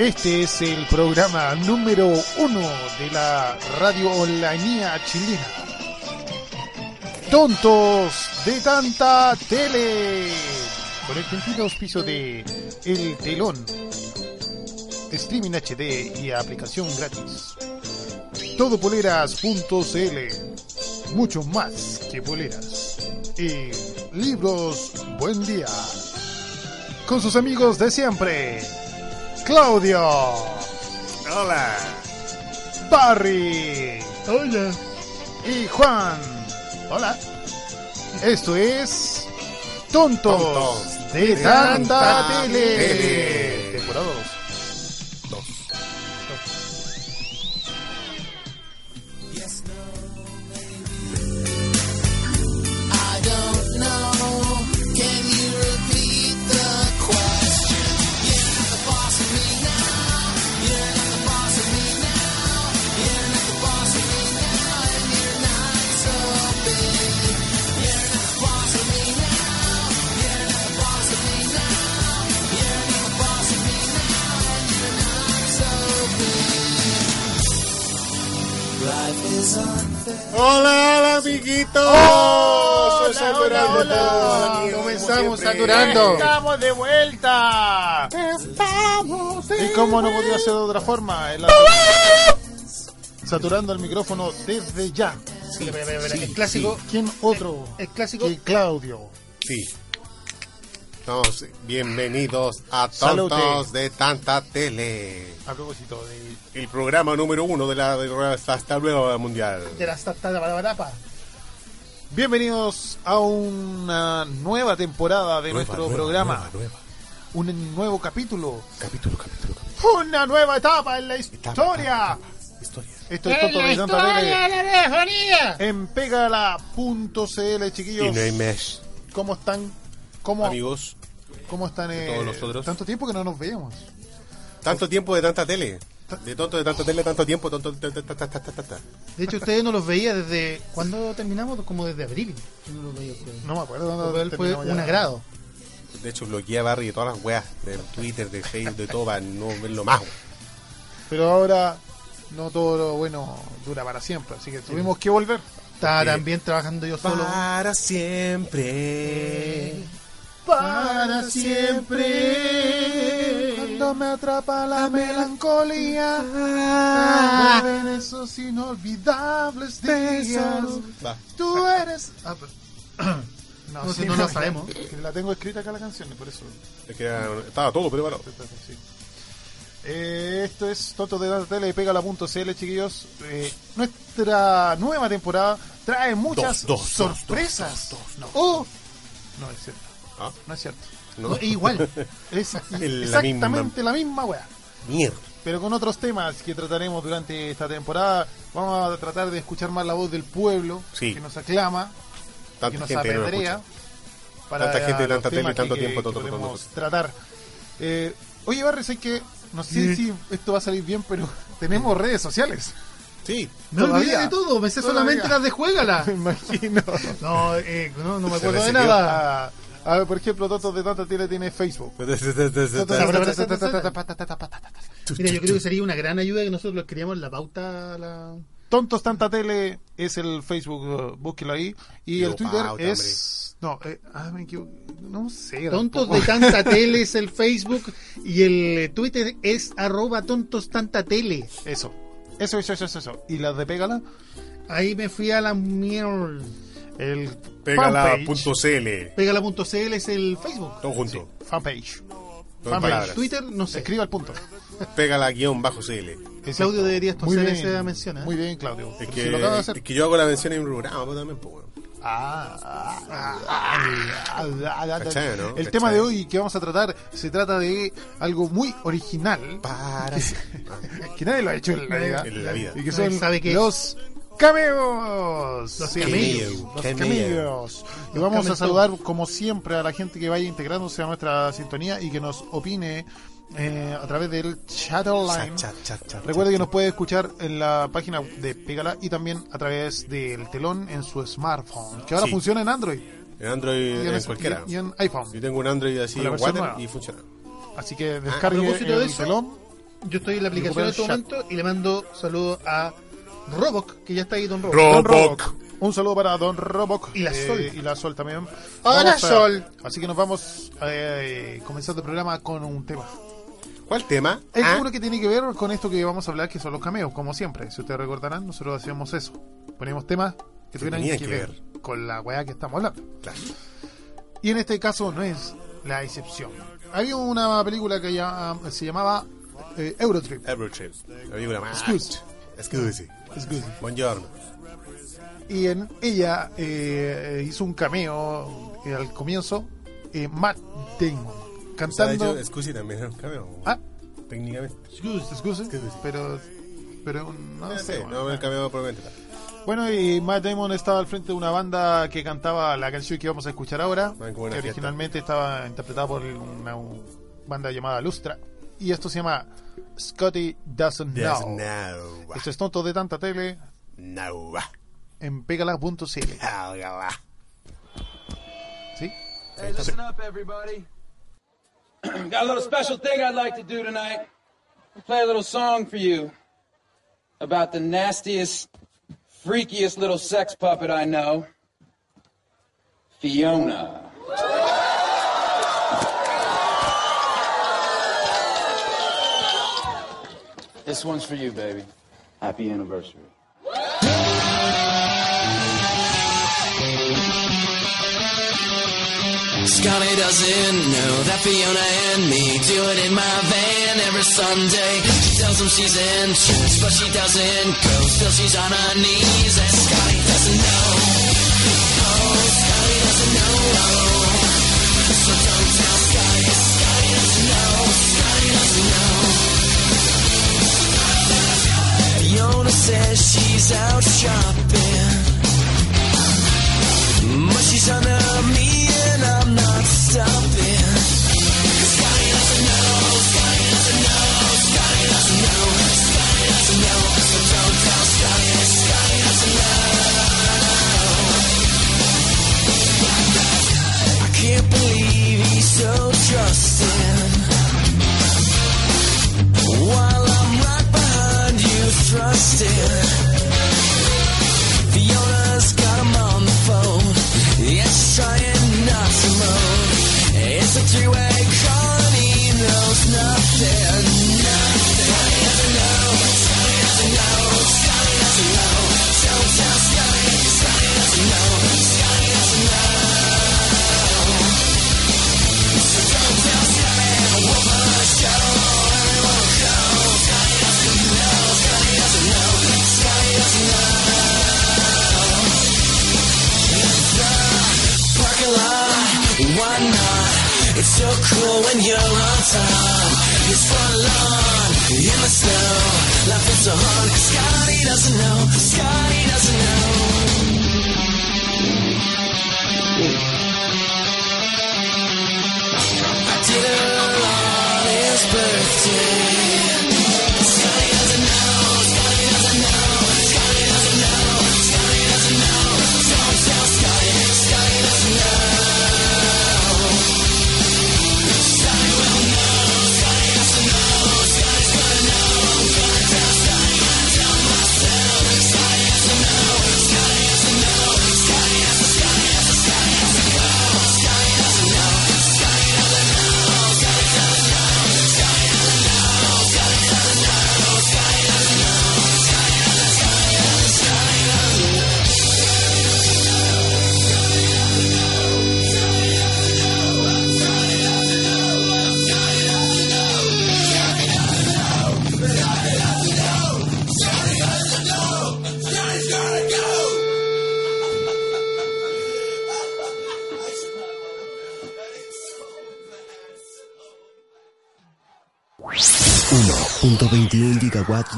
Este es el programa número uno de la radio online chilena. Tontos de tanta tele. Con el gentil auspicio de El Telón. Streaming HD y aplicación gratis. Todopoleras.cl. Mucho más que poleras. Y libros Buen Día. Con sus amigos de siempre. Claudio. Hola. Barry. Hola. Y Juan. Hola. Esto es Tontos, Tontos de, de tanta, tanta tele. tele. Saturando. Estamos de vuelta. ¿Y cómo no podía ser de otra forma? El- Saturando el micrófono desde ya. Sí, espera, espera. el clásico. ¿Quién otro El clásico. que Claudio? Sí. Entonces, bienvenidos a Salute. Tontos de Tanta Tele. A propósito de... El programa número uno de la de hasta luego mundial. De la startup para barapa. Bienvenidos a una nueva temporada de nuestro Nueva, programa. nueva, nueva. Un nuevo capítulo. Capítulo, capítulo, capítulo. Una nueva etapa en la Etapa, historia. etapa, Historia. Esto es Tonto de Tanta Tele la telefonía. en pegala.cl, chiquillos. Y no hay mesh. ¿Cómo están? ¿Cómo, Amigos, ¿Cómo están? eh, todos nosotros. Tanto tiempo que no nos veíamos. tanto tiempo de tanta tele. De tonto de tanta tele, tanto tiempo, tonto de ta. De hecho, ustedes no los veía desde. ¿Cuándo terminamos? Como desde abril. Yo no los veía ustedes. No me acuerdo Pero fue ya. un agrado. De hecho, bloqueé a Barry de todas las weas, de Twitter, de Facebook, de todo, para no verlo más. Pero ahora no todo lo bueno dura para siempre, así que tuvimos que volver. Estaba también trabajando yo solo. Para siempre. Para siempre. Cuando me atrapa la melancolía, vuelven esos inolvidables días. Va. Tú eres. Ah, pero- No, si no lo sabemos. La tengo escrita acá la canción, por eso. Es que era- estaba todo preparado. Sí. Eh, esto es Toto de Data Tele y Pegala.cl, chiquillos. Eh, nuestra nueva temporada trae muchas Dos, dos, sorpresas. dos, Oh, no es cierto. ¿Ah? No es cierto. ¿No? No, igual. Es La exactamente la misma wea. Mierda. Pero con otros temas que trataremos durante esta temporada. Vamos a tratar de escuchar más la voz del pueblo Sí. que nos aclama, que Tanta nos gente que no lo apedrea. escucha. Tanta gente, tanta tele, tanto que- tiempo, que tanto. tratar. Eh, oye, Barry, sé que no sé si esto va a salir bien, pero tenemos redes sociales. Sí. Me olvidé de todo. Me sé Todavía. solamente las de Juégala. Me imagino. No, eh, no, no me acuerdo de nada. A ver, por ejemplo, Totos de Tanta Tiene tiene Facebook. Mira, yo creo que sería una gran ayuda que nosotros escribamos la pauta. La... Tontos Tanta Tele es el Facebook, uh, búsquelo ahí. Y el Twitter pauta, es. No, eh, ah, me equivoco. No sé. Tontos tampoco. de tanta tele es el Facebook y el eh, Twitter es arroba tontos tanta tele. Eso. Eso, eso, eso, eso, eso. Y las de Pégala, Ahí me fui a la mierda. El fanpage. Pégala.cl. Pégala.cl es el Facebook. Todo junto. Fanpage. Fanpage. Twitter, no sé. Escriba al punto. Pégala guion bajo CL. Claudio debería Muy hacer bien. esa mención. ¿eh? Muy bien, Claudio. Es que, si lo acaba de hacer. es que yo hago la mención en un programa pues, también, pues. Ah, ah, ah, ah, ah, ah. El tema de hoy que vamos a tratar se trata de algo muy original Para que nadie lo ha hecho en la vida, En la vida. y que son sabe qué es. los cameos. Los cameos. Los cameos. Y vamos a saludar como siempre a la gente que vaya integrándose a nuestra sintonía y que nos opine eh, a través del chat online. Chat, chat, chat, chat, Recuerde que nos puede escuchar en la página de Pégala y también a través del telón en su smartphone, que ahora Sí. funciona en Android En Android, y en, en, cualquiera. y en iPhone. Yo tengo un Android así en Water nueva. y funciona. Así que a descargue propósito de el eso, telón Yo estoy en la aplicación en este momento y le mando saludos a Roboc, que ya está ahí, Don Roboc. Don. Un saludo para Don Roboc. Y la eh, Sol. Y la Sol también. Hola, a- Sol. Así que nos vamos eh, comenzando el programa con un tema. ¿Cuál tema? Es Ah, uno que tiene que ver con esto que vamos a hablar, que son los cameos, como siempre. Si ustedes recordarán, nosotros hacíamos eso. Poníamos temas que tuvieran que, que ver, con la weá que estamos hablando. claro. Y en este caso no es la excepción. Había una película que ya, se llamaba eh, Eurotrip. Eurotrip. La película más. Scusi. Scusi. Buongiorno. Y en ella eh, hizo un cameo eh, al comienzo eh, Matt Damon O sea, cantando. Scusi también era un cameo. Ah, Técnicamente. Scusi, Scusi. pero pero no No sé. sé, bueno. no el cameo probablemente. Bueno, y Matt Damon estaba al frente de una banda que cantaba la canción que vamos a escuchar ahora, una que fiesta. originalmente estaba interpretada por una banda llamada Lustra. Y esto se llama Scotty Doesn't There's Know. no. Esto es tonto de tanta tele No. en pegala.cl. ¿Sí? Hey, listen up, everybody. Got a little special thing I'd like to do tonight. Play a little song for you about the nastiest, freakiest little sex puppet I know, Fiona. This one's for you, baby. Happy anniversary. Scotty doesn't know that Fiona and me do it in my van every Sunday. She tells him she's in church, but she doesn't go. Still, she's on her knees, and Scotty doesn't know. Oh, Scotty doesn't know. Says she's out shopping. But she's under me and I'm not stopping.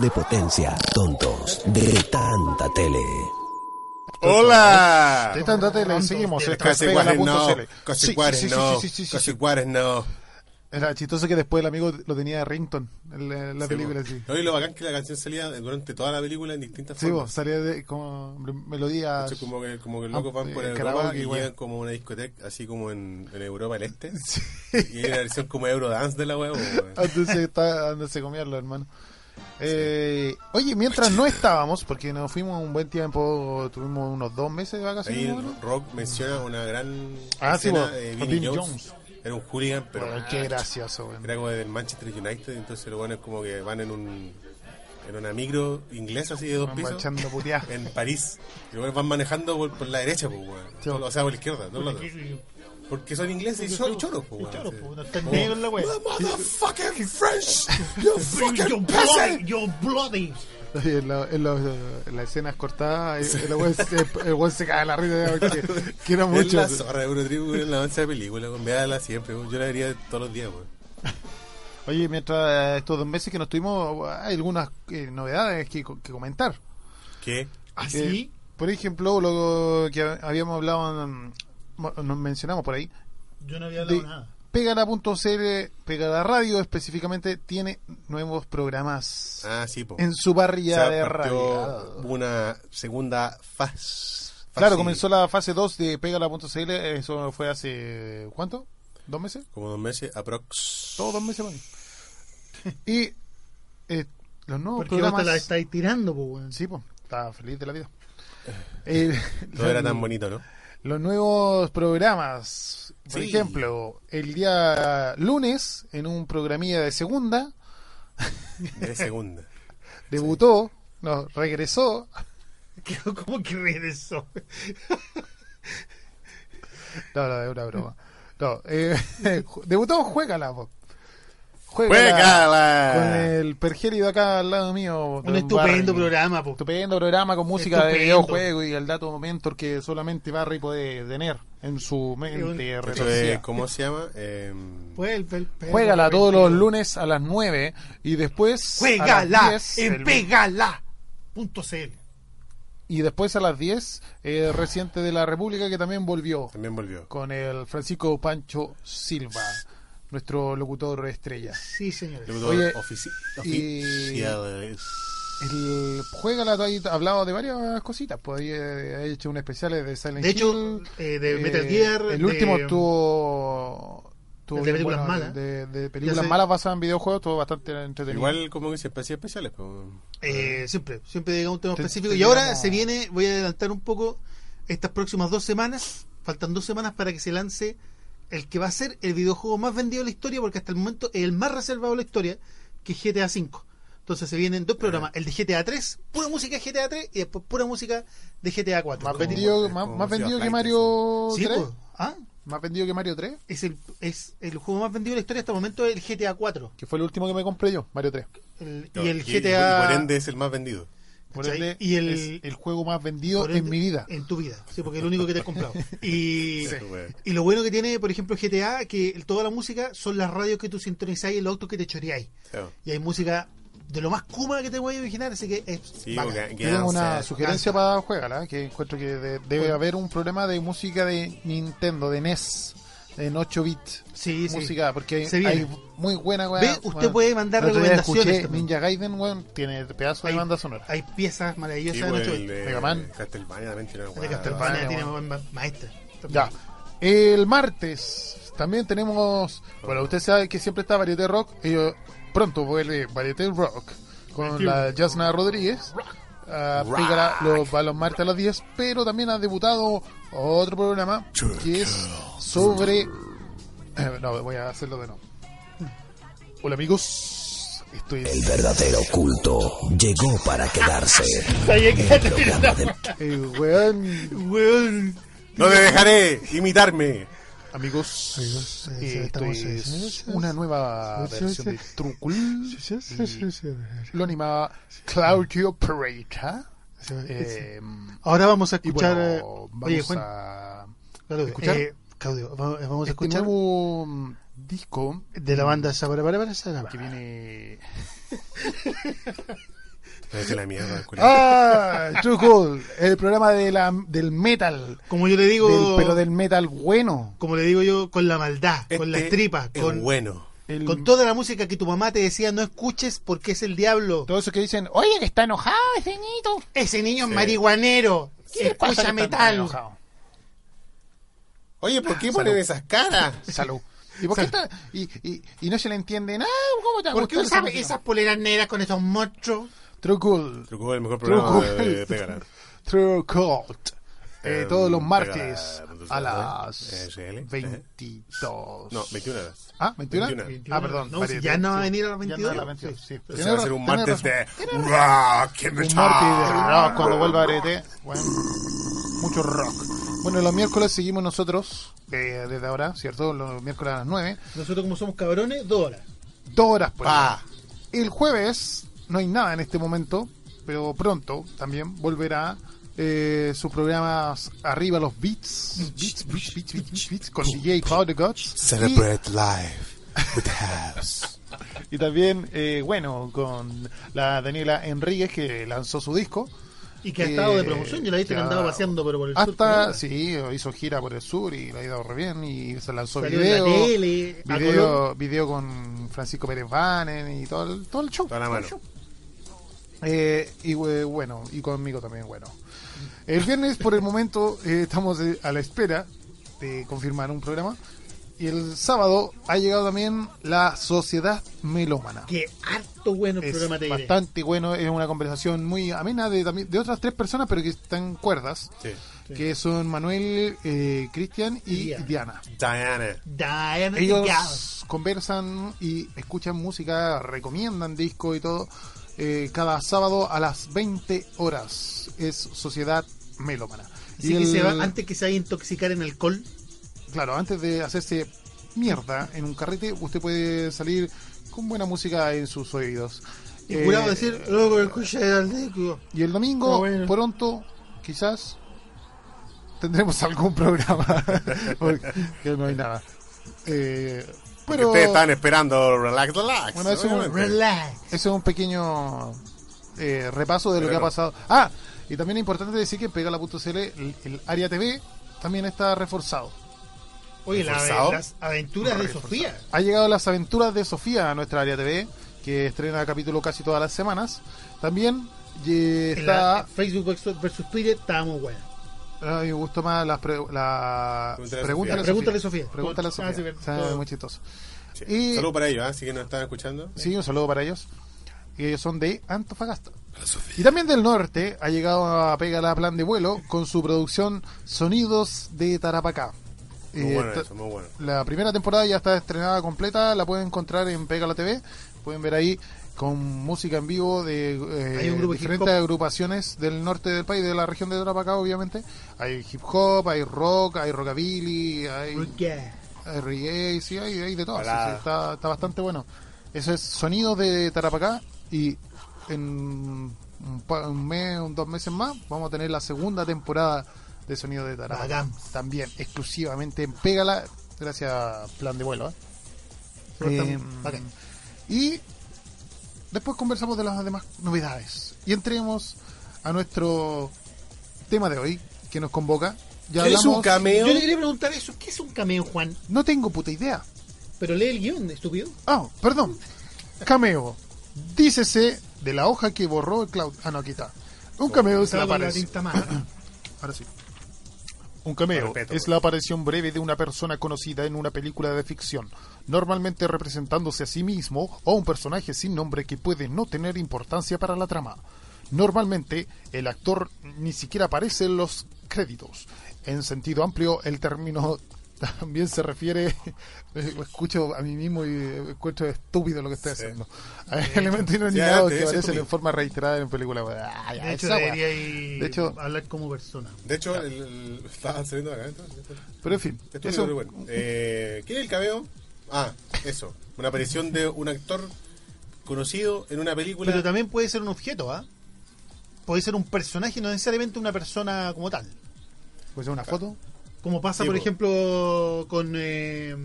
De potencia. Tontos. De tanta tele. ¡Hola! De tanta tele, seguimos. Casi cuares no. Casi Sí, cuares sí, sí, no. sí, sí, sí, Casi sí. cuares no. Era chistoso que después el amigo lo tenía de Rington en la, Sí, película, po. sí. No, y lo bacán que la canción salía durante toda la película en distintas Sí, formas. salía de como melodías. Como que, como que los locos Ah, van por eh, Europa y llegan como una discoteca, así como en, en Europa del Este. Sí. Y hay una versión como Eurodance de la weón. Antes se, comían hermano. Eh, oye, mientras no estábamos, porque nos fuimos un buen tiempo, tuvimos unos dos meses de vacaciones. Ahí más o menos. Rock menciona una gran Ah, sí, escena po, de Vinnie Jones. Jones. Era un hooligan, pero Bueno, qué gracioso, weón. era como del Manchester United. Entonces los buenos como que van en un en una micro inglesa así de dos Van pisos en París. Y los buenos van manejando por, por la derecha, pues. Sí. o sea, por la izquierda, no lados. Porque son ingleses y son choros, pues, Y weón. choro, sí. po, no están Como, negros en la wea. Motherfucking French, you You're fucking bloody, peasant. you're bloody. En, la- en la- en las escenas cortadas, el weón se, el weón se cae de la risa porque que era Es mucho. la zorra de Eurotrip, weón, la avance de película. Véala siempre. Yo la vería todos los días, weón. Oye, mientras eh, estos dos meses que nos tuvimos, hay algunas eh, novedades que, que comentar. ¿Qué? Eh, ¿Así? por ejemplo, lo que habíamos hablado, mm, nos mencionamos por ahí, Yo no había hablado de nada. Pegala.cl, Pegala Radio específicamente, tiene nuevos programas Ah, sí, po. en su O parrilla sea, de radio. una segunda fase. Claro, comenzó la fase 2 de Pegala.cl, eso fue hace, ¿cuánto? ¿Dos meses? Como dos meses, aprox. Todos dos meses, bueno. Y eh, los nuevos Porque vos te programas... la estáis tirando, pues, weón. Sí, pues, estaba feliz de la vida. Eh, Todo era tan bonito, ¿no? Los nuevos programas, por Sí. ejemplo, el día lunes, en un programilla de segunda, De segunda. debutó, no, regresó, ¿Cómo que regresó? no, no, es una broma. No, eh, debutó Juégala, po. ¡Juégala! Con el pergélido acá al lado mío. Un estupendo programa, po. Estupendo programa con música de videojuego y el dato mentor que solamente Barry puede tener en su mente es, ¿Cómo se llama? Eh, Juégala todos los lunes a las 9 y después a las Juégala 10, en el- pegala.cl. y después a las 10 eh, Residente de la República que también volvió también volvió. con el Francisco Pancho Silva, nuestro locutor estrella. Sí, señores. Oye, ofici- y- oficiales. El Juégala tú has hablado de varias cositas, pues ahí eh, ha hecho un especial de Silent De hecho, eh, de eh, Metal Gear. El de- último tuvo, tuvo el de películas bueno, malas. de, películas malas basadas en videojuegos, estuvo bastante entretenido. Igual como que siempre hacía especiales. pues. Eh, siempre, siempre digamos un tema Te- específico. te Y ahora digamos- se viene, voy a adelantar un poco estas próximas dos semanas. Faltan dos semanas para que se lance el que va a ser el videojuego más vendido de la historia, porque hasta el momento es el más reservado de la historia, que es GTA V. Entonces se vienen dos programas, el de GTA 3, pura música de GTA 3 y después pura música de GTA 4. más como- vendido, más, como más música vendido que Mario Sí, 3. pues, ¿ah? Más vendido que Mario 3, es, el, es el juego más vendido de la historia hasta el momento es el GTA 4. que fue el último que me compré yo, Mario 3. El- No, y el y- GTA... y por ende es el más vendido. Por ¿cachai? ende, y el, es el juego más vendido en mi vida. En tu vida, sí, porque es el único que te has comprado. Y, Sí, y lo bueno que tiene, por ejemplo, GTA, que toda la música son las radios que tú sintonizáis y los autos que te choreáis. Y hay música de lo más kuma que te voy a imaginar, así que es Sí, tengo una sugerencia para Juegala, que encuentro que de- debe haber un problema de música de Nintendo, de NES, en 8 bits. Sí, sí. música, porque Se hay viene. muy buena weá. Ve, usted puede mandar recomendaciones escuché. Ninja Gaiden, weón, tiene pedazo de Hay- banda sonora. Hay piezas maravillosas Sí, en pues, 8 el de Mega Man. Castlevania también tiene una. Castlevania tiene buen ma- maestra. Ya. El martes también tenemos, bueno, usted sabe que siempre está Varieté Rock, y eh, pronto vuelve Varieté Rock con la Jasna Rodríguez. Ah, pégala los, va los martes a las 10, pero también ha debutado otro programa que es sobre... eh, no, voy a hacerlo de nuevo. Hola amigos, esto El verdadero culto llegó para quedarse. El weón. Weón. No te dejaré imitarme. Amigos, Amigos, eh, esto es una nueva versión de. Trucul. Lo animaba Claudio. Sí, Eh, Ahora vamos a escuchar. bueno, vamos oye, Juan, a Claudio, ¿escuchar? eh, Claudio, vamos, a este escuchar nuevo mm, disco de la banda Sabara. que viene. Es de la mierda. ¡Ah! Too Cool, el programa de la, del metal. Como yo le digo, del- pero del metal bueno. como le digo yo, con la maldad, con las Este tripas, con, bueno. El- Con toda la música que tu mamá te decía no escuches porque es el diablo. Todo eso que dicen, oye, que está enojado ese niñito. Ese niño es Sí. marihuanero. ¿Qué le pasa Escucha metal. Oye, ¿por qué ponen esas caras? Salud. ¿Y por qué está? Y, y, y no se le entiende nada. ¿Cómo te ¿Por qué gusta esa usa música? esas poleras negras con esos monstruos? True Cool. Truco el mejor programa Truco. de, de Pégala. True Cult. Eh, Eh, todos los martes punto a las eh, SL, 22. No, 21 horas. Ah, 21. 21. Ah, perdón. No, si ya no va a venir a las Ya no 22. a las 22, sí. Ese Tiene va a ser un martes de rock and Un martes de rock cuando vuelva Arete. Bueno, mucho rock. Bueno, los miércoles seguimos nosotros, eh, desde ahora, ¿cierto? Los miércoles a las 9. Nosotros como somos cabrones, dos horas. Dos horas por Pa. El jueves no hay nada en este momento, pero pronto también volverá eh, sus programas Arriba los Beats, Beats, Beats, Beats, Beats, Beats, con DJ Power the Gods. Celebrate life with the house. Y, y también, eh, bueno, con la Daniela Enríquez que lanzó su disco. Y que ha estado de Eh, promoción. Yo la he visto que andaba paseando pero por el sur. Hasta, con sí, hizo gira por el sur y le ha ido re bien y se lanzó Salió en video. la tele, video, video con Francisco Pérez Vanen y todo el, todo el show. Toda la todo el mano. show. Eh, y eh, bueno, y conmigo también, bueno. El viernes, por el momento, eh, estamos a la espera de confirmar un programa. Y el sábado ha llegado también la Sociedad Melómana. Que harto bueno el Es programa te diré. bastante bueno, es una conversación muy amena de, también- de otras tres personas, pero que están cuerdas, Sí. que son Manuel, eh, Cristian y Diana. Diana. Diana. Ellos conversan y escuchan música, recomiendan discos y todo, eh, cada sábado a las 20 horas. Es Sociedad Melómana. Así Y que el- se va, antes que se vaya a intoxicar en alcohol, Claro, antes de hacerse mierda en un carrete, usted puede salir con buena música en sus oídos. y Eh, curado decir, escucha el. Y el domingo, bueno. pronto, quizás, tendremos algún programa. porque no hay nada. Eh, pero ustedes están esperando Relax, Relax. Bueno, eso- obviamente. Relax. ese es un pequeño eh, repaso de lo que ha pasado. Ah, y también es importante decir que en Pegala.cl el, el área TV también está reforzado. Oye, la- las aventuras de Sofía. Ha llegado las aventuras de Sofía a nuestra área TV, que estrena capítulo casi todas las semanas. También eh, En la- está... Facebook versus- Twitter está muy buena. A mí me gustó más las pre- la Pregúntale a Pregúntale a Pregúntale a Sofía. Sofía. Ah, Sofía. sí, muy chistoso. Sí. Y- Saludos para ellos, así que nos están escuchando. Sí, un saludo para ellos. Y ellos son de Antofagasta. Y también del norte ha llegado a Pégala Plan de Vuelo con su producción Sonidos de Tarapacá. Muy Eh, bueno eso, muy bueno. La primera temporada ya está estrenada completa, la pueden encontrar en Pégala TV. Pueden ver ahí con música en vivo de eh, Hay un grupo de diferentes agrupaciones del norte del país, de la región de Tarapacá, obviamente. Hay hip hop, hay rock, hay rockabilly, hay, Yeah. hay reggae, sí, hay, hay de todo. sí, Balada. sí, está, está bastante bueno. Eso es Sonidos de Tarapacá y en un, mes, un dos meses más vamos a tener la segunda temporada de Sonidos de Tarapacá. Bacán. También exclusivamente en Pégala, gracias a Plan de Vuelo. ¿eh? Eh, y después conversamos de las demás novedades. Y entremos a nuestro tema de hoy, que nos convoca. Ya ¿Es un cameo? Yo le quería preguntar eso. ¿Qué es un cameo, Juan? No tengo puta idea. Pero lee el guion, estúpido. Ah, perdón. Cameo. Dícese de la hoja que borró el cloud. Ah, no, aquí está. Un cameo es la aparición. Ahora sí. Un cameo Respeto, es pues. la aparición breve de una persona conocida en una película de ficción, normalmente representándose a sí mismo o un personaje sin nombre que puede no tener importancia para la trama. Normalmente, el actor ni siquiera aparece en los créditos. En sentido amplio, el término también se refiere, eh, escucho a mí mismo y encuentro estúpido lo que estoy Sí. haciendo. A elementos Ya, inanimados que aparecen en forma reiterada en películas. Ah, De hecho, De hecho- hablar como persona. De hecho, el, el- estaba saliendo acá. Pero en fin, eso, bueno. Eh, ¿Qué es el cameo? Ah, eso. Una aparición de un actor conocido en una película. Pero también puede ser un objeto, ¿ah? Puede ser un personaje, no necesariamente una persona como tal. puede ser una foto. Como pasa, Sí, por po. ejemplo, con, eh,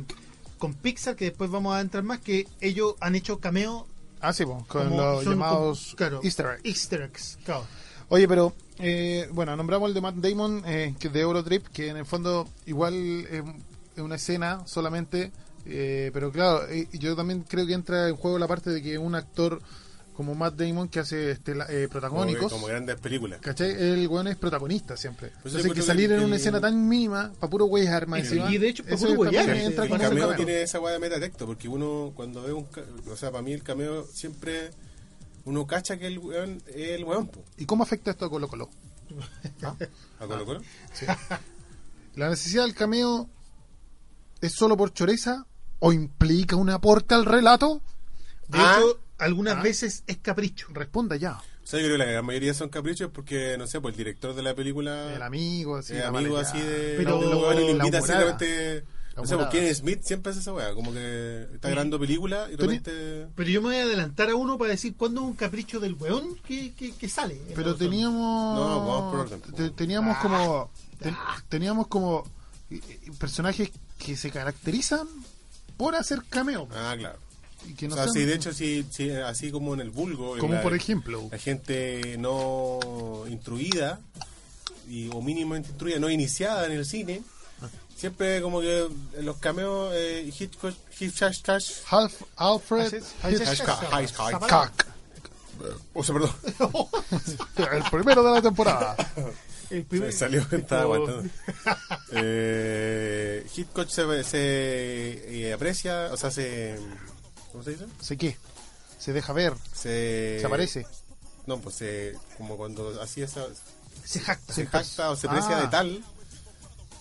con Pixar, que después vamos a entrar más, que ellos han hecho cameo Ah, sí, con los son llamados como- claro, Easter eggs. Easter eggs, claro. Oye, pero, eh, bueno, nombramos el de Matt Damon, eh, que de Eurotrip, que en el fondo igual eh, es una escena solamente Eh, pero claro, eh, yo también creo que entra en juego la parte de que un actor como Matt Damon que hace este, eh, Como, protagónicos, como grandes películas. ¿cachai? El weón es protagonista siempre. Pues Entonces que encuentro salir que en una el- escena tan mínima, para puro weyar más Y- encima, y de hecho, pa' eso puro entra sí. con el cameo tiene esa weá de metatexto, porque uno cuando ve un... O sea, para mí el cameo siempre... Uno cacha que el weón es el weón, po. ¿Y cómo afecta esto a Colo Colo? ¿A Colo Colo? ¿La necesidad del cameo es solo por choreza o implica un aporte al relato? De Ah. hecho, algunas Ah. veces es capricho. Responda ya. O sea, yo creo que la gran mayoría son caprichos porque, no sé, pues el director de la película... El amigo, así. el amigo así de... Pero- Pero, lo la invita así repente... No sé, pues humorada. Kevin Smith siempre hace esa weá, como que está grabando película y de repente... Pero yo me voy a adelantar a uno para decir cuándo es un capricho del weón que, que, que sale. Pero teníamos. No, vamos por orden. te- teníamos como. te- teníamos como. eh, eh, personajes que se caracterizan por hacer cameo. Ah, claro. Y que O no sea, sean- sí, de hecho, sí, sí, así como en el vulgo... Como la- por ejemplo. la gente no instruida y, o mínimamente instruida, no iniciada en el cine, siempre como que los cameos eh, Hitchcock, Hitchcock, Half, Alfred. Hitchcock. o sea, perdón, El primero de la temporada. El me primer- salió, estaba aguantando. Eh, Hitchcock se, se eh, aprecia, o sea, se, ¿cómo se dice? ¿Sé qué? Se deja ver. Se, Se aparece. No, pues se, como cuando hacía esa, Se jacta. se jacta o se aprecia Ah. de tal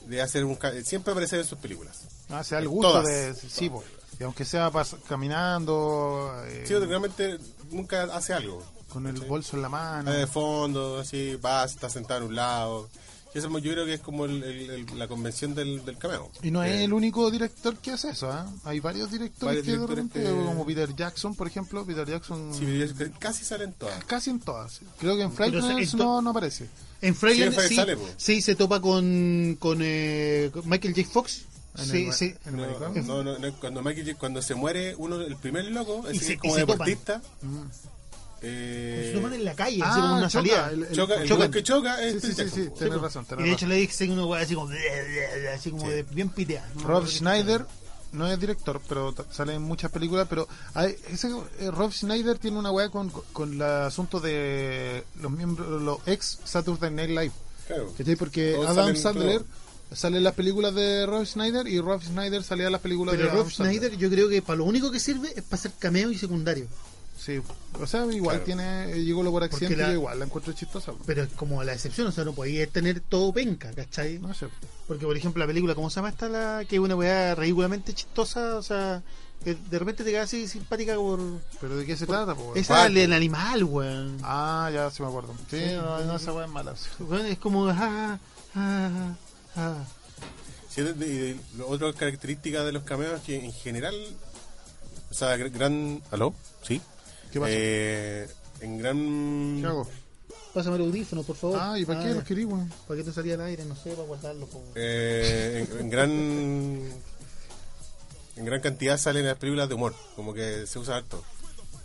de hacer un siempre aparecer en sus películas. Ah, se da el gusto Todas. de. Sí, po. Y aunque sea pas- caminando. eh, Sí, realmente nunca hace algo. Con el bolso en la mano. Está de fondo, así, vas, está sentado en un lado. Y eso yo creo que es como el- el- el- la convención del, del cameo. Y no es Eh, el único director que hace eso, ¿ah? Hay varios directores Varios que de repente, que- como Peter Jackson, por ejemplo. Peter Jackson. Sí, que casi salen todas. Casi en todas. Creo que en Pero Frighteners esto- no, no aparece. En Fragile Sí, sí, sí, se topa con, con, eh, con Michael J. Fox. En Sí, el, sí. No, no, no, no, cuando Michael J- cuando se muere uno el primer loco, Y se- es como y se deportista, Mm. Eh, en la calle, Ah, así como una choca, salida. el- el- choca, el weón que choca es Sí, sí, sí, sí, po. tenés Sí, razón, Y de hecho razón. le dicen una weá así como, así como Sí. de bien pitea. ¿no? Rob Schneider no es director, pero sale en muchas películas. Pero hay- ese, eh, Rob Schneider tiene una weá con, con el asunto de los miembros, los ex Saturday Night Live. Claro. ¿Cachai? Porque Todos Adam Sandler sale en las películas de Rob Schneider y Rob Schneider salía en las películas Pero de Adam Rob Schneider Sandler. yo creo que para lo único que sirve es para hacer cameo y secundario. Sí, o sea, igual Claro. tiene, eh, llegó lo por accidente la- y igual la encuentro chistosa. Pero es como la excepción, o sea, no podía tener todo penca, ¿cachai? No sé. Porque, por ejemplo, la película, ¿cómo se llama esta? La, que es una weá ridículamente chistosa, o sea, que de repente te queda así simpática por... ¿Pero de qué se trata? po? Esa del animal, weón. Ah, ya sí me acuerdo. Sí, no, no, esa weá es mala. sí. Weón, es como... ah, ah, ah. Sí, de- de- de- lo- otra característica de los cameos es que en general, o sea, gr- gran... ¿Aló? ¿Sí? ¿Qué pasa? Eh, en gran... ¿Qué hago? Pásame el audífono, por favor. Ah, ¿y para qué Ah, los querí, weón? ¿Para qué te salía al aire? No sé, para guardarlo. Eh, en, en gran... En gran cantidad salen las películas de humor, como que se usa harto.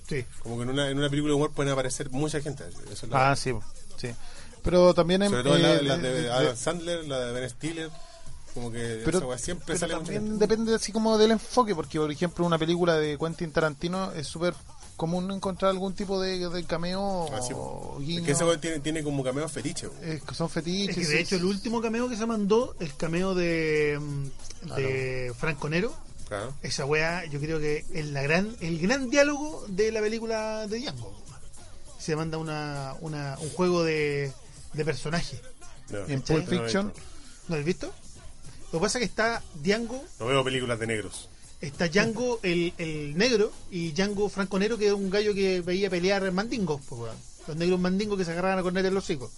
Sí. Como que en una, en una película de humor pueden aparecer mucha gente. Eso es Ah, sí, sí. Pero también en, Sobre todo eh, la, la de- Adam Sandler, la de Ben Stiller, como que pero, esa siempre pero sale mucha también gente. depende así como del enfoque, porque por ejemplo una película de Quentin Tarantino es súper común encontrar algún tipo de, de cameo Ah, sí, o po. guiño. Es que ese tiene, tiene como cameo fetiche. que son fetiches. Es que de sí, hecho el último cameo que se mandó, el cameo de, mm, de Franco Nero, Claro. esa weá yo creo que es la gran, el gran diálogo de la película de Django. Se manda una, una, un juego de, de personaje. No, En Pulp Fiction, no. ¿No lo has visto? Lo que pasa es que está Django, No veo películas de negros. Está Django el, el negro y Django Franco Nero, que es un gallo que veía pelear mandingos, pues, los negros mandingos que se agarraban a cornetas en los hijos.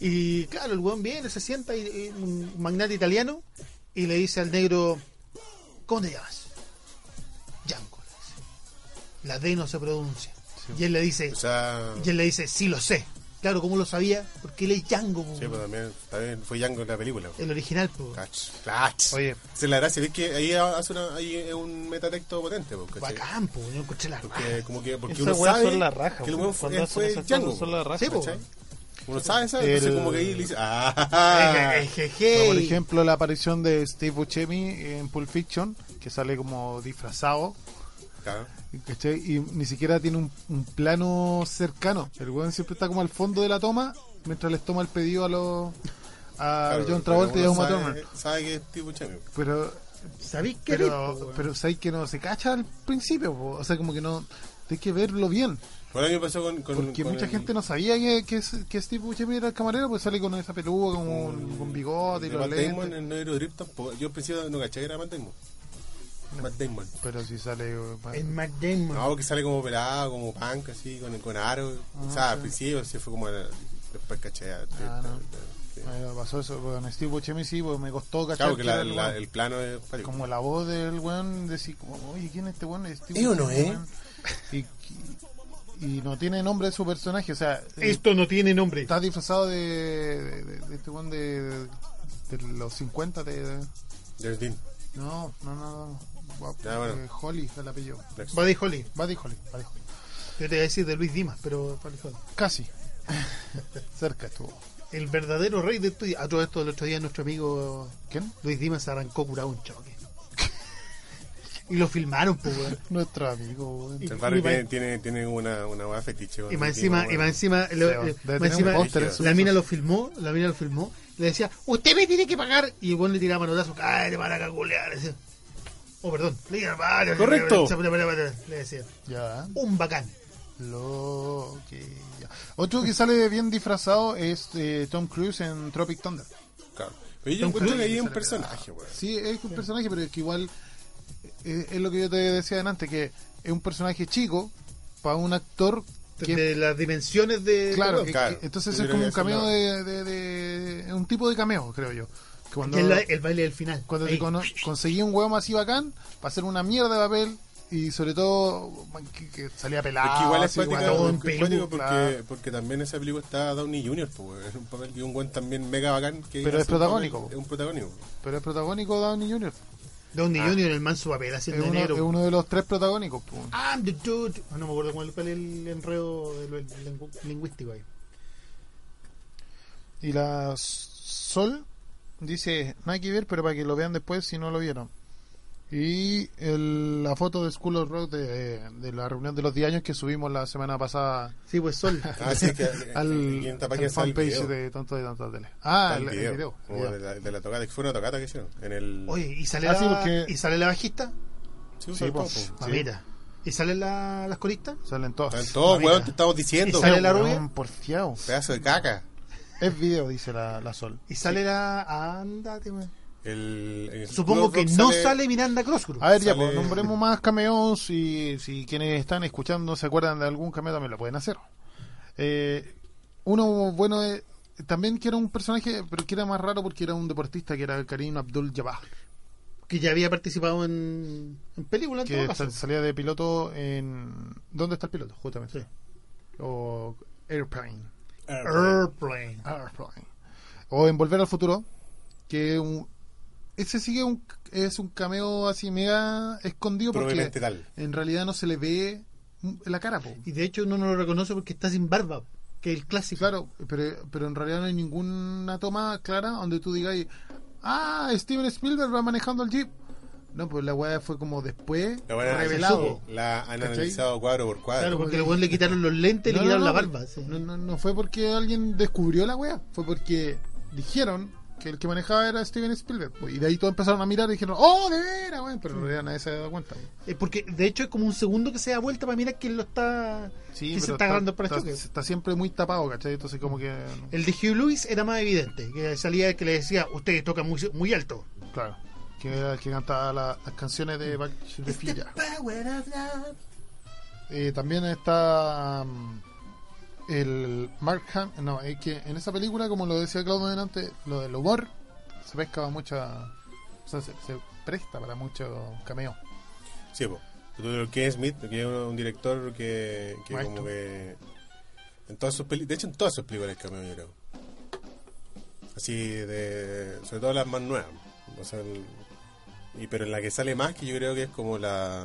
Y claro, el weón viene, se sienta, y, y un magnate italiano, y le dice al negro, ¿cómo te llamas? Django. le dice. La D no se pronuncia. Y él le dice, O sea, y él le dice, sí lo sé. Claro, ¿cómo lo sabía? Porque él es Django, po, sí, pues también, también fue Django en la película. el original. po. Cach, cach. Oye. Es la gracia, ves que ahí hace una, ahí es un metatexto potente, pues, ¿cachai? Bacán, po, yo encontré la raja. Porque, como que, porque uno sabe son la raja, que el po. weón fue, fue Django, son la raja, Sí, po. ¿cachai? Uno sabe, sabe, entonces El- como que ahí le dice, ah, por ejemplo, la aparición de Steve Buscemi en Pulp Fiction, que sale como disfrazado, Claro. ¿cachai? Y ni siquiera tiene un, un plano cercano. El weón siempre está como al fondo de la toma, mientras les toma el pedido a los a Claro, John Travolta y a Uma sabe- Thurman. Sabe que es tipo Chemi. Pero, ¿Sabéis qué pero, eres, sabes que no se cacha al principio, po. o sea, como que no, tienes que verlo bien. Por ahí me pasó con, con Porque con mucha el- gente no sabía que, que, es- que Steve Buscemi era el camarero, pues sale con esa peluca, con bigote y los Matt Damon lentes. en Negro Drip tampoco. Yo al principio no caché que era Matt Damon. Matt Damon. Pero si sale... eh, El Matt Damon. No, porque sale como pelado, como punk, así, con, con aro. o sea, al principio sí fue como. Después caché. Ah, no. Eh, pasó eso con Steve Buscemi, sí, pues me costó cachar Claro, que que la- el la- el plano es. como la voz del weón decir como oye quién es este weón Steve ¿Es o no es? weón? y, y no tiene nombre de su personaje o sea eh, Esto no tiene nombre. está disfrazado de, de, de- de este weón de, de los 50 de, Dean. no no no, no. Ya, bueno. eh, Holly el apellido Next. Buddy Holly. Buddy Holly, Buddy Holly. Yo te iba a decir de Luis Dimas, pero Buddy Holly. casi cerca estuvo El verdadero rey de estudio. A todo esto, el otro día nuestro amigo ¿quién? Luis Dimas arrancó curado un choque. y lo filmaron, pues, weón. nuestro amigo weón. Y- El barrio tiene, va- tiene, tiene una, una hueá fetiche. Y más encima, y más encima, lo- Debe eh, más un encima, póster en su la mina lo filmó, la mina lo filmó, le decía, usted me tiene que pagar, y el buen le tiraba manotazo, cállate para caculear, le decía. Oh, perdón, le decía, "Vale, Correcto. le decía, ya un bacán. lo que ya. otro que sale bien disfrazado es eh, Tom Cruise en Tropic Thunder Claro. Pero yo encuentro que ahí es un personaje, weón. Sí, es un personaje, pero es que igual eh, es lo que yo te decía antes, que es un personaje chico para un actor que de las dimensiones de claro, que- que- entonces Yo es como un cameo de, de- de- un tipo de cameo, creo yo. Que cuando es la- el baile del final. cuando Ahí. te conseguí un huevo así bacán para hacer una mierda de papel y sobre todo man, que, que salía pelado, Es que igual es porque, cuático porque, claro. porque también en esa película está Downey Jr., pues, es un papel que un buen también mega bacán. Que Pero es protagónico, papel-. Es un protagónico. pero es protagónico Downey Jr. Downey Ah. Jr. el manso papel Es haciendo uno, negro. es uno de los tres protagónicos. pues. I'm the dude. Ah, no me acuerdo cuál cuál es el enredo de lo- el lingu- lingüístico ahí. Y la Sol dice, no hay que ver, pero para que lo vean después si no lo vieron. Y el- la foto de School of Rock de, de la reunión de los 10 años que subimos la semana pasada Sí, pues Sol. Ah, sí, que, al, al fanpage de Tonto de Tonto Tele. Ah, el, video, como de, la, de la tocata, que fue una tocata que hicieron. En el... Oye, ¿y sale, Ah, sí, la, porque- ¿y sale la bajista? sí, sí, sí, pues, sí. Mamita. ¿Y salen la- las coristas? Salen todos. Están todos, weón, te estamos diciendo. ¿Y sale la rubia? porfiado. Pedazo de caca. Es video, dice la, la Sol. ¿Y sale la... Ándate, weón. El, el Supongo que no sale, Miranda Crossgrove. A ver, ya, pues nombremos más cameos y si quienes están escuchando se acuerdan de algún cameo también lo pueden hacer. Eh, uno bueno eh, también que era un personaje, pero que era más raro porque era un deportista que era Karim Abdul Jabbar, Que ya había participado en, en películas, que todo salía de piloto en ¿Dónde está el piloto? Justamente. Sí. O Airplane. Airplane. Airplane. O en Volver al Futuro, que un, ese sigue un es un cameo así mega escondido porque tal. en realidad no se le ve la cara, po. Y de hecho uno no lo reconoce porque está sin barba, que es el clásico. Claro, pero, pero en realidad no hay ninguna toma clara donde tú digas, ah, Steven Spielberg va manejando el jeep. No, pues la weá fue como después La buena- revelado. La han ¿Cachai? analizado cuadro por cuadro. Claro, porque luego le quitaron los lentes y le No, quitaron no, la no, barba. sí. No, no, no fue porque alguien descubrió la weá, fue porque dijeron que el que manejaba era Steven Spielberg. pues, y de ahí todos empezaron a mirar y dijeron, oh, de veras, weón. Pero en realidad nadie se ha dado cuenta. Eh, porque de hecho es como un segundo que se da vuelta para mirar quién lo está. Sí, quién se está agarrando para el está, siempre muy tapado, ¿cachai? Entonces como que... El de Hugh Lewis era más evidente, que salía que le decía, usted toca muy, muy alto. Claro. Que era el que cantaba la- las canciones de Back to the Future. Eh, también está um, el Mark Ham. No, es que en esa película, como lo decía Claudio delante, lo del humor se pesca mucha. O sea, se, se presta para mucho cameo. Sí, pues. Kevin Smith, que es un, director que, que como que. En todas sus peli- de hecho, en todas sus películas hay cameo, yo creo. Así de. Sobre todo las más nuevas. O sea, el- y, pero en la que sale más, que yo creo que es como la.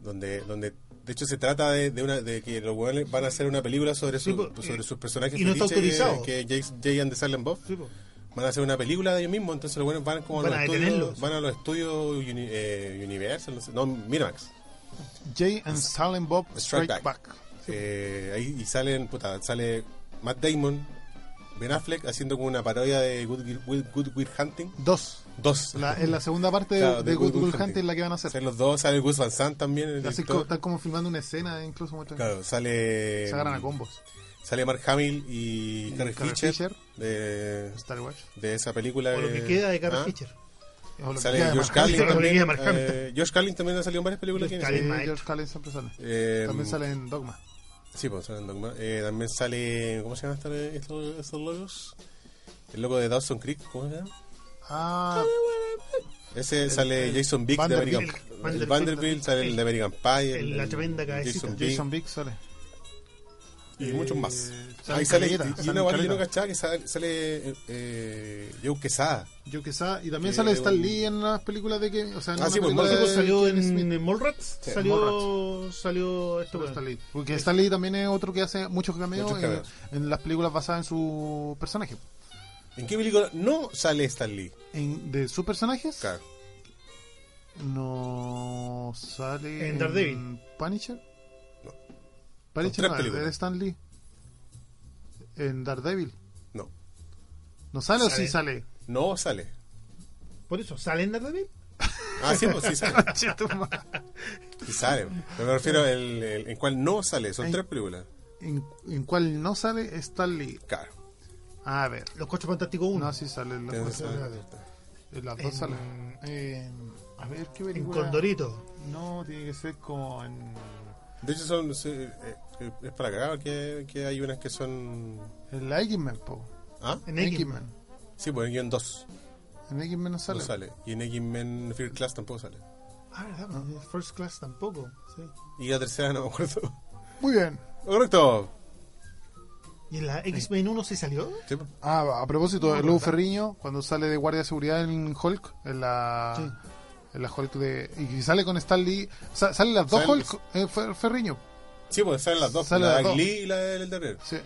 Donde, donde De hecho, se trata de, de, una, de que los hueones van a hacer una película sobre, su, Sí, po, sobre sus personajes y no está autorizado. que, que Jay, Jay and the Silent Bob. Sí, po. Van a hacer una película de ellos mismos, entonces los buenos van como Van a a los estudios, van a los estudios uni- eh, Universal, no, sé, no, Miramax. Jay and Silent Bob Strike Strike Back. Back. Eh, ahí y salen, puta, sale Matt Damon, Ben Affleck haciendo como una parodia de Good, Will- Good Will Hunting. Dos. Dos. La, en la segunda parte de- Claro, de, Good Will Hunting la que van a hacer. Salen los dos, sale Gus Van Sant también. el Así como, están como filmando una escena, incluso muestran. Claro, sale. Se agarran a combos. Sale Mark Hamill y, Carrie Carrie Fisher, Fisher. de, Star Wars. de esa película. O lo de- que queda de Carrie ¿Ah? Fisher. O Sale Hamill. Carlin también. eh, George Carlin también ha salido en varias películas. George Carlin siempre sale. Eh, También sale en Dogma. Sí, pues Dogma. Eh, también sale. ¿Cómo se llaman estos, estos, estos logos? El logo de Dawson Creek, ¿cómo se llama? Ah, Ese sale Jason Biggs de Vanderbilt. American El el Vanderbilt. Vanderbilt, sale el, El- de American Pie. el- la tremenda cabecita. Jason Biggs Jason Biggs sale. Y muchos más. Ahí sale, y- una que no cachaba que sale, sale eh, eh, Joe Quesada. Yo que sa- y también Que sale Stan un- Lee en las películas de que, o sea, en Ah, sí, pues, Sí, pues, de salió en, en Mallrats. Sí, salió, salió esto. Sale Stan Lee. Porque Stan Lee también es otro que hace muchos cameos, Muchos en- las películas basadas en su personaje. ¿En qué película no sale Stan Lee? En, de sus personajes Claro. no sale En Daredevil. Punisher. No. Punisher tres no, películas. de Stan Lee. En Daredevil. No. ¿No sale, o sí sale? No sale. Por eso, ¿sale en Daredevil? Ah, sí, pues sí sale. Sí sale. Pero me refiero el, el- en cuál no sale. Son tres películas. ¿En, en cuál no sale Stan Lee? Claro. A ver. Los Coches Fantásticos 1. No, sí sale. En las, dos, razón. en las dos En- salen. Eh, a ver, ¿qué en película? Condorito. No, tiene que ser como en... De hecho, son, sí, eh, eh, es para cagar que, que hay unas que son. En la X-Men, po. ¿Ah? En En X-Men. Sí, pues en guion 2 En X-Men no sale. no sale. Y en X-Men Fear Class tampoco sale. Ah, verdad, pues, First Class tampoco. Sí. Y la tercera no me acuerdo. Muy bien. Correcto. ¿Y en la X-Men 1 sí salió? Sí, pues. Ah, a propósito, No, de Lou. Ferriño, cuando sale de guardia de seguridad en Hulk, en la... Sí. En la Hulk de... Y sale con Stan Lee... sa- salen las dos Salen- Hulk, eh, Fer- Ferriño. Sí, pues salen las dos. Salen la de. Lee y la del Terrero. Sí.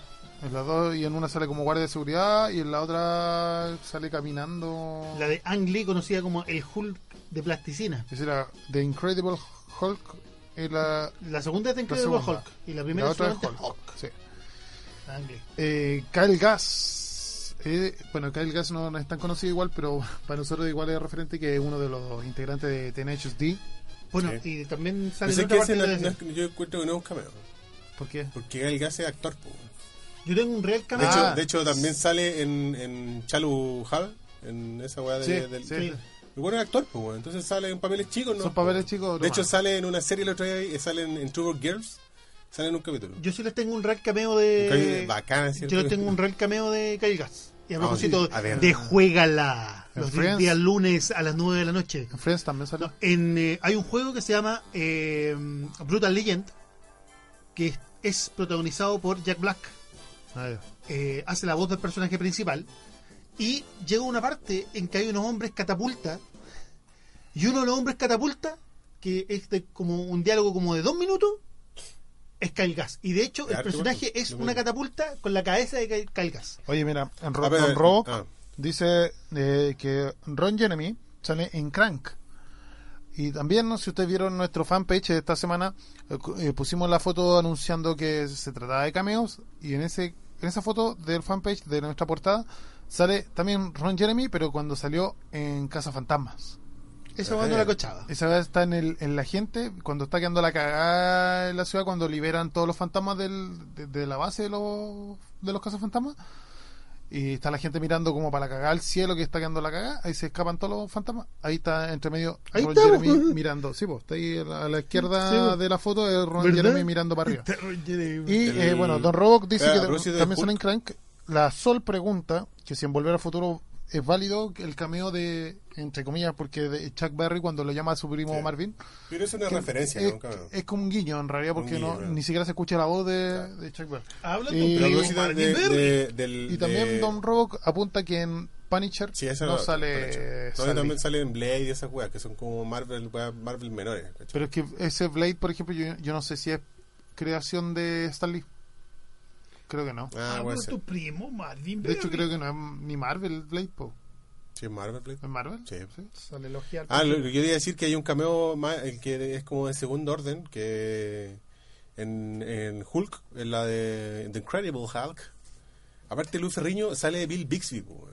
En las dos, y en una sale como guardia de seguridad, y en la otra sale caminando... La de Ang Lee, conocida como el Hulk de plasticina. Es decir, The Incredible Hulk y la, La segunda es de la Incredible. Hulk. Y la primera la es otra es solamente Hulk. Sí. Ang Lee. Eh, Kyle Gass. Eh, bueno, Kyle Gass no, no es tan conocido igual, pero para nosotros igual es referente que es uno de los integrantes de Tenacious D. Bueno, Sí. y también sale en otra parte no- de yo encuentro que no es un cameo. ¿Por qué? Porque el gas es actor. po. Yo tengo un real De, cameo. Ah. hecho, de hecho, también sale en, en Chalu Hall, en esa weá de, Sí, del. sí. El bueno es actor, pues, weón. entonces sale en papeles chicos, ¿no? Son papeles chicos. De hecho, sale en una serie el otro día, sale en, en True World Girls, sale en un capítulo. Yo sí les tengo un real cameo de. ¿cierto? Yo les tengo un real cameo de Kyle Gass. Y a Ah, propósito sí. A ver. de Juégala. ¿En Los días lunes a las 9 de la noche. En Friends también. No, en, eh, hay un juego que se llama eh, Brutal Legend, que es, es protagonizado por Jack Black. Ah. Eh, hace la voz del personaje principal. Y llega una parte en que hay unos hombres catapulta. Y uno de los hombres catapulta, que es de como un diálogo como de dos minutos, es Kyle Gass. Y de hecho, el personaje es una catapulta con la cabeza de Gass. Oye, mira, en Ro A ver, Don Rock ah. dice eh, que Ron Jeremy sale en Crank. Y también, ¿no? si ustedes vieron nuestro fanpage de esta semana, eh, eh, pusimos la foto anunciando que se trataba de cameos. Y en ese en esa foto del fanpage de nuestra portada sale también Ron Jeremy, pero cuando salió en Casa Fantasmas. Esa va no la cochaba. Esa vez está en, el, en la gente, cuando está quedando la cagada en la ciudad, cuando liberan todos los fantasmas del, de, de la base de los, de los cazafantasmas. Y está la gente mirando como para la cagada al cielo que está quedando la cagada. Ahí se escapan todos los fantasmas. Ahí está entre medio Ahí Ron está, Jeremy pues. mirando. Sí, pues está ahí a la, izquierda Sí, pues. de la foto de Ron ¿Verdad? Jeremy mirando para arriba. Y eh, bueno, Don Roboc dice Eh, a que también sale en Crank. La Sol pregunta que si en Volver al Futuro es válido el cameo de, entre comillas, porque de Chuck Berry cuando lo llama a su primo Sí. Marvin. Pero es una que referencia, es, ¿no? Es como un guiño en realidad porque guiño, no claro. ni siquiera se escucha la voz de, de Chuck Berry. Habla Y- de, de- del- Y también de- Don Rock apunta que en Punisher Sí, no no- sale. También Lee. salen Blade y esas weas que son como Marvel, weas Marvel menores. ¿cachai? Pero es que ese Blade, por ejemplo, yo, yo no sé si es creación de Stan Lee. Creo que no. Ah, Ah, pero tu primo, Marvin. De hecho, creo que no es ni Marvel Blade, po. Sí, Marvel Blade. ¿Es Marvel? Sí. Sale elogiar. Ah, lo, lo que quería decir que hay un cameo más, el que es como de segundo orden, que en, en Hulk, en la de The Incredible Hulk, aparte de Luis Ferriño, sale Bill Bixby, po,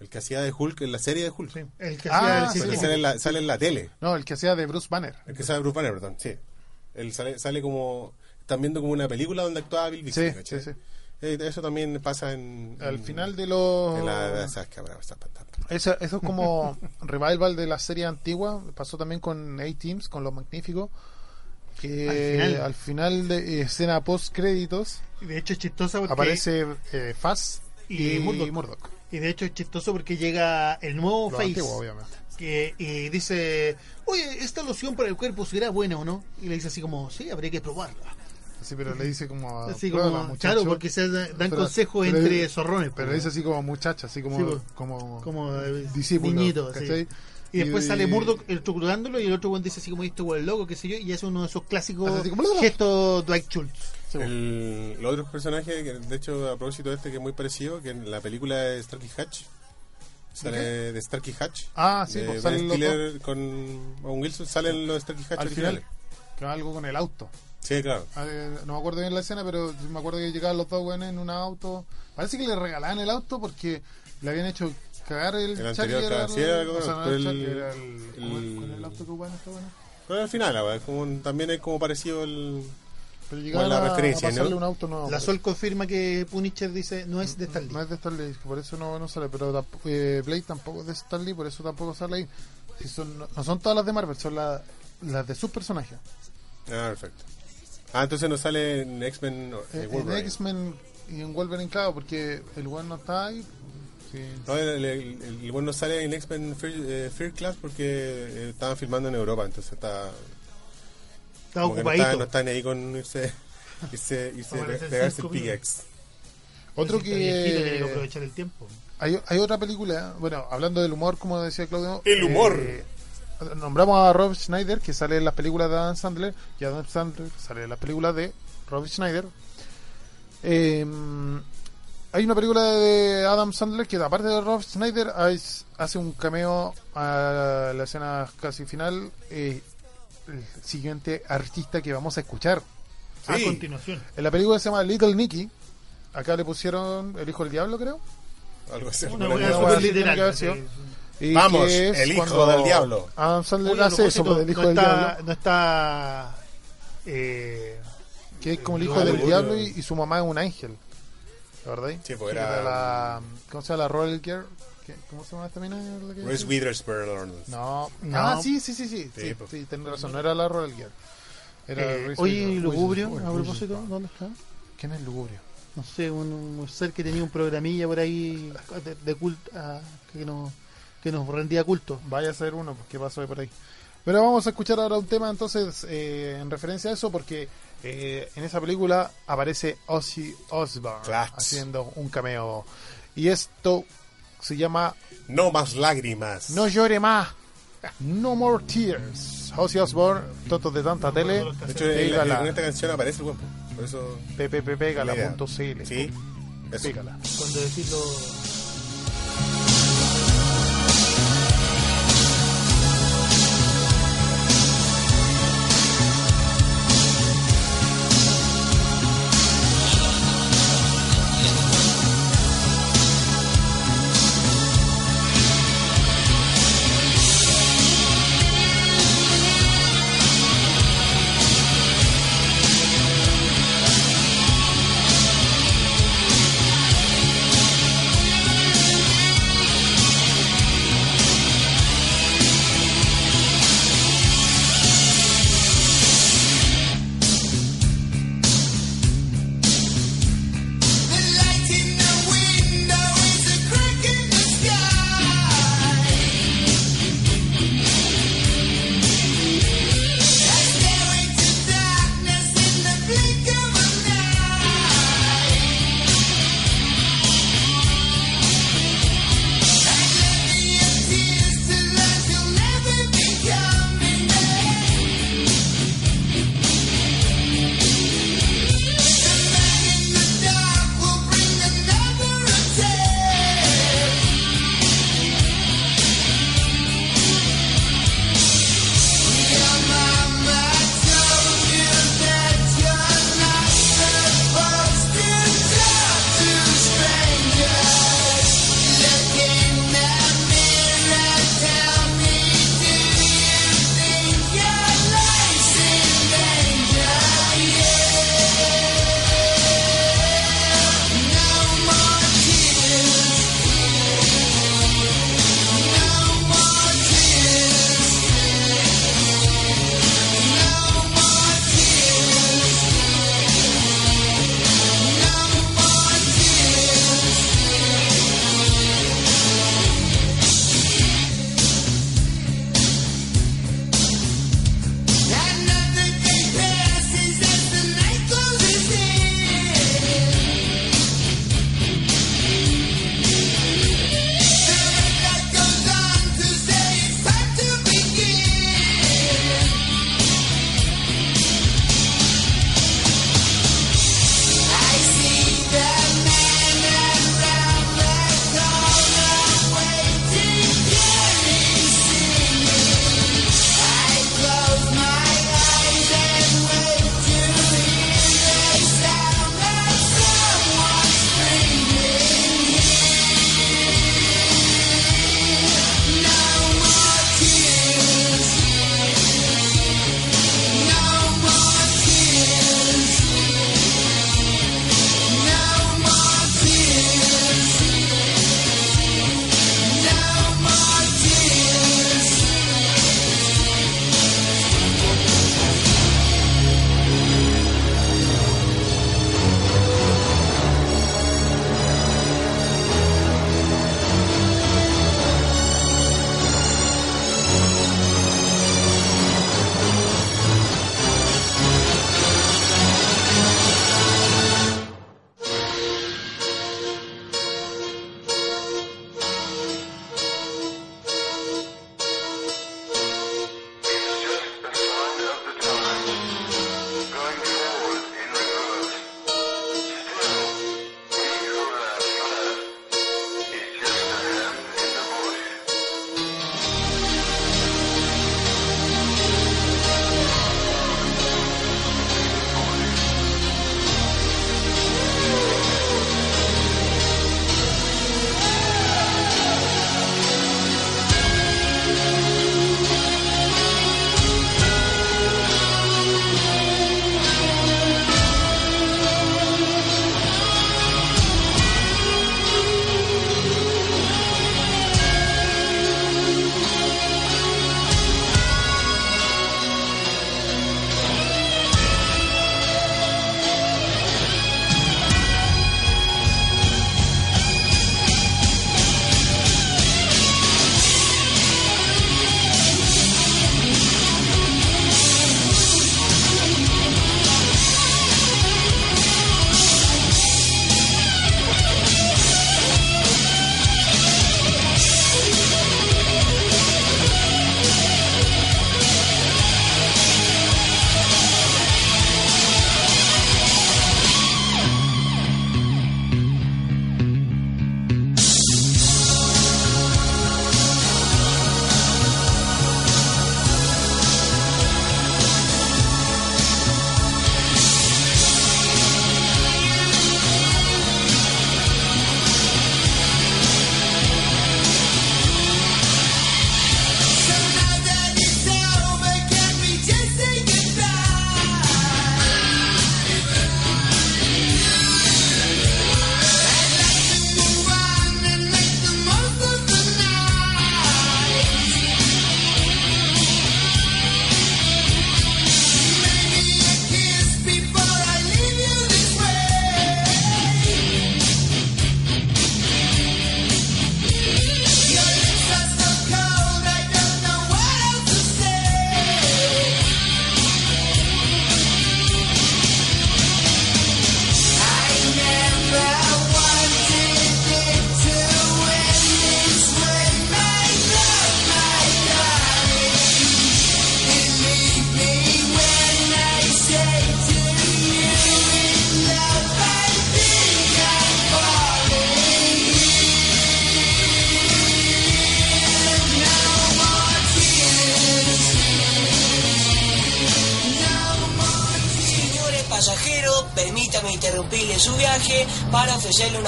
el que hacía de Hulk en la serie de Hulk. El que Ah, hacía sí, el El que sí. sale en, la, sale en la tele, No, el que hacía de Bruce Banner. el que sale Bruce Banner, perdón, sí. Él sale, sale como, están viendo como una película donde actuaba Bill Bixby, Sí, ¿cachai? sí, sí. Eh, Eso también pasa en... Al en- final de los. en la, esas. Eso, eso es como revival de la serie antigua. Pasó también con A-Teams, con Los Magníficos. Que Al final. al final de escena post créditos De hecho es chistoso porque aparece eh, Faz Y y, Murdoch. Murdoch. y de hecho es chistoso porque llega el nuevo Lo Face antiguo, obviamente. que y dice, "Oye, esta loción para el cuerpo será buena o no?" Y le dice así como, "Sí, habría que probarla." Sí, pero le dice como. Así "Pruébala, como, muchacho". claro, porque se dan Pero- consejos pero- entre zorrones. Pero pues. dice así como muchacha, así como. Sí, pues. como, como eh, discípulo, niñito, sí. Y después Y- sale Murdoch electrocutándolo y el otro buen dice así como esto o el loco, qué sé yo, y es uno de esos clásicos gestos Dwight Schultz. Sí, El, los otros personajes, que de hecho, a propósito de este, que es muy parecido, que en la película de Starkey Hatch, sale de Starkey Hatch. Ah, sí, de pues salen los Stiller con Owen Wilson, salen los Starkey Hatch Al originales. final, que va algo con el auto. Sí, claro. Ah, eh, No me acuerdo bien la escena, pero me acuerdo que llegaban los dos buenos en un auto. Parece que le regalaban el auto porque le habían hecho cagar el, El anterior, claro, sí, era o sea, no era el el- era el, ¿cómo el- es- cuál es el auto que ocupan esta buena? Pero al final, es como un- también es como parecido el... Pero la a- referencia, a pasarle ¿no? un auto nuevo. La Sol confirma que Punisher dice no es de Stan Lee. No es de Stan Lee, por eso no, no sale. Pero eh, Blade tampoco es de Stan Lee, por eso tampoco sale ahí. Si son, no, no son todas las de Marvel, son la- las de sus personajes. Ah, perfecto. Ah, entonces no sale en X-Men eh, en Wolverine. X-Men y en Wolverine, claro, porque el one no está ahí. Sí. No, el, el, el, el bueno sale en X-Men Fear, eh, Fear Class porque eh, estaban filmando en Europa, entonces está... Está que no, ocupadito. está, no están ahí con irse... irse, irse pegarse el pickaxe. Otro que que. aprovechar el tiempo. Hay, hay otra película, bueno, hablando del humor, como decía Claudio. El humor. eh, nombramos a Rob Schneider, que sale en las películas de Adam Sandler, y Adam Sandler sale en las películas de Rob Schneider. Eh, hay una película de Adam Sandler que, aparte de Rob Schneider, hay- hace un cameo a la escena casi final. eh, el siguiente artista que vamos a escuchar. A continuación. En la película se llama Little Nicky. Acá le pusieron El Hijo del Diablo, creo. Algo así. Una buena tiene que literal. Y Vamos, que es el hijo del diablo. Adam Sandler Oye, hace eso, del hijo no del está, diablo. No está. Eh, Que es como el el hijo del diablo. diablo y, y su mamá es un ángel. ¿La verdad? Sí, pues era- la, ¿Cómo se llama la Royal Girl? ¿Qué- ¿Cómo se llama esta mina? Reese Witherspoon. No. No. Ah, sí, sí, sí, sí. Sí, Sí, pues. tenés razón. No era la Royal Girl. Era eh, oye. Lugubrio, a propósito. ¿dónde está? ¿Quién es Lugubrio? No sé, un, un ser que tenía un programilla por ahí de, de culto, ah, que, nos, que nos rendía culto. Vaya a ser uno, pues, ¿qué pasó por ahí? Pero vamos a escuchar ahora un tema entonces eh, en referencia a eso porque eh, en esa película aparece Ozzy Osbourne haciendo un cameo. Y esto se llama No más lágrimas. No llore más. No more tears. Ozzy Osbourne, tontos de tanta tele. De hecho, en, la- en esta canción aparece el guapo. Por eso. ppppégala.cl. Sí. Eso. Pégala. Cuando decirlo. No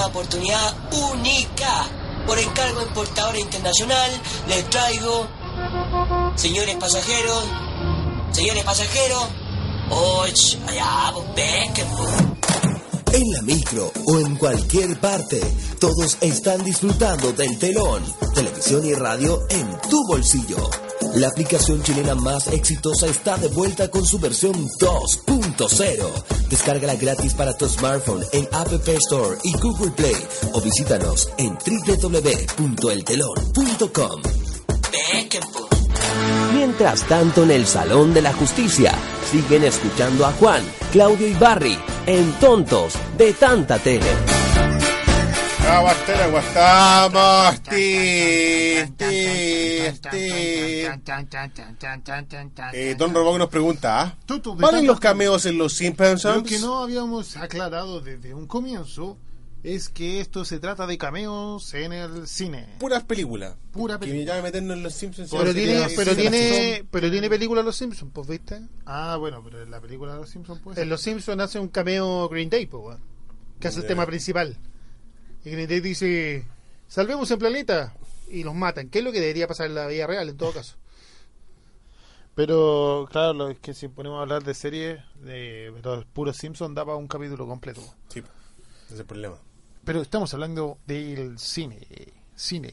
una oportunidad única. Por encargo importador internacional, les traigo, señores pasajeros, señores pasajeros, allá. En la micro o en cualquier parte, todos están disfrutando del telón, televisión y radio en tu bolsillo. La aplicación chilena más exitosa está de vuelta con su versión 2.0. Descárgala gratis para tu smartphone en App Store y Google Play o visítanos en pues. Mientras tanto, en el Salón de la Justicia, siguen escuchando a Juan, Claudio y Barry en Tontos de Tanta Tele. Ti, ti. Eh, Don Robón nos pregunta, ¿ah? ¿valen los cameos en los Simpsons? Lo que no habíamos aclarado desde un comienzo es que esto se trata de cameos en el cine. Puras películas. Pura Que película. ya meternos en los Simpsons. Pero tiene, pero tiene, pero tiene película Los Simpsons, pues, ¿viste? Ah, bueno, pero en la película de los Simpsons pues. En Los Simpsons hace un cameo Green Day, pues, que hace el tema principal. Y Green Day dice, salvemos el planeta, y los matan. ¿Qué es lo que debería pasar en la vida real, en todo caso? Pero claro, lo es que si ponemos a hablar de series de los puros Simpsons da para un capítulo completo. Sí, ese es el problema. Pero estamos hablando del cine. Cine.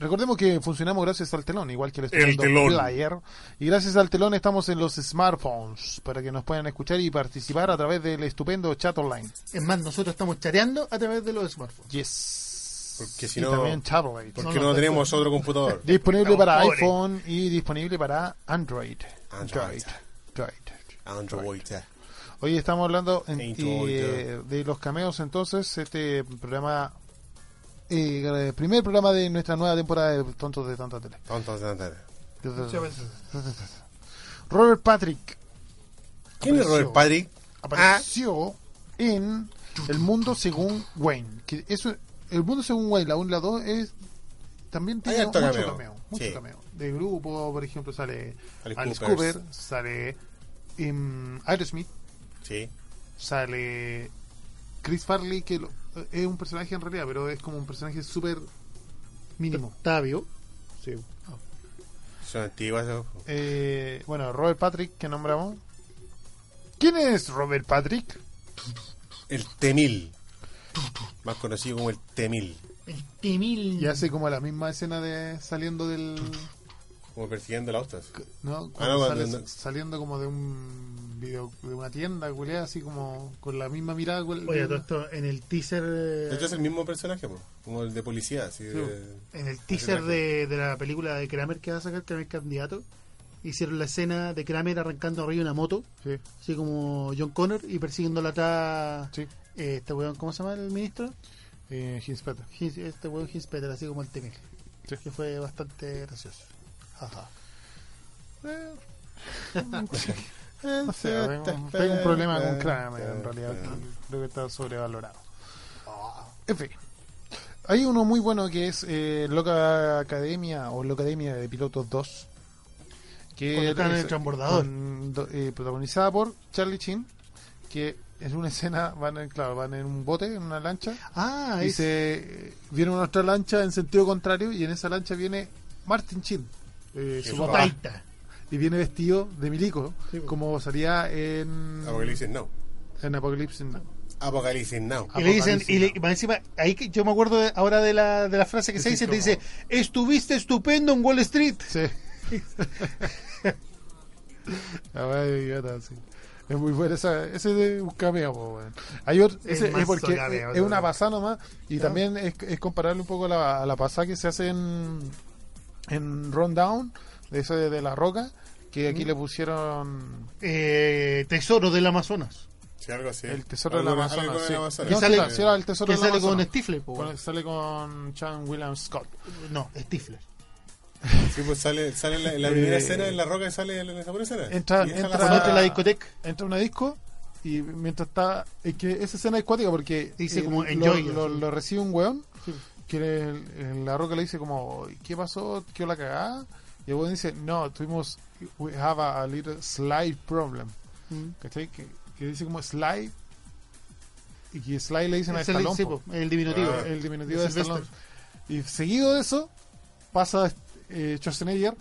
Recordemos que funcionamos gracias al telón, igual que el estupendo telón. player. Y gracias al telón estamos en los smartphones para que nos puedan escuchar y participar a través del estupendo chat online. Es más, nosotros estamos chareando a través de los smartphones. Yes. Porque si y no- también tablet. Porque no, tenemos otro computador. Disponible para iPhone y disponible para Android. Android. Android. Android. Hoy estamos hablando en- eh, de los cameos entonces, este programa, eh, el primer programa de nuestra nueva temporada de Tontos de Tanta Tele. Tontos de Android. Robert Patrick ¿Quién es. Robert Patrick? apareció en El Mundo Según Wayne. Que eso, el Mundo Según Wayne, la 1 y la 2 es también tiene mucho cameo. cameo. mucho Sí. cameo. De grupo, por ejemplo, sale Alice. Cooper, sale um, Aerosmith, Sí. sale Chris Farley, que lo- es un personaje en realidad, pero es como un personaje súper mínimo. Octavio. Sí. Son antiguas. ¿no? Eh, bueno, Robert Patrick, que nombramos. ¿Quién es Robert Patrick? El Temil. Más conocido como el Temil. El Temil. Y hace como la misma escena de saliendo del. Como persiguiendo las autos. ¿no? Ah, no, saliendo como de un video, de una tienda, así como con la misma mirada. cual- Oye, todo esto en el teaser. De hecho es el mismo personaje, po, como el de policía. Así de- En el teaser de, de la película de Kramer que va a sacar Kramer candidato, hicieron la escena de Kramer arrancando arriba de una moto, Sí, así como John Connor, y persiguiéndola atrás. sí. eh, este weón, ¿cómo se llama el ministro? Eh, Hins Peter. Hins- Este weón Hinspeter, así como el Temel. Sí. Que fue bastante gracioso. Ajá. Eh, no sé, tengo, tengo un problema con Kramer, en realidad. Creo que está sobrevalorado. En fin. Hay uno muy bueno que es eh, Loca Academia o Loca Academia de Pilotos 2. Que están en es- el transbordador. con- eh, protagonizada por Charlie Chin. Que en una escena van en, claro, van en un bote, en una lancha. Ah, y es- se viene una otra lancha en sentido contrario. Y en esa lancha viene Martin Chin. Eh, su papá Taita. y viene vestido de milico, Sí, pues. como salía en Apocalipsis Now. en Apocalipsis Now. Apocalipsis Now. Y le dicen, y le, más encima, ahí que yo me acuerdo de- ahora de la, de la frase que se Sí, dice, te dice, estuviste estupendo en Wall Street. Sí. De. Es muy bueno, esa, ese es un cameo, po, weón. Hay otro, Es ese es más porque cameo, es, es una pasada nomás y también es, es comparable un poco a la, a la pasada que se hace en, en Rundown, de eso de, de la roca, que aquí le pusieron Eh, tesoro del Amazonas. Sí, algo así. el tesoro Amazonas. sí. del Amazonas. Que sale- sí, sí, era el tesoro que sale con. Stifler, po, Con- weón. sale con Chan William Scott. No, Stifler. Sí, pues sale, sale en la, en la Eh, primera escena en la roca y sale en esa escena. Entra- entra- la- la discoteca. entra una disco y mientras está es que esa escena es cuática porque Dice eh, como, lo, "Enjoy", lo, lo recibe un weón Sí. Que el- la roca le dice como ¿qué pasó? ¿qué la cagada? y el weón dice no tuvimos we have a, a little slide problem Mm. ¿cachai? Que, que dice como slide y Sly le dicen a Es el, Stallone. sí, po. el diminutivo. Ah, el diminutivo de de Stallone. Sylvester. Y seguido de eso, pasa eh, Schwarzenegger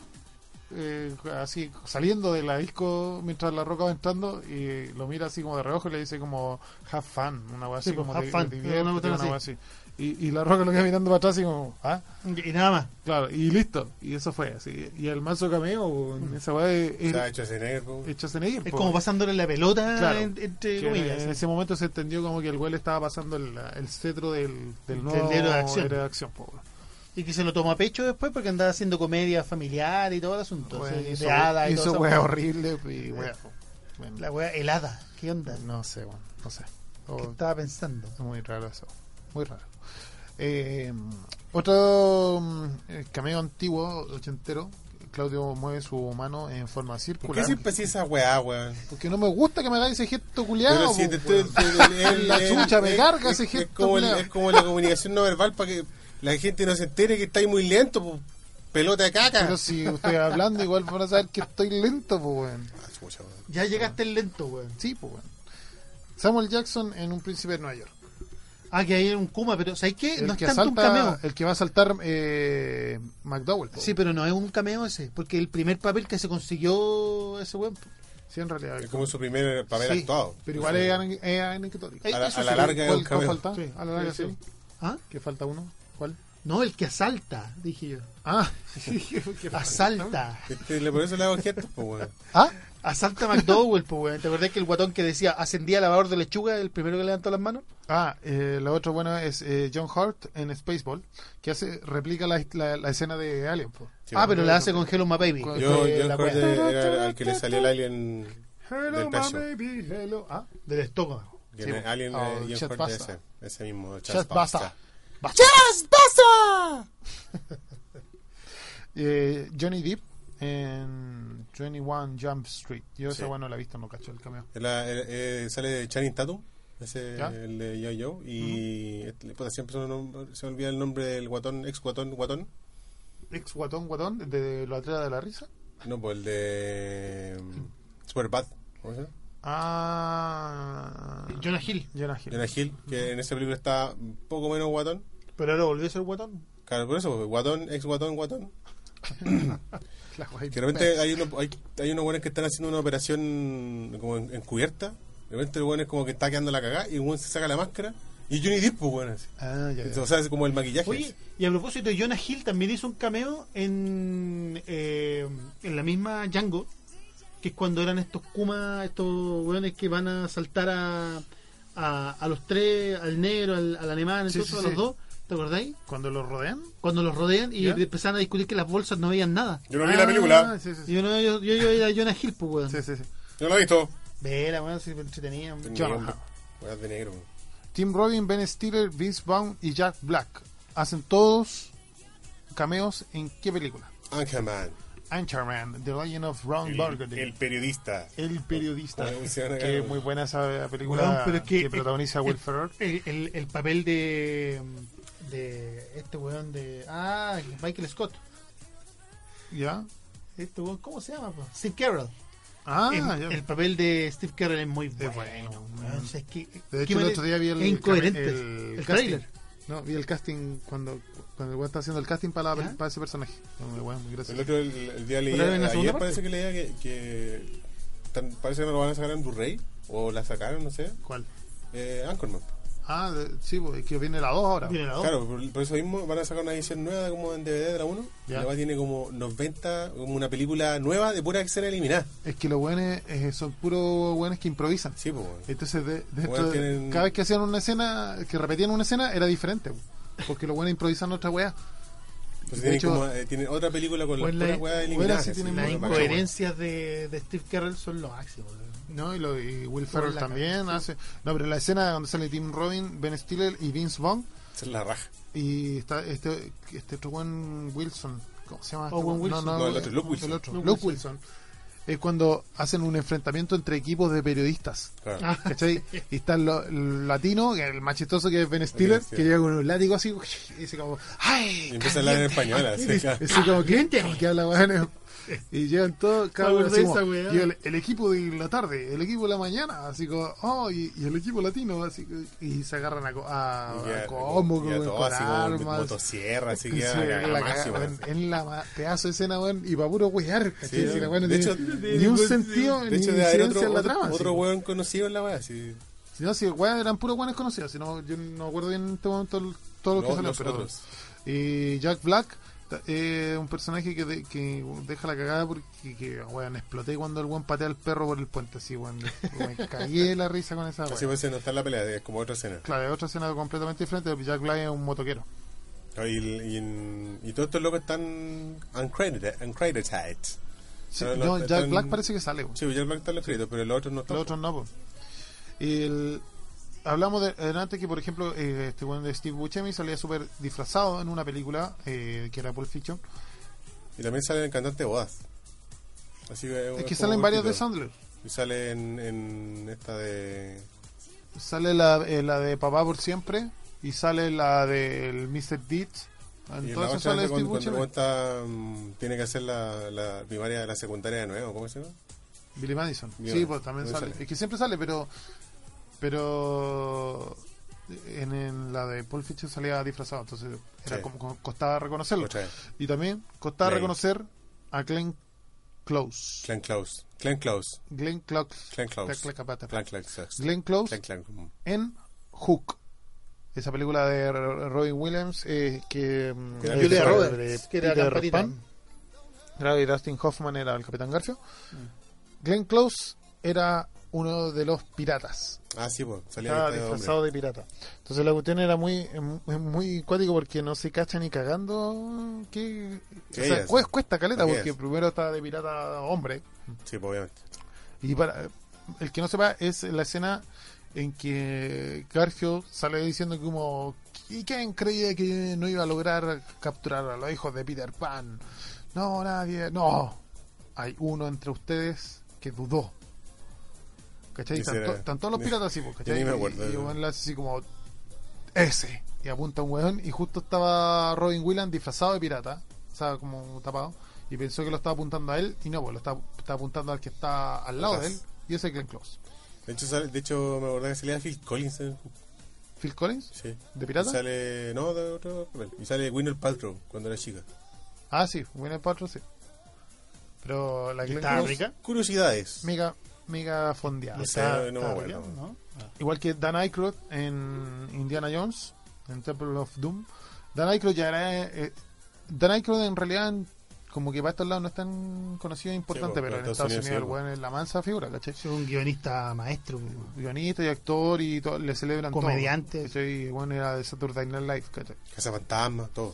eh, así saliendo de la disco mientras la roca va entrando y lo mira así como de reojo y le dice como have fun, una wea así Sí, como have de- fun, de una diviértete, cuestión una así. así. Y, y la roca lo queda mirando para atrás y como, ah, Y nada más. claro, y listo. Y eso fue así. Y el mazo cameo, en esa wea es, es, Schwarzenegger, po. es Schwarzenegger, Es po. como pasándole la pelota, Claro. en- entre Que comillas. en ese momento se entendió como que el güey le estaba pasando el, el cetro del, del Del nuevo héroe de acción. héroe de acción, po, weón. Y que se lo tomó a pecho después porque andaba haciendo comedia familiar y todo el asunto. Bueno, así, hizo, de hada y hizo todo eso. wea horrible y wea, bueno, La wea helada. ¿Qué onda? no sé, bueno, no sé. ¿Qué O- estaba pensando? es muy raro eso, muy raro. Eh, otro mm, eh, cameo antiguo, ochentero, Claudio mueve su mano en forma ¿Por circular. qué siempre hacía esa weá, weón? Porque no me gusta que me hagáis ese gesto culiado. Si La chucha, me carga es- ese es gesto como el- culiao. Es como la comunicación no verbal para que la gente no se entere que estáis muy lento, po. pelota de caca. Pero si estoy hablando, igual van a saber que estoy lento, pues, weón. Ah, weón. Ya llegaste el lento, weón. Sí, pues, weón. Samuel Jackson en Un Príncipe de Nueva York. Ah, que hay un Kuma, pero ¿sabes qué? El no es que, tanto un cameo. el que va a saltar eh, McDowell. Sí, pero no es un cameo ese, porque el primer papel que se consiguió ese weón. Sí, en realidad. Es como su primer papel Sí, actuado. Pero igual es, ane- es anecdótico. Eh, A la- eso a la sí. larga es ¿Cuál, un cuál cameo. falta? Sí, A la larga, sí, sí. ¿Ah? ¿Que falta uno? ¿Cuál? No, el que asalta, dije yo. Ah, Asalta. Este, le- Por eso le hago gestos, pues, weón. ah, Asalta a McDowell, pues, weón. ¿Te acordás que el guatón que decía ascendía lavador de lechuga, el primero que levantó las manos? ah eh, la otra buena es eh, John Hurt en Spaceball, que hace replica la, la, la escena de Alien. Sí, ah, pero la hace con Hello My Baby. Yo, yo era al que le salió el alien Hello, del my pecho. baby, hello. Ah, Del estómago. Sí, Alien oh, eh, John Basta. ese, ese mismo. Chet Chet Basta. Basta. Eh, Johnny Depp en 21 Jump Street. Yo Sí. esa bueno la he visto, no cacho el cameo. La- el- eh, sale de Channing Tatum, ese ¿Ya? el de Yo Yo, y este, puta, siempre se me, se me olvida el nombre del guatón, ex guatón, guatón. Ex guatón, guatón, de lo atrás de la risa. No, pues el de mm, Superbad, ¿cómo se llama? Ah, Jonah Hill. Jonah Hill. Jonah Hill, que en esa película está un poco menos guatón. Pero ahora volvió a ser guatón. Claro, por eso, pues, guatón, ex guatón, guatón. Que de repente hay, uno, hay, hay unos buenos que están haciendo una operación como en- encubierta. De repente el bueno es como que está quedando la cagada y el bueno se saca la máscara. Y Johnny Depp, pues bueno, así. Ah, ya, ya. O sea, es como el maquillaje. Oye, y a propósito, Jonah Hill también hizo un cameo en, eh, en la misma Django, que es cuando eran estos Kuma, estos weones que van a saltar a, a, a los tres, al negro, al, al alemán, Sí, entonces sí, a los sí. dos, ¿te acordáis? Cuando lo rodean. Cuando los rodean y ¿Ya? empezaron a discutir que las bolsas no veían nada. Yo no vi Ah, la película. Sí, sí, Y sí. yo, no, yo, yo, yo era Jonah Hill, pues, weón. sí, sí, sí. Yo lo he visto. Vera, weón, si me entretenía. No. weas de negro. Tim Robin, Ben Stiller, Vince Vaughn y Jack Black hacen todos cameos en qué película? Anchorman. Anchorman, The Legend of Ron Burgundy. El periodista. El periodista. Que es muy buena esa película Weón, pero es que- que protagoniza Will el- Ferrell. El, el, el papel de, de este weón de. Ah, Michael Scott. ¿Ya? Este weón, ¿cómo se llama? po? Steve Carell. Ah, el, ya. el papel de Steve Carell es muy bueno. bueno, weón. O sea, es que, De hecho, el otro día vi el, incoherente. el, El, casting. trailer. No, vi el casting cuando, cuando el weón está haciendo el casting para, la- para ese personaje. Muy bueno, muy El otro el, el día leía, Pero en la ayer segunda parece que leía que, que tan- parece que no lo van a sacar en Blu-ray o la sacaron, no sé. ¿Cuál? Eh, Anchorman. Ah, de- sí, pues, es que viene la 2 ahora. Viene la dos. Claro, por, por eso mismo van a sacar una edición nueva como en DVD de la 1. Y Ya. la tiene como 90, como una película nueva de pura escena eliminada. Es que los buenos eh, son puros buenos que improvisan. Sí, pues. Entonces, de, tienen- cada vez que hacían una escena, que repetían una escena, era diferente. pues, Porque los buenos improvisan otra weá. Entonces tienen, hecho, como, eh, tienen otra película con las Bueno, la- puras weas bueno, eliminadas. sí Las incoherencias de, de Steve Carell son lo máximo. ¿No? Y, lo- y Will Ferrell también hace. No, pero la escena donde sale Tim Robin, Ben Stiller y Vince Vaughn. es la raja. Y está este, este otro buen Wilson. ¿Cómo se llama? este Owen weón? Wilson. No, el otro, Luke Wilson. el otro, Luke Luke Wilson. Es cuando hacen un enfrentamiento entre equipos de periodistas. Claro. Ah, ¿Cachai? Y está el, lo- el latino, que es el más chistoso que es Ben Stiller, que llega con un látigo así, y dice como, ¡ay! Y empieza a hablar en español. Así, así como como que habla, weón, Y llegan todos, cada uno y el, el equipo de la tarde, el equipo de la mañana, así como, oh, y, y el equipo latino, así que- y se agarran a, co- a, Y a a- combo, y a con, todo con así como armas. motosierra, así que Sí, a la en la pedazo de escena, weón, y para puro wear. Sí, no de hecho- ni un sentido, De ni hecho, de otro, en la trama. otro weón conocido en la weá, sí. Si no, si weón eran puros weones conocidos, si no, yo no acuerdo bien en este momento todos los que No, salieron, los pero. otros. Y Jack Black eh, un personaje que, de- que deja la cagada porque que, weón, exploté cuando el weón patea al perro por el puente, así, weón. Me cagué la risa con esa Así weón. parece no está en la pelea, es como otra escena. Claro, es otra escena completamente diferente. Jack Black es un motoquero. Y, y, todos estos locos están uncredited. uncredited. Sí, No, no, no, están- Jack Black parece que sale, weón. Sí, Jack Black está en los créditos, pero los otros no están. Los otros no, pues. Y el- hablamos de antes que, por ejemplo, eh, este weón de Steve Buscemi salía súper disfrazado en una película eh, que era Pulp Fiction. Y también sale el cantante de bodas. Así que, Es que como salen varios de. Sandler. Y sale en, en esta de. Sale la, eh, la de Papá por Siempre y sale la del Mr. Deeds. Entonces sale es Steve cuando, cuando Buscemi. está, mm, tiene que hacer la, la primaria, la secundaria de nuevo, ¿cómo se llama? Billy Madison. Billy sí, Madison. pues también sale. sale. Es que siempre sale, pero. Pero. En, en la de Pulp Fiction salía disfrazado, entonces era Sí. como, como costaba reconocerlo. Y también costaba reconocer a Glenn Close. Glenn Close. Glenn Close. Glenn Close. Glenn Close. Glenn Close. Glenn Close Glenn Close. Mm. en Hook. Esa película de Robin Williams eh, que mm, Julia Roberts, que era Peter. Pan. Y Dustin Hoffman era el Capitán Garfio. Glenn Close era uno de los piratas. Ah, sí, pues. Salía Estaba de disfrazado de pirata. Entonces la cuestión era muy muy, cuático porque no se cacha ni cagando que cuesta, caleta ¿Qué porque es? primero está de pirata hombre Sí, pues, obviamente. y para el que no sepa es la escena en que Garfield sale diciendo que como ¿y quién creía que no iba a lograr capturar a los hijos de Peter Pan? No, nadie, no. Hay uno entre ustedes que dudó. ¿Cachai? Están, to- era- están todos los piratas así, pues, ¿cachai? me acuerdo. Y, le hace así como ese. Y apunta a un weón y justo estaba Robin Williams disfrazado de pirata, o sea, como tapado, y pensó que lo estaba apuntando a él y no, pues lo estaba, estaba apuntando al que está al lado de él y ese es Glenn Close. De hecho, sale- de hecho me acordaba que salía Phil Collins. en- Phil Collins, Sí. ¿de pirata? Y sale. No, de otro papel. Y sale Winner Paltrow cuando era chica. Ah, sí, Winner Paltrow, sí. Pero la Glenn ¿Estaba Close, rica? Curiosidades. mega, mega fondeada. No. Ah. Igual que Dan Aykroyd en Indiana Jones, en Temple of Doom. Dan Aykroyd ya era... eh, Dan Aykroyd en realidad como que para estos lados no es tan conocido e importante, Sí, pero pues, en Estados Unidos, sí, el pues. weón es la mansa figura, ¿cachai? Es un guionista maestro. Guionista y actor y todo, le celebran todo. Comediante. ¿cachai? El weón era de Saturday Night Live, ¿cachai? Casa Fantasma, todo.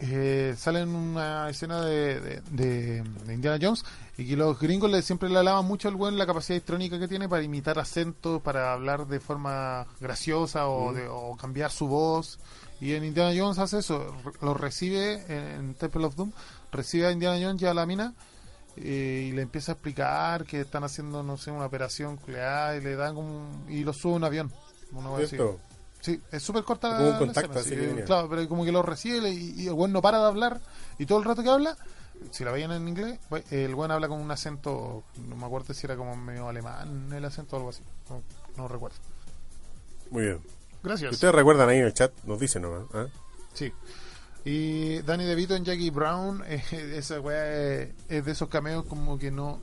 Eh, sale en una escena de, de, de- de Indiana Jones y que los gringos le, siempre le alaban mucho al buen la capacidad histrónica que tiene para imitar acentos, para hablar de forma graciosa o, de- o cambiar su voz. Y en Indiana Jones hace eso, lo recibe en Temple of Doom, recibe a Indiana Jones ya a la mina eh, y le empieza a explicar que están haciendo, no sé, una operación nuclear y le dan como un- y lo sube a un avión. Una wea así. ¿Cierto? Sí, es súper corta Como un la contacto, escena, así que. Claro, pero como que lo recibe y, y el buen no para de hablar y todo el rato que habla, si la veían en inglés, pues, el buen habla con un acento, no me acuerdo si era como medio alemán el acento o algo así, no, no recuerdo. Muy bien. Si Gracias. ustedes recuerdan ahí en el chat, nos dicen nomás. ¿ah? Sí. Y Danny DeVito en Jackie Brown, eh, esa weá es, es de esos cameos como que no,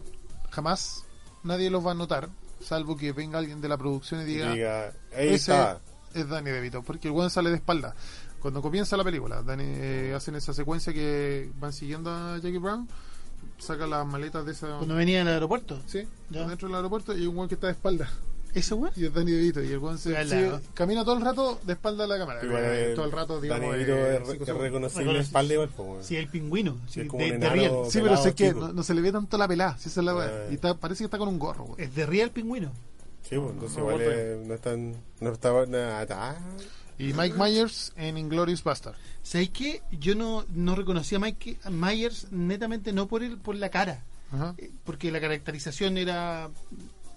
jamás nadie los va a notar, salvo que venga alguien de la producción y Y diga, diga, ahí ese está. Es Danny DeVito, porque el weón sale de espalda. Cuando comienza la película, Danny, eh, hacen esa secuencia que van siguiendo a Jackie Brown, saca las maletas de esa. Cuando venía al aeropuerto. Sí, Ya. dentro del aeropuerto y hay un weón que está de espalda. ¿Ese weón? Y es Danny DeVito. Y el weón se, camina todo el rato de espalda a la cámara. Igual, Eh, eh, todo el rato, digamos. Dani eh, Vito es, cinco re- es segundos. reconocible espalda igual. pues. Sí, el pingüino. Sí, es como de, un de enano. Real. Sí, pero sé que no, no se le ve tanto la pelada. Si esa es la. Ah. Y está- parece que está con un gorro, weón. Es de Real pingüino. Sí, pues, entonces No, igual bueno. eh, no están. No estaba nada. Y Mike Myers en Inglorious Bastard. ¿Sabéis qué? Yo no, no reconocí a Mike Myers netamente no por el, por la cara. Ajá. eh, Porque la caracterización era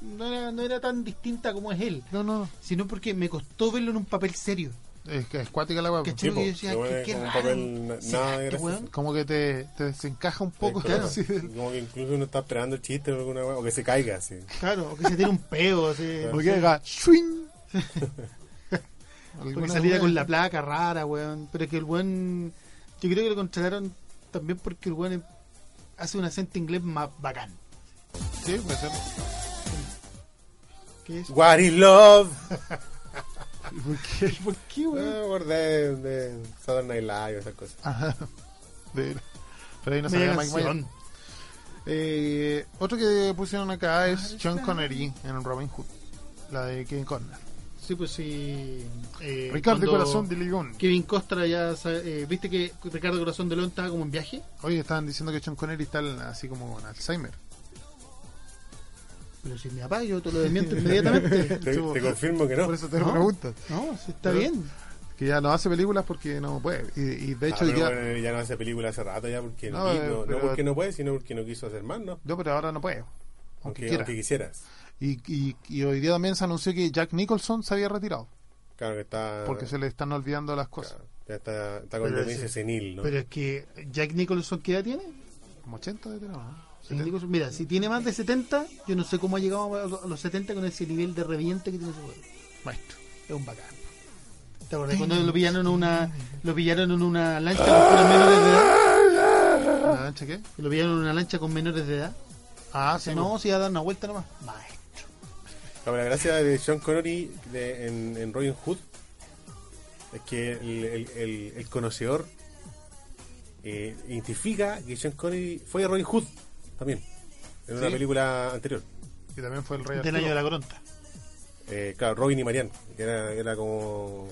no, era. no era tan distinta como es él. No, no. Sino porque me costó verlo en un papel serio. Es que es cuática la weá. Decía, lo que- qué como raro. papel na- ¿Será nada este weón? Como que te, te desencaja un poco. Claro. así del- Como que incluso uno está esperando el chiste o alguna weá, o que se caiga así. Claro, o que se tiene un peo, así. O que haga swing. Porque weá. con la placa rara, weón. Pero que el buen. Yo creo que lo contrataron también porque el buen hace un acento inglés más bacán. Sí, puede ser. ¿Qué es? What is love? ¿Por qué? ¿Por qué, Ah, weón? Me acordé de Southern Night Live, esas cosas. Ajá. De- Pero ahí no sabía Mike Myers. Eh, otro que pusieron acá es John Connery en Robin Hood, la de Kevin Conner. Sí, pues sí. eh, Ricardo Corazón de León. Kevin Costner ya. sa- eh, ¿Viste que Ricardo Corazón de León estaba como en viaje? Oye, estaban diciendo que John Connery está así como con Alzheimer. Pero si me apago, te lo desmiento inmediatamente. Te, te confirmo que no. Por eso te lo No. pregunto. No, sí, está Pero- bien. Que ya no hace películas porque no puede. Y, y de Ah, hecho, pero ya, bueno, ya no hace película hace rato ya porque no, No, eh, no, porque no puede, sino porque no quiso hacer más, ¿no? no, pero ahora no puede. Aunque, Aunque, quiera. aunque quisieras. Y, y, y hoy día también se anunció que Jack Nicholson se había retirado. Claro que está. Porque se le están olvidando las cosas. claro, ya está, está con Pero demencia senil, ¿no? Pero es que Jack Nicholson, ¿qué edad tiene? Como 80 de tener, ¿no? Mira, si tiene más de 70, yo no sé cómo ha llegado a los- a los 70 con ese nivel de reviente que tiene ese juego. Maestro. Es un bacán. ¿Te acuerdas cuando lo pillaron en una lo pillaron en una lancha con menores de edad? ¿La lancha qué? Lo pillaron en una lancha con menores de edad. Ah, Dice, no, si iba a dar una vuelta nomás. Maestro. No, la gracia de Sean Connery de- en, en Robin Hood es que el, el- el- el conocedor eh, identifica que Sean Connery fue Robin Hood también en una Sí. película anterior. Y también fue el rey Del año de la coronta. Eh, claro, Robin y Marianne, que era, era como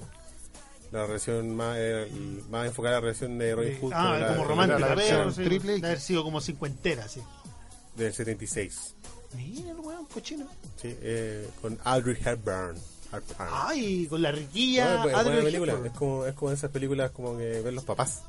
la relación más, el- más enfocada a la relación de Robin Hood Ah, la- como la- romántica, la pero versión sí, triple de haber sido como cincuentera, sí. del 76. Mira el weón, cochino. Sí, eh, con Audrey Hepburn. Hepburn. Ay, con la No, riquilla. es bu- es buena película. Es como, es como esas películas como que ven los papás.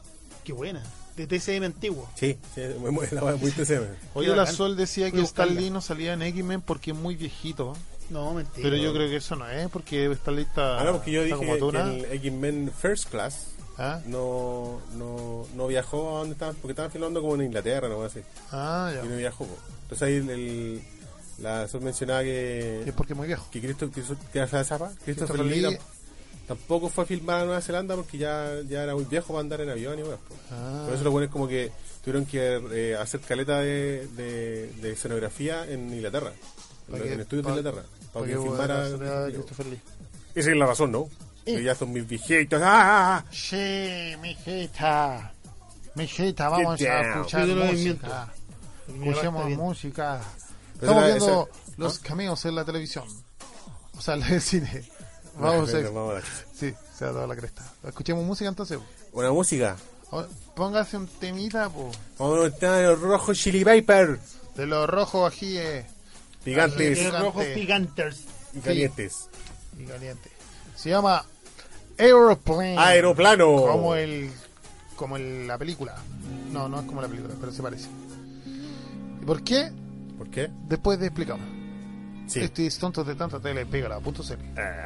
Qué buena. De TCM antiguo. Sí, sí, muy, muy, la wea muy TCM. Oye, la. Sol decía que Stan. Lee no salía en X-Men porque es muy viejito. No, mentira. Pero yo creo que eso no es, porque Stan Lee está, Ah, no, porque yo dije como que el X-Men First Class ¿Ah? no, no, no viajó a donde estaban, porque estaban filmando como en Inglaterra, no así. Ah, Y no ya. viajó. Entonces ahí el, el- la Sol mencionaba que, es porque es muy viejo. que Cristo, que Christopher Lee, Lee- tam- tampoco fue a filmar a Nueva Zelanda porque ya, ya era muy viejo para andar en avión y weas, po. Ah. Por eso lo bueno es como que tuvieron que eh, hacer caleta de, de, de escenografía en Inglaterra, en, que- estudios pa- de Inglaterra, para Para que filmara. filmara Christopher Lee. Esa es la razón, ¿no? Que ya son mis viejitos. ¡Ah! Sí, mijita. Mijita, vamos Get a down. escuchar música. Escuchemos música. Estamos viendo esa- los ¿Ah? cameos en la televisión. O sea, en el cine. Vamos a Bueno, vamos a la- Sí, se ha dado la cresta. Escuchemos música entonces. Una música. Póngase un temita, po. Vamos a estar los rojos chili viper. De los rojos ajíes Gigantes De Gigante. rojos giganters. y calientes. y caliente. Se llama Aeroplane. Aeroplano. Como el. Como el- la película. No, no es como la película, pero se parece. ¿Y por qué? ¿Por qué? Después de explicamos. Sí. Estos tontos de tanta tele, pégala, punto cero. Ah.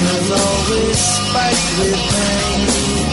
love will always fight with pain.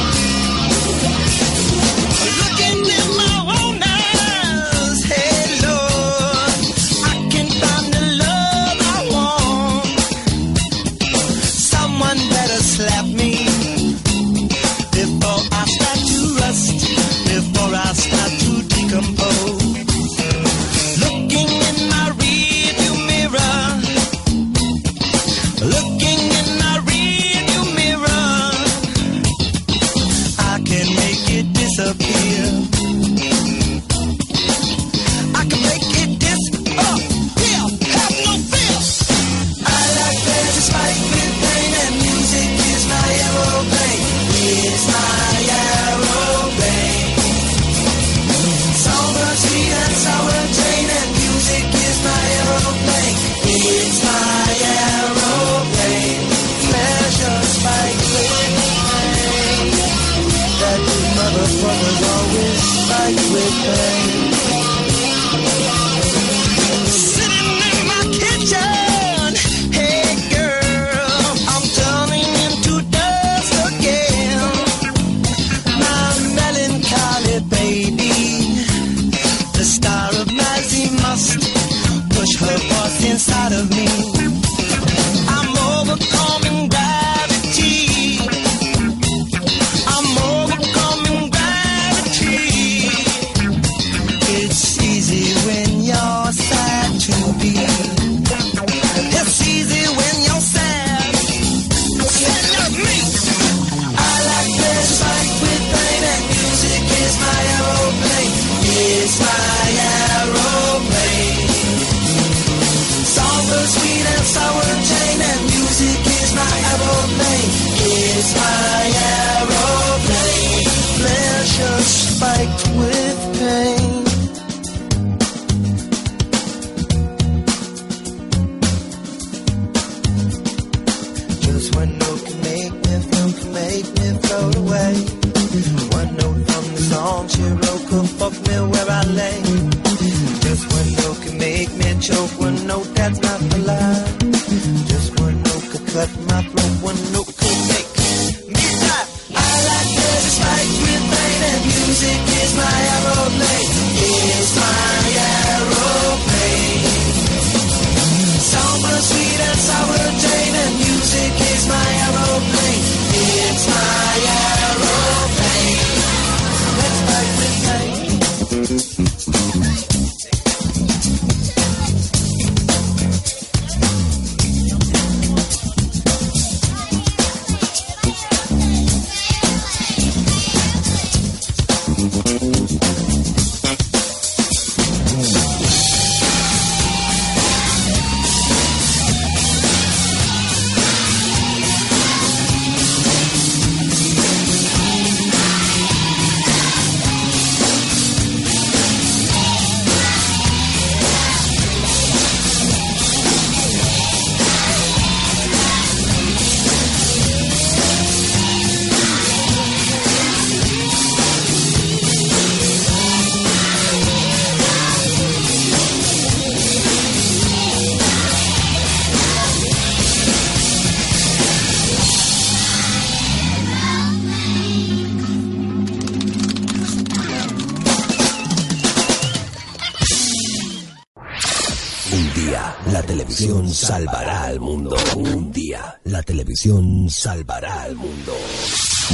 Salvará al mundo.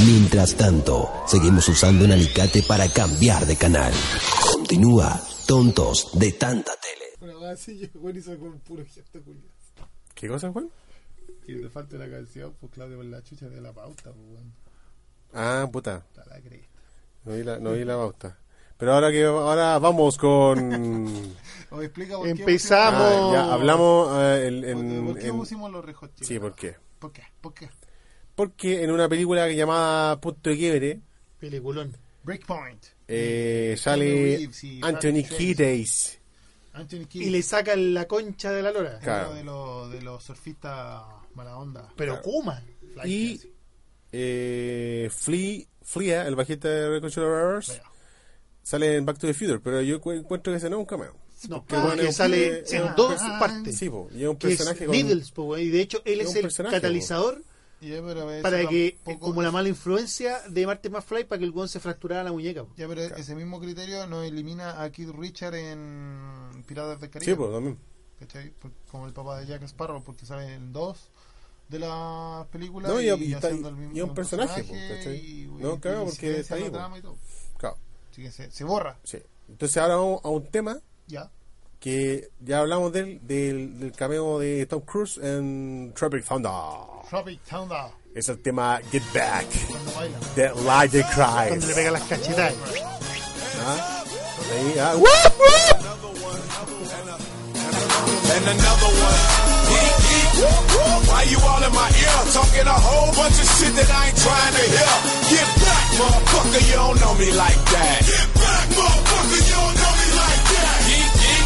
Mientras tanto, seguimos usando un alicate para cambiar de canal. Continúa, tontos de tanta tele. Culiado. ¿Qué cosa, Juan? Y te falta la canción, pues Claudio con la chucha de la pauta, pues bueno. Ah, puta. No vi la, no vi la pauta. Pero ahora que ahora vamos con O explica por qué Empezamos. Ah, ya hablamos eh, el- en, ¿Por qué en- pusimos los rejos sí, ¿por qué? ¿Por qué? ¿Por qué? Porque en una película llamada Punto de Quiebre Peliculón. Breakpoint. eh, Keanu sale Reeves y Anthony Kiedis. Y le sacan la concha de la lora. Claro. Uno de los, de los surfistas mala onda. Pero Kuma. Y eh, Flea, Flea, el bajista de Red Vea. sale en Back to the Future, pero yo cu- encuentro que ese no es un cameo. No, bueno, que sale en dos partes. Sí, po, y es un es personaje con... Needles, po, güey, y de hecho él Es el personaje, catalizador Ya, pero eso para que, tampoco- como la mala influencia de Marty McFly, para que el guan se fracturara la muñeca. po. Ya, pero ese mismo criterio no elimina a Kid Richard en Piratas del Caribe. Sí, pues también. ¿cachai? Como el papá de Jack Sparrow, porque sale en dos de las películas. No, y- y está- haciendo el mismo- y es un personaje, pues, y- No, y- claro, y porque está ahí, la pues. y. Claro, Así que se, se borra, sí. Entonces ahora vamos a un tema ya. que ya hablamos del, del, del cameo de Tom Cruise en Tropic Thunder. Tropic Thunder, Es el tema Get Back, cuando bailan. The Light That Cuando le Cries. pega las cachetadas. ¿Ah? Ahí, ah, ¡Wup, wup! and another one. Geek, geek. Why you all in my ear talking a whole bunch of shit that I ain't trying to hear? Get back, motherfucker, you don't know me like that. Get back, motherfucker, you don't know me like that. Geek, geek.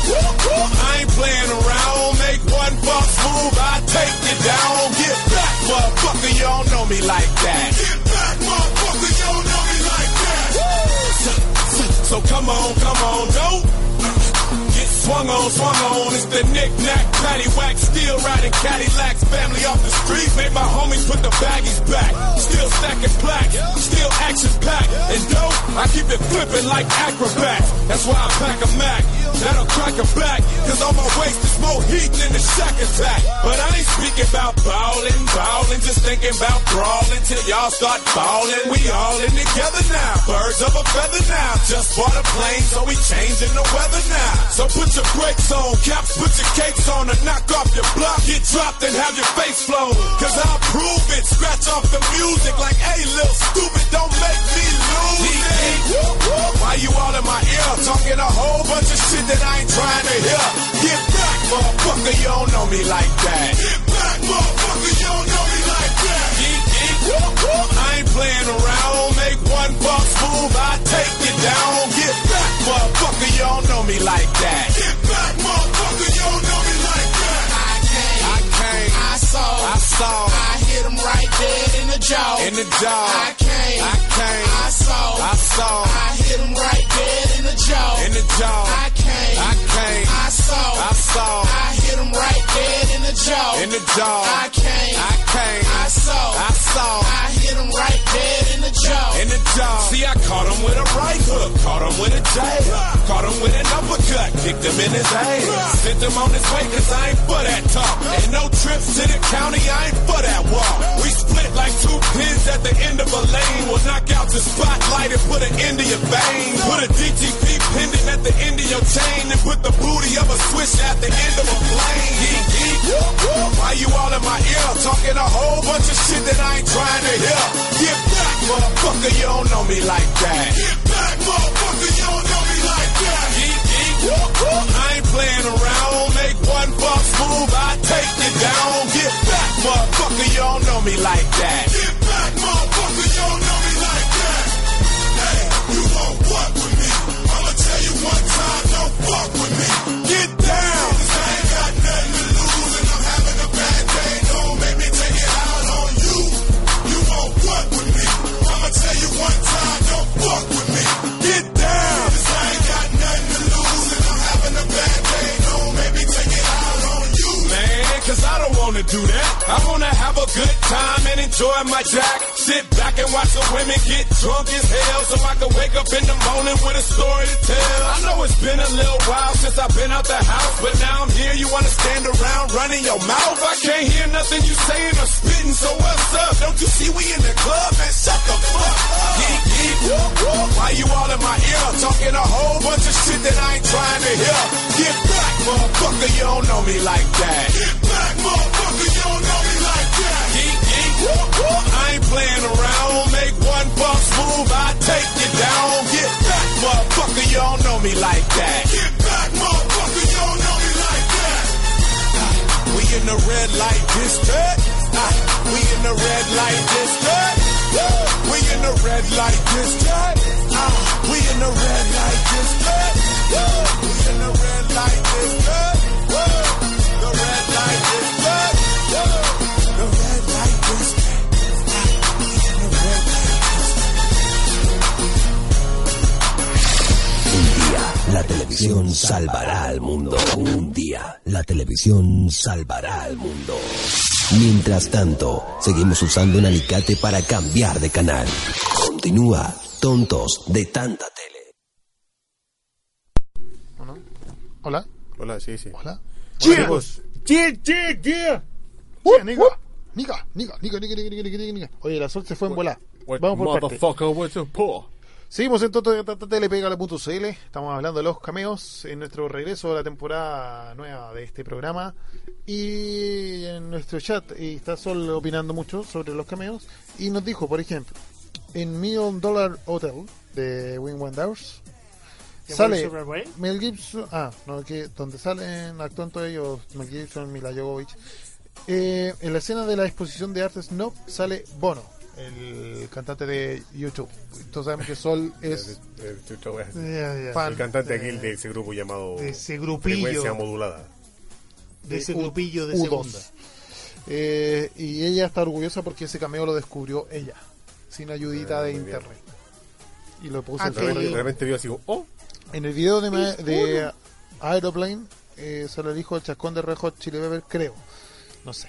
I ain't playing around. Make one false move, I take you down. Get back, motherfucker, you don't know me like that. Get back, motherfucker, you don't know me like that. So, so, so come on, come on, don't swung on, swung on. It's the knick-knack, paddywhack, still riding Cadillacs. Family off the street, made my homies put the baggies back. Still stacking plaques, still action packed. And dope, I keep it flipping like acrobats. That's why I pack a Mac. That'll crack a back, cause on my waist is more heat than the shack attack. But I ain't speaking about ballin', ballin', just thinking about brawling till y'all start ballin'. We all in together now, birds of a feather now. Just bought a plane, so we changing the weather now. So put your brakes on, caps, put your capes on, and knock off your block. Get dropped and have your face flown. Cause I'll prove it, scratch off the music like, hey, little stupid, don't make me lose it. Why you all in my ear, talking a whole bunch of shit that I ain't trying to hear? Get back, motherfucker, you don't know me like that. Get back, motherfucker, you don't know me like that. I ain't playing around. Make one false move, I take you down. Get back, motherfucker, you don't know me like that. Get back, motherfucker, you don't know me like that. I came, I came, I saw, I saw, I hit him right dead in the jaw, in the jaw. I came, I came, I saw, I saw, I hit him right dead in the jaw, in the jaw. I came, I came, I saw, I saw, I hit him right dead in the jaw, in the jaw. I came, I came, I saw, I saw, I hit him right dead in the jaw, in the jaw. See, I caught him with a right hook, caught him with a jab, caught him with an uppercut, kicked him in his ass, sent him on his way 'cause I ain't for that talk. Ain't no trips to the county, I ain't for that walk. We split like two pins at the end of a lane. We'll knock out the spotlight and put an end to your vein. Put a DTP pendant at the end of your chain and put the booty of a switch at the end of a plane. Geek, geek. Why you all in my ear talking a whole bunch of shit that I ain't trying to hear? Get back, motherfucker, you don't know me like that. Get back, motherfucker, you don't know me like that. Geek, geek. I ain't playing around. Make one false move, I take you down. Get back, motherfucker, you don't know me like that. Wanna do that. I wanna have a good time and enjoy my jack. Sit back and watch the women get drunk as hell so I can wake up in the morning with a story to tell. I know it's been a little while since I've been out the house, but now I'm here. You wanna stand around running your mouth? I can't hear nothing you saying or spitting, so what's up? Don't you see we in the club, man? Shut the fuck up. Geek. Why you all in my ear talking a whole bunch of shit that I ain't trying to hear? Get back, motherfucker, you don't know me like that. Get back, motherfucker, you don't know me like that. Geek, geek. I ain't playing around. Make one false move, I take you down. Get back, motherfucker, you don't know me like that. Get back, motherfucker, you don't know me like that. We in the red light district. Ah, we in the red light district. We in the red light. Ah, we in the red light la televisión salvará al mundo. Un día la televisión salvará al mundo. Mientras tanto, seguimos usando un alicate para cambiar de canal. Continúa, tontos de tanta tele. Hola. Hola, sí, sí. Hola. Yeah. Hola, Yeah, yeah, yeah. Yeah, niga. Niga, niga, niga, niga, niga, niga, niga, niga. Oye, la sol se fue en volar. What Vamos por parte. motherfucker paw. Seguimos en Toto de Tata Tele, pegale.cl. Estamos hablando de los cameos en nuestro regreso a la temporada nueva de este programa. Y en nuestro chat y está Sol opinando mucho sobre los cameos. Y nos dijo, por ejemplo, en Million Dollar Hotel de Wing Wonders ¿Que sale? Mel Gibson. Ah, no, que donde salen actúan todos ellos, Mel Gibson, Mila Jovovich. Eh, en la escena de la exposición de arte Snob sale Bono, el cantante de YouTube. Todos sabemos que Sol es fan El cantante de- aquí de ese grupo llamado de ese grupillo. Frecuencia Modulada. de ese grupillo de U2. segunda. Eh, y ella está orgullosa porque ese cameo lo descubrió ella, sin ayudita Ah, de bien. internet. Y lo puse Ah, en de repente vio así como, oh, En el video de, ma- de Aeroplane eh, sale el hijo del chascón de Red Hot Chili Pepper, creo. No sé.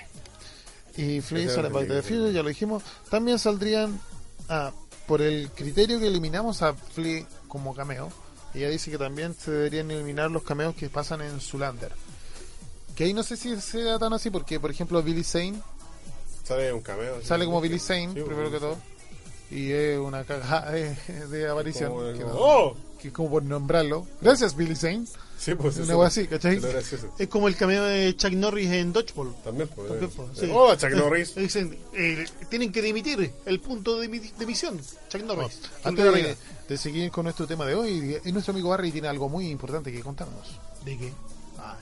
Y Flea Ese sale es Back to the Future, ya lo dijimos. También saldrían, ah, por el criterio que eliminamos a Flea como cameo, ella dice que también se deberían eliminar los cameos que pasan en Zulander. Que ahí no sé si sea tan así, porque por ejemplo Billy Zane Sale un cameo. sale como Billy Zane, Sí, primero que todo. Y es una cagada de, de aparición. Como que, no- ¡Oh! que como por nombrarlo. Gracias, Billy Zane. Sí, pues Una eso. wea así, ¿cachai? Es como el cameo de Chuck Norris en Dodgeball. También, pues. También, pues, sí. Oh, Chuck Norris. Dicen, eh, tienen que dimitir el punto de, de emisión. Chuck Norris. Antes de, de seguir con nuestro tema de hoy, eh, nuestro amigo Barry tiene algo muy importante que contarnos. ¿De qué? Ah,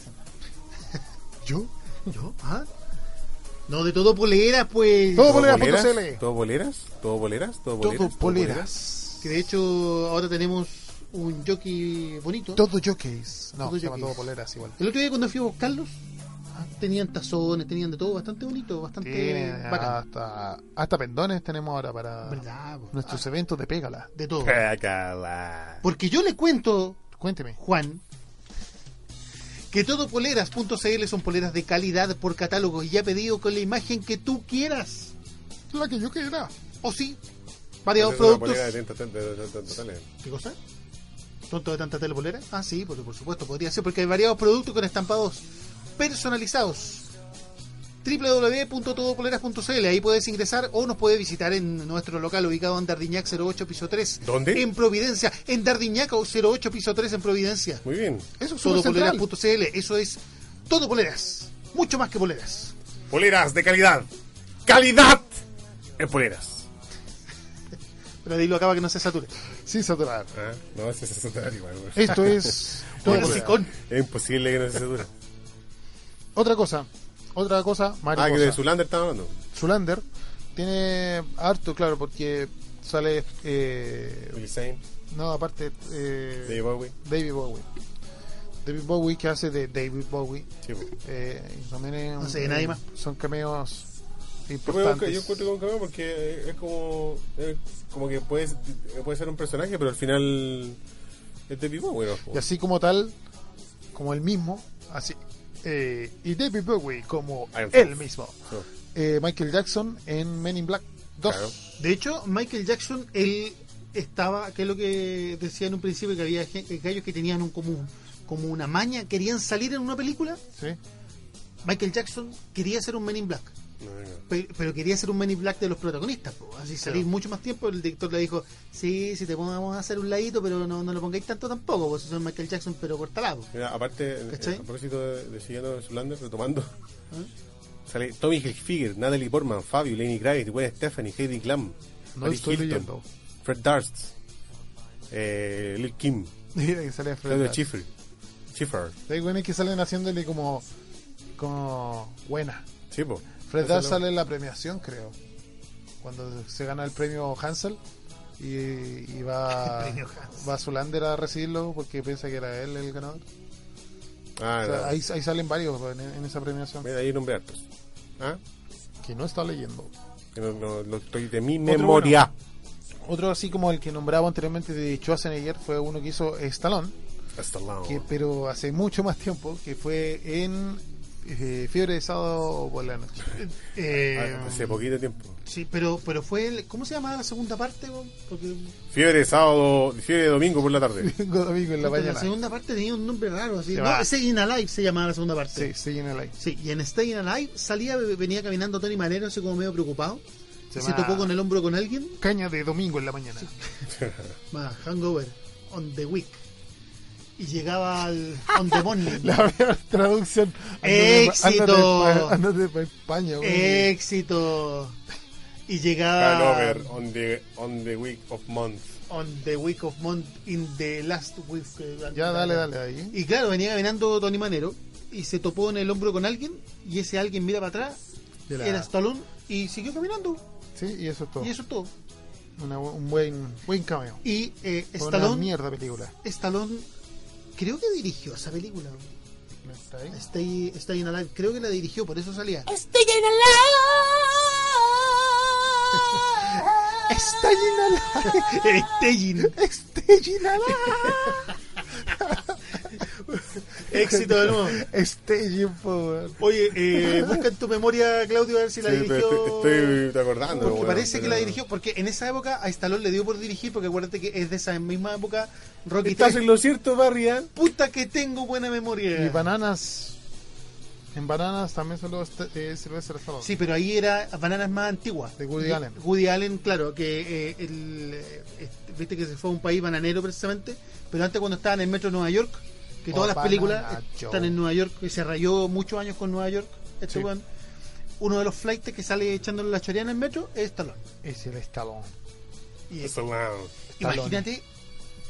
¿Yo? ¿Yo? ¿Ah? No, de todo polera, pues. Todo ¿Todo polera.cl. boleras? ¿Todo boleras? ¿Todo boleras? ¿Todo boleras? Todo ¿Todo poleras. Que de hecho ahora tenemos un jockey bonito. Todo jockeys. No, Todo se llama todo poleras igual. El otro día cuando fui a buscarlos, tenían tazones, tenían de todo, bastante bonito, bastante Tiene bacán. hasta, hasta pendones tenemos ahora para nuestros Ah, eventos de Pégala. de todo. Pécala. Porque yo le cuento, Cuénteme. Juan, que todopoleras.cl son poleras de calidad por catálogo y ya pedido con la imagen que tú quieras. La que yo quiera. O sí, variados productos. de. ¿Qué cosa? ¿Tonto de tanta telepolera? Ah, sí, por, por supuesto, podría ser, porque hay variados productos con estampados personalizados. www.todopoleras.cl Ahí puedes ingresar o nos puedes visitar en nuestro local ubicado en Dardiñac 08 piso 3. ¿Dónde? En Providencia. En Dardiñac 08 piso 3 en Providencia. Muy bien. Eso es. Todopoleras.cl Eso es todo poleras. Mucho más que poleras. Poleras de calidad. ¡Calidad! En poleras. Pero dilo acá para que no se sature. Sí, saturar. Ah, no, ese es satura igual. Esto es todo. Es imposible que no se satura. Otra cosa. Otra cosa, Ah, que mariposa. de Zulander estaba hablando. Zulander tiene harto, claro, porque sale. Eh, no, aparte. Eh, Dave Bowie. David Bowie. David Bowie que hace de David Bowie. Sí, pues. Eh, también es No un- sé, nadie eh, más. Son cameos importantes. yo encuentro con cameo porque es como es como que puede, puede ser un personaje, pero al final es de vivo, bueno. Y así como tal, como el mismo, así. eh, y David Bowie como él mismo. No, Eh, Michael Jackson en Men in Black 2. Claro. De hecho, Michael Jackson, él estaba, que es lo que decía en un principio, que había gallos que tenían un común como una maña, querían salir en una película. ¿sí? Michael Jackson quería ser un Men in Black, pero quería ser un Men in Black de los protagonistas, po. así salir mucho más tiempo. El director le dijo: Sí, si te pongamos a hacer un ladito, pero no, no lo pongáis tanto tampoco, pues soy Michael Jackson, pero cortalado. Mira, aparte, eh, a propósito de, de siguiendo retomando, sale Tommy Hilfiger, Natalie Portman, Fabio, Lenny Kravitz, Gwen Stephanie, Heidi Klum, No Paris estoy Hilton, leyendo. Fred Durst, eh, Lil Kim, Mira que sale Fred Claudio Durst. Schiffer, Schiffer, Hay güeyes que salen haciéndole como. como. buena. sí, po. Fred lo- sale en la premiación, creo. Cuando se gana el premio Hansel. Y, y va, Hansel. va Zulander a recibirlo porque piensa que era él el ganador. Ah, O sea, no. ahí, ahí salen varios en, en esa premiación. Mira, ahí nombré hartos. ¿Ah? Que no está leyendo. Que no, no, estoy de mi Otro memoria. Otro así como el que nombraba anteriormente de Schwarzenegger fue uno que hizo Stallone, Stallone. que, pero hace mucho más tiempo, que fue en eh, Fiebre de Sábado por la noche. Eh, Ah, hace poquito tiempo. sí, pero, pero fue. el- ¿Cómo se llamaba la segunda parte? po? Porque Fiebre de sábado, fiebre de domingo por la tarde. Domingo, domingo en la la mañana. segunda parte tenía un nombre raro. Así. Se No. Staying Alive se llamaba la segunda parte. Sí, el aire. Sí, y en Staying Alive salía, venía caminando Tony Manero, así como medio preocupado. Se Se, topó con el hombro con alguien. Caña de domingo en la mañana. Más Hangover on the Week. Y llegaba al On the Morning. La traducción. Éxito. Ándate para España, güey. Éxito. Y llegaba Hanover on the, on the week of month. on the Week of Month in the last week. eh, Ya, dale, dale ahí. Y claro, venía caminando Tony Manero y se topó en el hombro con alguien y ese alguien mira para atrás, la- era Stallone y siguió caminando. Sí, y eso es todo. Y eso es todo. Una un buen, buen cameo. Y eh, Fue Una Stallone, mierda película. Stallone creo que dirigió esa película. ¿Está ahí? Stay, Staying Alive, creo que la dirigió, por eso salía. Estoy en Staying Alive. Staying. Staying alive. Éxito de nuevo. Staging, po. Oye, eh, busca en tu memoria, Claudio, a ver si la Sí, dirigió. te- estoy acordando, Porque parece que la dirigió, porque en esa época a Stallone le dio por dirigir, porque acuérdate que es de esa misma época Rocky Estás 3. en lo cierto, Barrian. Puta que tengo buena memoria. Y bananas. En bananas también solo está- eh, Sylvester Stallone. Sí, pero ahí era Bananas más antigua. De Woody Allen. Woody Allen, claro, que eh, el, eh, este, viste que se fue a un país bananero precisamente, pero antes cuando estaba en el metro de Nueva York, que todas las películas están en Nueva York, que se rayó muchos años con Nueva York, este Sí. uno de los flights que sale echándole la choreana en el metro es Stallone. Es el Stallone. Y weón. imagínate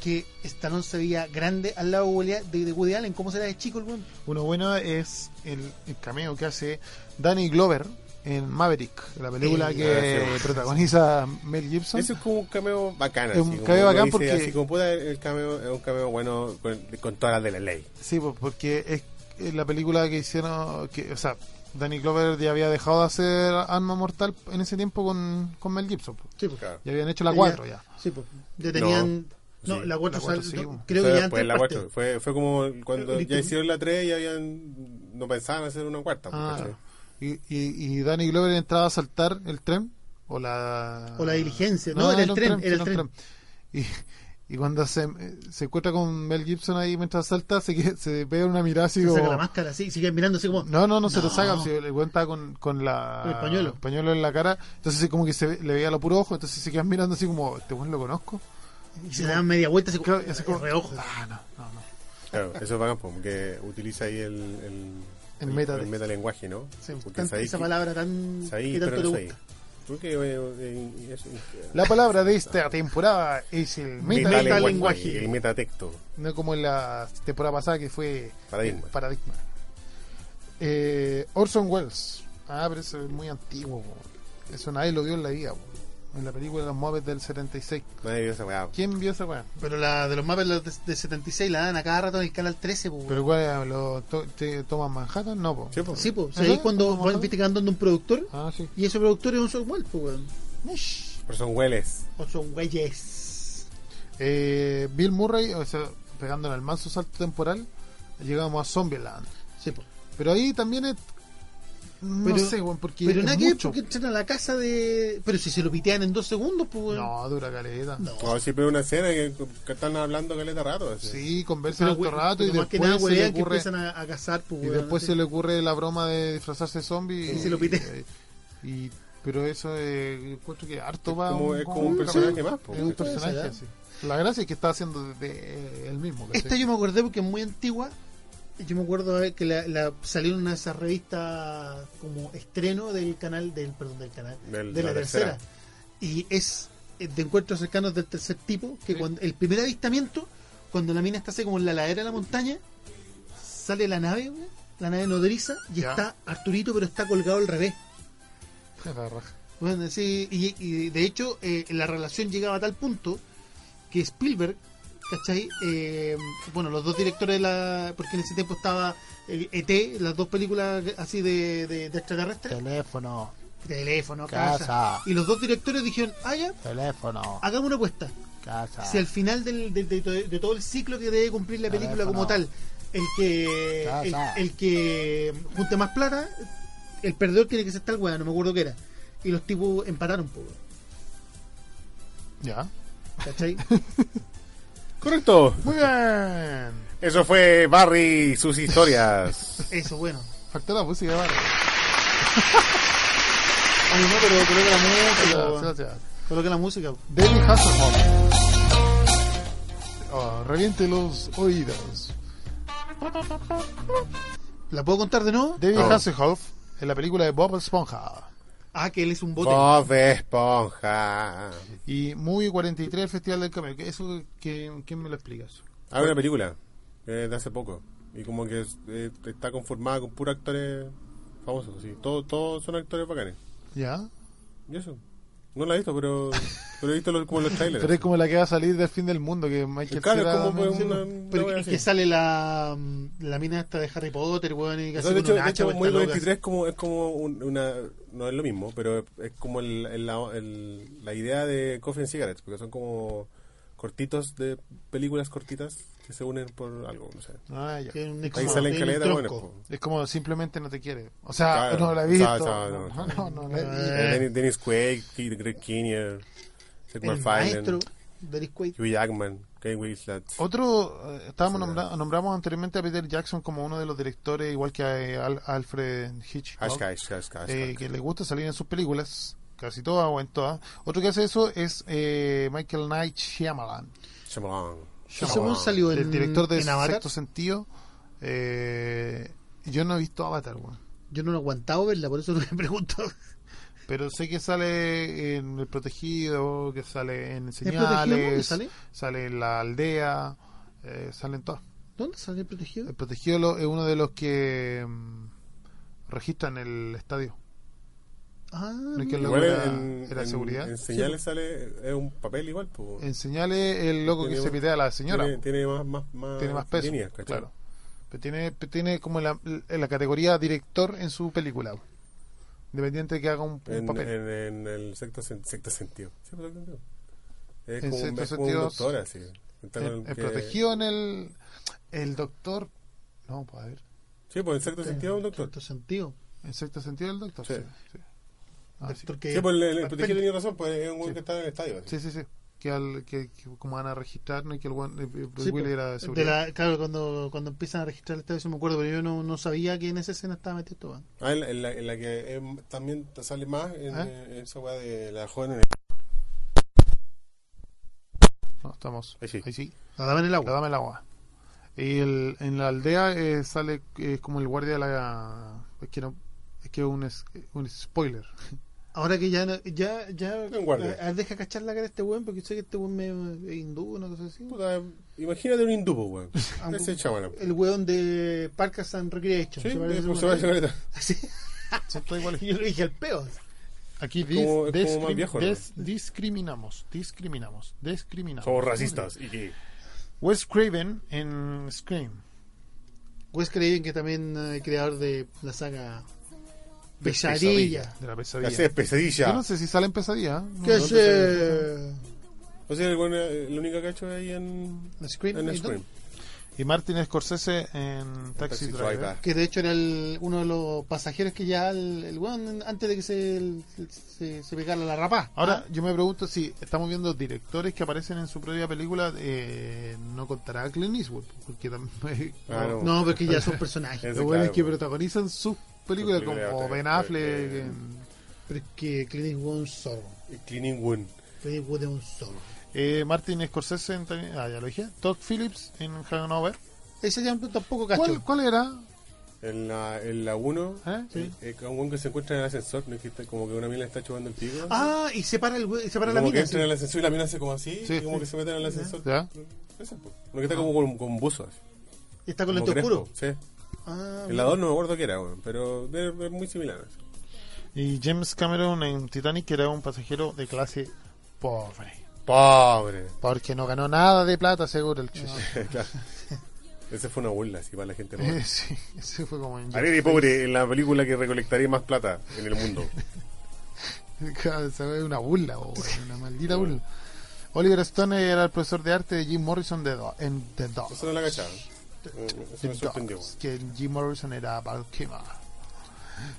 que Stallone se veía grande al lado de Woody- de, de Woody Allen, ¿cómo será de chico el weón? Uno bueno es el, el cameo que hace Danny Glover en Maverick, la película Eh, que sí. protagoniza Mel Gibson. Ese es como un cameo bacán. Es así, un cameo bacán dice, porque- Así como puta, el cameo es un cameo bueno con, con todas las de la ley. Sí, pues, porque es la película que hicieron, que, o sea, Danny Glover ya había dejado de hacer Arma Mortal en ese tiempo con, con Mel Gibson. pues. Sí, pues. Claro. Ya habían hecho la Ya- 4 ya. Sí, pues. Ya tenían. No, sí, la 4 la cuatro sí, creo pues. que Fue ya antes la parte. cuatro. Fue, fue como cuando ya hicieron la 3 y habían, no pensaban hacer una cuarta. pues, Ah. Y, y, y Danny Glover entraba a saltar el tren o la O la diligencia. No, era el tren, era el tren. Y, y cuando se, se encuentra con Mel Gibson ahí mientras salta, se, se pega una mirada así Se como... saca la máscara así, sigue mirando así como. No, no, no, se lo saca, si le cuenta con, con la, el pañuelo. pañuelo en la cara, entonces así como que se ve- le veía lo puro ojo, entonces se quedan mirando así como, este buen lo conozco. Y se dan media vuelta así como. Claro, y así como, reojo. ah, no, no, no. Claro, eso es bacán, porque utiliza ahí el, el, El meta- el metalenguaje, ¿no? Sí, Porque esa que- palabra tan. sabéis, que tanto pero no eh, eh, es- La palabra de esta temporada es el meta, metalenguaje. El metatexto. no como en la temporada pasada que fue Paradigma. eh, paradigma. Eh, Orson Welles. Ah, pero eso es muy antiguo. po. Eso nadie lo vio en la vida. po. En la película de los Muppets del 76. Nadie vio esa weá. ¿Quién vio esa weá? Pero la de los mapas de, de 76 la dan a cada rato en el canal 13, pues. ¿Pero cuál era? ¿Lo to- te- toman Manhattan? No, po. Sí, pues. Sí, pues. ¿Ah, ahí sí? cuando ¿Cómo no? viste que un productor Ah, sí. y ese productor es un software, pues, weón. Pero son hueles. O son güeyes. Eh, Bill Murray, o sea, pegándole al manso salto temporal, llegamos a Zombieland. Sí, pues. Pero ahí también es. No Pero- sé, weón, porque. Pero es nada que porque entran a la casa de. Pero si se lo pitean en dos segundos, pues, weón. No, dura caleta. No. No, siempre una escena que, que están hablando caleta rato. así. Sí, conversan Pero, harto rato y más después nada, se le weón, que ocurre. empiezan a, a cazar, pues, Y weón, después así. se le ocurre la broma de disfrazarse de zombie. Y se lo pite. Y, y- pero eso eh, encuentro que harto va. como- es como un personaje más, po. Es un personaje, ser, ¿eh? sí. La gracia es que está haciendo de, de él mismo. ¿cachai? Esta yo me acordé porque es muy antigua. Yo me acuerdo eh, que la, la una de esas revistas como estreno del canal, del perdón, del canal, Del- de la, la tercera. tercera. Y es eh, de encuentros cercanos del tercer tipo, que Sí. cuando el primer avistamiento, cuando la mina está así como en la ladera de la montaña, sale la nave, la nave nodriza, y Ya. está Arturito, pero está colgado al revés. Bueno, sí, y, y de hecho eh, la relación llegaba a tal punto que Spielberg, ¿cachai? Eh, bueno, los dos directores de la... Porque en ese tiempo estaba eh, ET, las dos películas así de, de, de extraterrestres. Teléfono, Teléfono, Casa. casa. Y los dos directores dijeron, ah, ya, teléfono, hagamos una apuesta. casa. Si al final del, del- de, todo el ciclo que debe cumplir la película Teléfono. como tal, el que el, el que junte más plata, el perdedor tiene que ser tal weá, no me acuerdo qué era. Y los tipos empataron un poco. Ya. ¿Cachai? Correcto. Muy bien. Eso fue Barry y sus historias. Eso, bueno. Faltó la música, vale. Ay, no, pero coloca la música. Coloca la música. David Hasselhoff. Oh, reviente los oídos. ¿La puedo contar de nuevo? David Oh. Hasselhoff en la película de Bob Esponja. Ah, que él es un bote. Bob Esponja. Y Movie 43 el Festival del Cameo. ¿Qué- ¿Eso quién me lo explica eso? Hay una película eh, de hace poco. Y como que eh, está conformada con puros actores famosos. Sí. Todos, todos son actores bacanes. ¿Ya? Y eso. No la he visto, pero, pero he visto los, como los trailers. Pero es como la que va a salir del fin del mundo, que Michael Claro, es como pues, también- una, una Pero wea que, sale la, la mina esta de Harry Potter, weón, y que O hace sea, de hecho, de hacha hecho Muy loca. 23 es como, es como un- una... No es lo mismo, pero es como el, el- la, el- la idea de Coffee and Cigarettes, porque son como cortitos de películas cortitas que se unen por algo, no sé. Ah, ya. Es un Ahí como- salen caletas, bueno, po. Es como simplemente no te quiere. O sea, Claro. no la he visto. o sea, no, no. no, no he Eh, visto. Dennis, Quaid, Greg Kinnear, MacFarlane, maestro Dennis Quaid. Hugh Jackman, Kate Winslet. Otro, eh, estábamos nombra- nombramos anteriormente a Peter Jackson como uno de los directores, igual que a eh, Al- Alfred Hitchcock, Hashtag, hashtag, eh, hashtag. que le gusta salir en sus películas, casi todas o en todas. Otro que hace eso es eh, Michael Knight Shyamalan, Shyamalan. Shyamalan. salió en, el director de en Avatar. Sexto Sentido. Eh, yo no he visto Avatar, weón. Yo no lo he aguantado verla, por eso no me pregunto. pero sé que sale en El Protegido, que sale en Señales, sale? sale en La Aldea, eh, salen todas. ¿Dónde sale el protegido? El protegido lo- es uno de los que mm, registran el estadio. Ah, No es que el loco era, en, era en- seguridad. En señales sale, es un papel igual, pues. En señales el loco que Tiene- se pitea a la señora. Tiene, po. tiene más, más, más, Tiene más peso. líneas, claro. Pero tiene, tiene como la, en la categoría director en su película. Independiente de que haga un, un En, papel. en, en el sexto, sexto sentido. Sí, pues, sexto sentido. Es En como, un- sexto es como un sentido, doctor así. El, que- protegido en el. El doctor. No, pues a ver. Sí, pues en sexto sentido es un doctor. cierto sentido. En sexto sentido el doctor. Sí. Sí. Sí. Ah, sí. Que- Sí, pues el, el protegido tenía razón, pues es un Sí. que está en el estadio. así. Sí, sí, sí. Que, al, que, que como van a registrar, ¿no? Y que el, guan- eh, Bruce Sí, Willis pues, era de de seguridad. la- claro, cuando, cuando empiezan a registrar el estadio, eso me acuerdo, pero yo no, no sabía que en esa escena estaba metido todo. Ah, en la, en la- en la que eh, también te sale más en, ¿Ah? eh, esa weá de la joven en No, estamos. Ahí sí. Ahí sí. La daba en el La agua. dame el agua. Y el, en la aldea eh, sale eh, como el guardia de la. Es que, no, es que un, es- un spoiler. Ahora que ya, no- ya, ya, a- a- deja cachar la cara de este weón, porque sé que este weón me- es hindú, una cosa así. Puta, imagínate un hindú, weón. Ah, Ese chaval. El weón de Parkas and Recreation. Sí, se parece pues, a se va a un- hacer Así. Iguales. Yo le dije al peo. Aquí dis- como discrim- viejo, ¿no? des- discriminamos. Discriminamos. Discriminamos. Somos racistas. ¿Y qué? Wes Craven en Scream. Wes Craven, que también eh, es creador de la saga Pesadilla. De la La pesadilla. Es pesadilla. Yo no sé si sale en pesadilla. ¿no? ¿Qué No, es eh, O sea, el bueno, eh, lo único que ha hecho ahí en, Scream? en ¿Y Scream. Y Martin Scorsese en Taxi, Taxi Driver. Driver. Que de hecho era el- uno de los pasajeros que ya el, el weón, antes de que se, se, se pegara la rapá. Ahora, Ah, yo me pregunto si estamos viendo directores que aparecen en su propia película, eh, no contará a Clint Eastwood, porque también Claro. no, porque ya son personajes. Es- los buenos claro, que protagonizan sus películas como Ben Affleck. eh, en- Pero es que Clint Eastwood es un zorro. Cleaning Wound. Clint Eastwood es un zorro. eh, Martin Scorsese en, también- ah, ya lo dije. Todd Phillips en Hanover. Ese ya tampoco cacho. ¿Cuál, ¿Cuál era? En la 1, en la uno, ¿Eh? eh, eh, un buen que se encuentra en el ascensor, ¿no? que como que una mina le está chupando el pico. Ah, y se para, el, we- se para la como que mina. entra en sí. el ascensor y la mina hace como así, Sí, y como sí. que se mete en el ascensor. ¿Ya? Ese. Uno que está como con, con buzo. Así. Y está con lente oscuro. Sí. Ah, En la 2 no me acuerdo qué era, weón, pero es, es muy similar. Y James Cameron en Titanic, que era un pasajero de clase pobre. Pobre. Porque no ganó nada de plata, seguro el. Claro. Esa fue una burla, así para la gente Eh, pobre. sí, ese fue como en Haré de pobre en la película que recolectaría más plata en el mundo. Claro, ve una burla, una maldita burla. Oliver Stone era el profesor de arte de Jim Morrison de Do- en The Dogs. Eso no la cachaba. Eh, me sorprendió. Que Jim Morrison era Val Kilmer.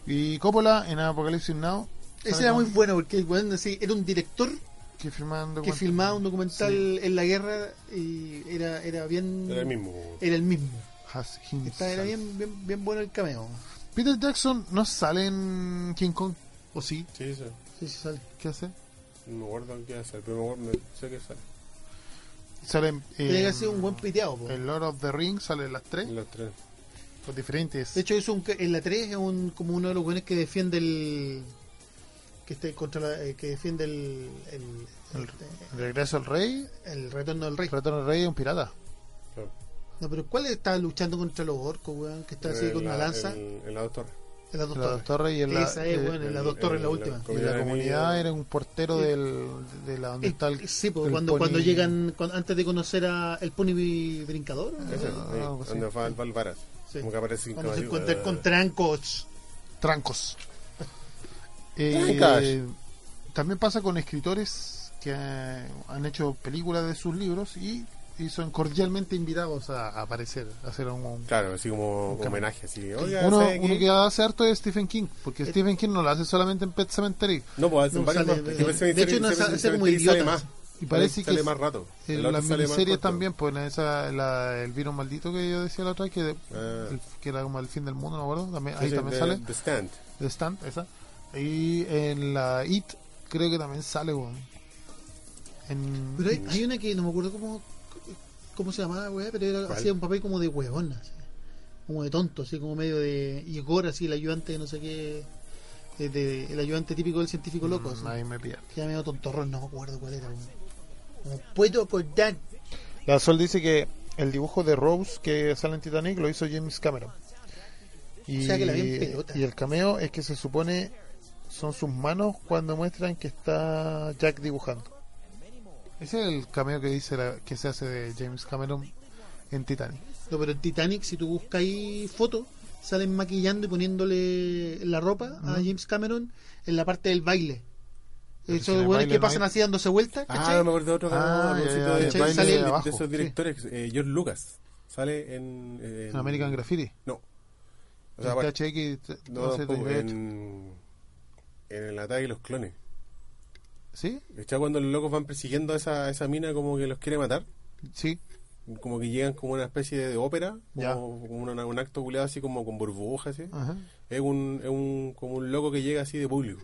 Y Coppola en Apocalypse Now. Ese ¿sabe era muy bueno porque weón así, era un director Que que documental. filmaba un documental en la guerra y era, era bien. Era el mismo. Era el mismo. Está- era bien, bien, bien bueno el cameo. Peter Jackson no sale en King Kong. ¿O sí? Sí, sí. Sí, sí, sale. ¿Qué hace? No me acuerdo qué hacer, pero me- sé que sale. Sale en, Tiene que ser un buen piteado. po. El Lord of the Rings sale en las tres. Los tres. Por diferentes. De hecho, es un, en la 3 es un, como uno de los buenos que defiende el. que esté contra la, eh, que defiende el. el, El- Regreso al Rey. el retorno del rey. Retorno al Rey es un pirata. Claro. No, pero ¿cuál está luchando contra los orcos, weón? Que está así En con una la- lanza. En, en la doctora. En las dos La torres. torre y en la, Esa es, eh, weón, en las dos torres, en la la- última. y la comunidad niños. era un portero Eh, del, de la donde Eh, está el, sí, pues, el cuando, pony- cuando llegan, cuando- antes de conocer a el pony bri- brincador, ¿no? Ah, ahí, algo así. donde va, va el varas. Sí. Como que aparece cuando se encuentra con trancos. trancos. Eh, también pasa con escritores que eh, han hecho películas de sus libros y, y son cordialmente invitados a, a aparecer, a hacer un, un- Claro, así como cambio. homenaje, así. Oiga, uno, ¿sabe uno que hace harto es Stephen King, porque Stephen King no lo hace solamente en Pet Cemetery. No, pues hacen No, varios sale más. de- porque de hecho, no hace idiotas. más. Y parece Sale- que más rato. El miniseries corto. también, pues en esa, la, el virus maldito que yo decía la otra, que, Ah. el- que era como el fin del mundo, no me acuerdo, también, ahí Sí, también de- sale. The Stand. The Stand, esa. Y en la It, creo que también sale, weón. En, Pero hay, hay una que no me acuerdo cómo, cómo se llamaba, weá, pero era, hacía un papel como de huevón, así. como de tonto, así como medio de Igor, así el ayudante, no sé qué, de- el ayudante típico del científico loco. Mm, ahí me pilla. Que era medio tontorrón, no me acuerdo cuál era. No puedo acordar. La Sol dice que el dibujo de Rose que sale en Titanic lo hizo James Cameron. Y, O sea, que la vi en pelota. y el cameo es que se supone son sus manos cuando muestran que está Jack dibujando. Ese es el cameo que dice la- que se hace de James Cameron en Titanic. No, pero en Titanic, si tú buscas ahí fotos, salen maquillando y poniéndole la ropa a James Cameron en la parte del baile. Si Esos en buenos baile que no pasan hay- así dándose vueltas, Ah, me acuerdo de otro Ah, ya, ya, de, ya, de- sale de- de abajo, de esos sí. directores. eh, George Lucas. Sale en, en- En American Graffiti. No. O En sea, bueno, THX, no, 12, tampoco, 38. en, en el ataque de los clones. ¿Sí? ¿Cachai? Cuando los locos van persiguiendo a esa, a esa mina como que los quiere matar. Sí. Como que llegan como una especie de ópera. Ya. Como, como una- un acto culiado así como con burbujas. Así. Ajá. Es, un, es un, como un loco que llega así de público.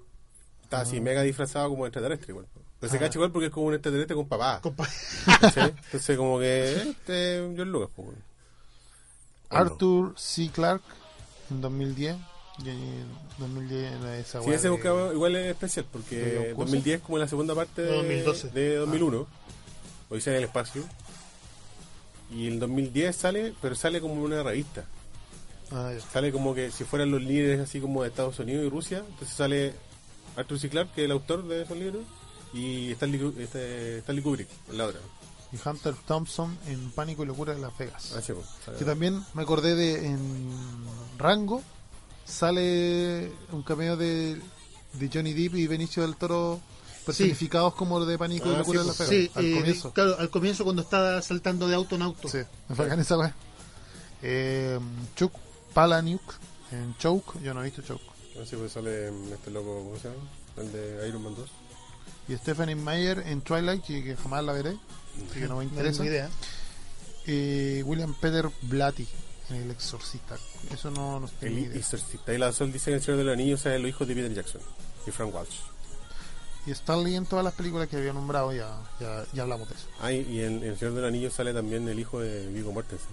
Está así mega disfrazado como extraterrestre igual. Pero se Ah. cacha igual porque es como un extraterrestre con papá. Entonces como que este George Lucas. pues. Arthur C. Clarke en 2010. Y en 2010 era esa Sí, ese de- buscaba igual es especial ¿De porque John Cusack? 2010 es como la segunda parte de 2012. de 2001. Hoy sale en el espacio. Y el 2010 sale, pero sale como en una revista. Ah, ya. Sale como que si fueran los líderes así como de Estados Unidos y Rusia. Entonces sale Arthur C. Clarke, que es el autor de esos libros. Y Stanley, este, Stanley Kubrick, en la otra. Y Hunter Thompson en Pánico y Locura de Las Vegas. Ah, sí, pues. Que también me acordé de en Rango sale un cameo de, de Johnny Depp y Benicio del Toro personificados como de Pánico y Ah, Locura sí, de Las pues, Vegas. Sí, al eh, comienzo. claro, al comienzo cuando está saltando de auto en auto. Sí, me bacán esa weá. Eh, Chuck Palahniuk en Choke, yo no he visto Choke. Ah, sí, pues sale este loco, ¿cómo se llama? El de Iron Man 2. Y Stephanie Meyer en Twilight, que, que jamás la veré, así que no me No interesa. idea. Y William Peter Blatty El Exorcista. Eso no, no tengo El idea. Exorcista. Y la Sol dice que el Señor de los Anillos es los hijos de Peter Jackson y Frank Walsh. Y Stanley en todas las películas que había nombrado, ya, ya, ya hablamos de eso. Ah, y en, en El Señor de los Anillos sale también el hijo de Viggo Mortensen.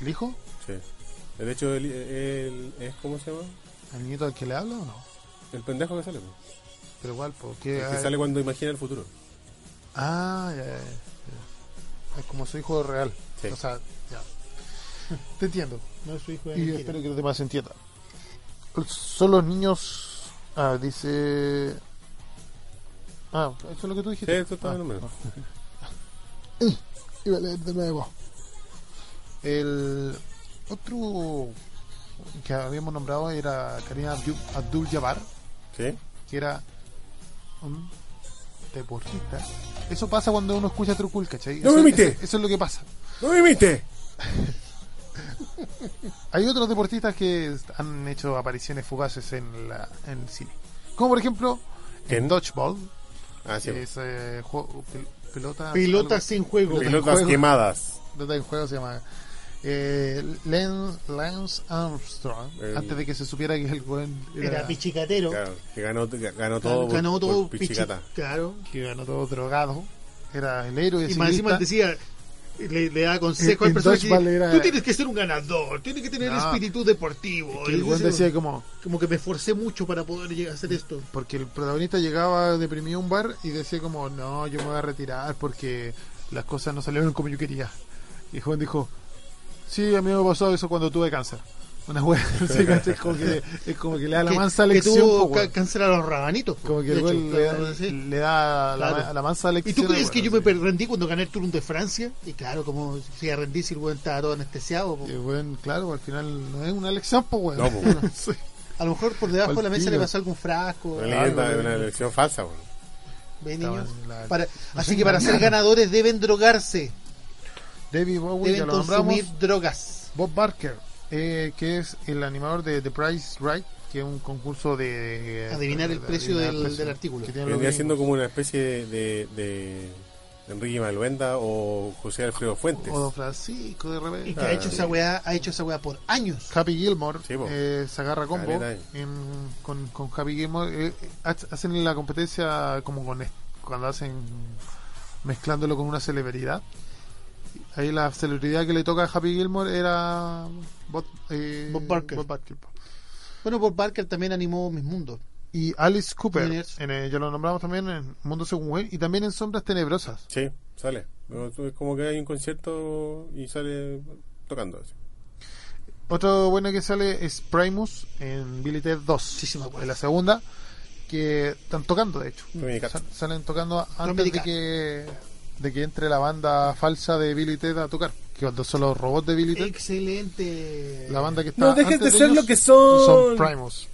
¿El hijo? Sí. De hecho, el- es, ¿cómo se llama? ¿El nieto al que le habla o no? El pendejo que sale. pues. Pero igual, porque... El que sale cuando imagina el futuro. Ah, ya, ya, ya. Es como su hijo real. Sí. O sea, ya. Te entiendo. No es su hijo de Y espero que los demás entiendan. Son los niños. Ah, dice. Ah, eso es lo que tú Sí, dijiste. eso está Ah, en número. Iba a leer de nuevo. El otro que habíamos nombrado era Karina Abdul- Abdul-Jabbar, ¿Sí? que era un deportista. Eso pasa cuando uno escucha Trucul, ¿cachai? ¡No Eso- me imite! Eso, eso es lo que pasa. ¡No me imite! Hay otros deportistas que han hecho apariciones fugaces en, la, en el cine. Como por ejemplo, ¿Quién? en Dodgeball, Ah, sí. que es eh, juego- pel- pelota, Pilotas algo- sin juego. Pelota- Pelotas juego. quemadas. en juego se llama. Eh, Lance, Lance Armstrong, El- antes de que se supiera que el buen era, Era pichicatero. Claro, que ganó, ganó todo ganó por, todo por pichi- pichicata. Claro. que ganó todo drogado, era el héroe Y más encima decía, le, le da consejo En- al personaje. Era- Tú tienes que ser un ganador, tienes que tener No. espíritu deportivo. que Y el buen decía como, como que me esforcé mucho para poder llegar a hacer esto. porque el protagonista llegaba deprimido a un bar y decía como, no, yo me voy a retirar porque las cosas no salieron como yo quería. Y el joven dijo, sí, a mí me pasó eso cuando tuve cáncer. Una wea, es, como que, es como que le da la Que- mansa que lección. tuvo po, ca- weón. cáncer a los rabanitos. po, como que hecho, weón le, da- claro, sí. le da la, Claro. la mansa ¿Y lección. tú crees que yo me bueno, rendí cuando gané el Tour de Francia? Y claro, como si a rendir si el weón estaba todo anestesiado. po. Y, weón, claro, al final no es una lección, pues, weón. No, po. Sí. A lo mejor por debajo de la mesa le pasó algún frasco. Una algo, leyenda, weón. una elección falsa. weón. ¿Ve, Estaba niños? en la- Para- así que para ser ganadores deben drogarse, David Bowie, ya deben lo nombramos. consumir drogas. Bob Barker, eh, que es el animador de The Price Right, que es un concurso de... Adivinar el de- precio adivinar el del- precio del artículo. que Vendría siendo como una especie de, de Enrique Maluenda o José Alfredo Fuentes. O Don Francisco de repente. Y que ha hecho esa weá, ha hecho esa weá por años. Happy Gilmore Sí, eh, se agarra combo en- con, con Happy Gilmore. eh, ha- hacen la competencia como con cuando hacen mezclándolo con una celebridad. Ahí la celebridad que le toca a Happy Gilmore era Bob, eh, Bob Barker. Bob Barker, po. Bueno, Bob Barker también animó Mis Mundos. Y Alice Cooper, en, eh, ya lo nombramos también en Mundo Según Wayne, y también en Sombras Tenebrosas. Sí, sale. Es como que hay un concierto y sale tocando. así. Otro bueno que sale es Primus en Billy Ted 2. Sí, sí me acuerdo. en la segunda, que están tocando de hecho. Salen tocando antes de que, de que entre la banda falsa de Billy Ted a tocar. Que cuando son los robots de Billy Ted, Excelente. la banda que está. No dejes antes de ser ellos lo que son. Son Primus.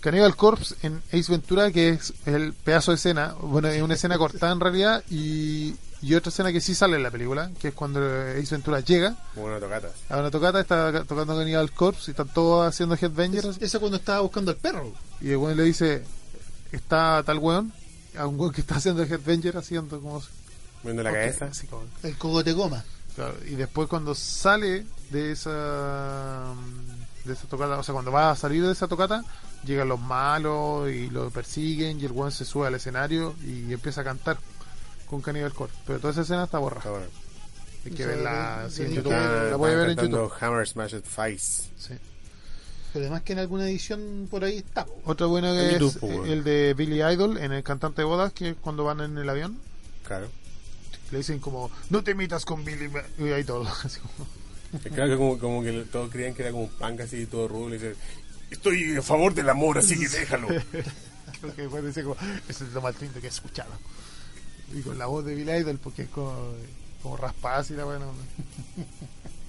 Cannibal Corpse en Ace Ventura, que es el pedazo de escena. Bueno, es una escena cortada en realidad. Y, y otra escena que sí sale en la película, que es cuando Ace Ventura llega una tocata. a una tocata, está tocando Cannibal Corpse y están todos haciendo Headbangers. Esa cuando estaba buscando al perro. Y el weón le dice, está tal weón, a un weón que está haciendo Headbanger haciendo como... Viendo la Ok, cabeza. así como- El cogote goma. claro, y después cuando sale de esa de esa tocata, o sea, cuando va a salir de esa tocata, llegan los malos y lo persiguen y el weón se sube al escenario y empieza a cantar con Cannibal Corpse. Pero toda esa escena está borrada. Está. Hay que O sea, verla de en YouTube. Está- La puede ver en YouTube. Hammer Smashed Face. Sí. Pero además que en alguna edición por ahí está. Otro bueno En que es YouTube, pues, el de Billy Idol en el cantante de bodas, que es cuando van en el avión. Claro. Le dicen como, no te metas con Billy Idol. Así como, Es Claro que como, como que todos creían que era como un punk así todo rubio. Y dice, Estoy a favor del amor, así que déjalo. Creo que después dice como, eso es lo más lindo que he escuchado. Y con la voz de Billy Idol, porque es como, como raspada así la buena.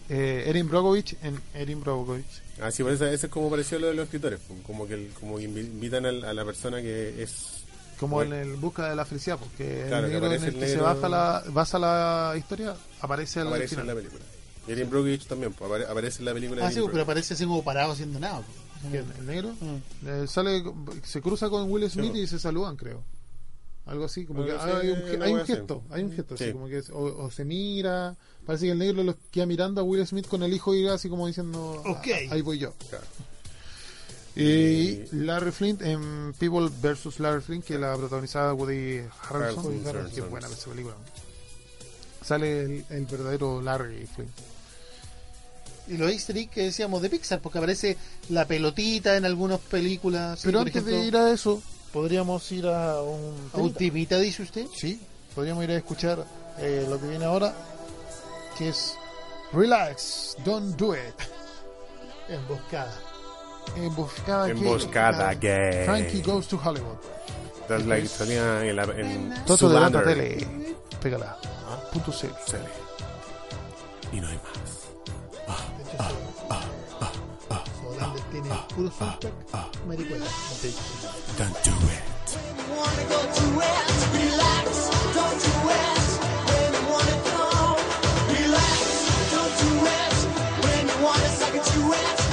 Eh, Erin Brogovich en Erin Brogovich. Ah, sí, por eso, eso es como pareció lo de los escritores. pues, Como que, el- como que invi- invitan a la persona que es. Como en el Busca de la Felicidad, porque Claro, el negro en el que se baja la, basa la historia aparece al aparece en la película. Y Erin Brockovich también, pues, apare- aparece en la película. de Ah, sí, Erin pero aparece así como parado haciendo nada. ¿Quién? ¿El negro? Mm. Eh, sale, se cruza con Will Smith Sí. y se saludan, creo. Algo así, como que así, hay un, hay un gesto, hay un gesto, así Sí. como que es- o, o se mira, parece que el negro lo queda mirando a Will Smith con el hijo y así como diciendo, "Ah, Ok. ahí voy yo. Claro. Y Larry Flint en People vs. Larry Flint, que la protagonizada Woody Harrelson, Harrelson, que buena esa película. Sale el, el verdadero Larry Flint. Y los easter eggs que decíamos de Pixar, porque aparece la pelotita en algunas películas. Pero antes ejemplo, de ir a eso, podríamos ir a un... a Ultimita, dice usted. Sí, podríamos ir a escuchar eh, lo que viene ahora, que es Relax, Don't Do It. Emboscada. Emboscada, gay. Emboscada gay. Frankie Goes to Hollywood. That's like salía en la. En Toto de Zoolander. Tele. Pégala. Punto C. Y no hay más. Solander tiene puro soundtrack. Maricuela. Don't do it. Relax, don't do it when you wanna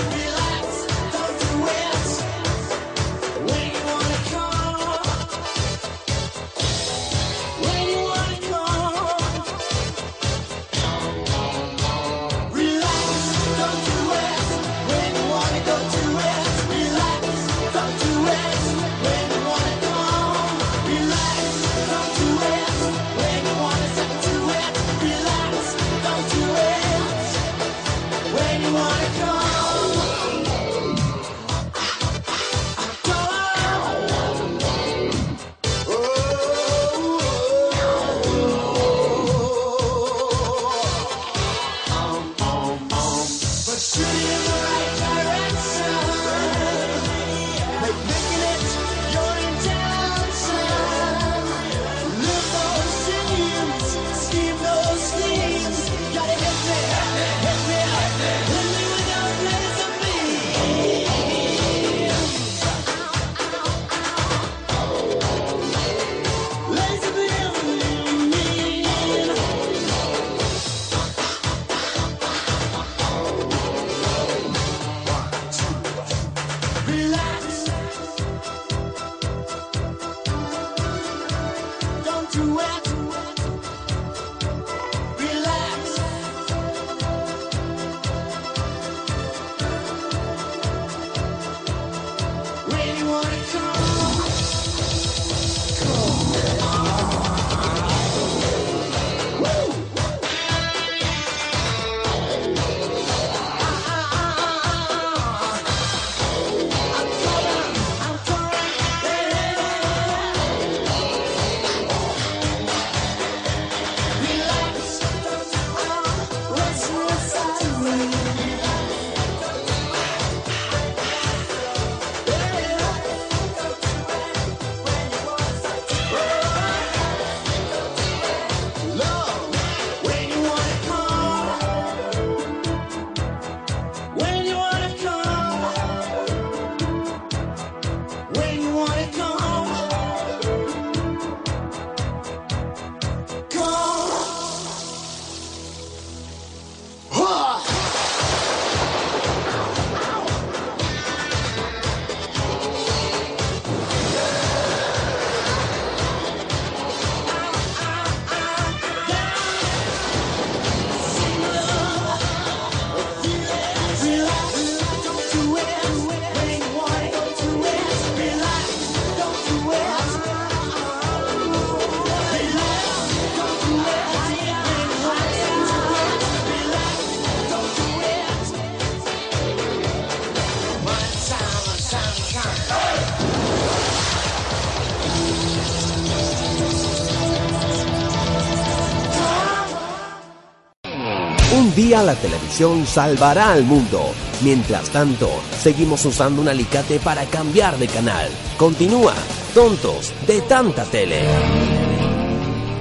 La televisión salvará al mundo. Mientras tanto, seguimos usando un alicate para cambiar de canal. Continúa, tontos de tanta tele.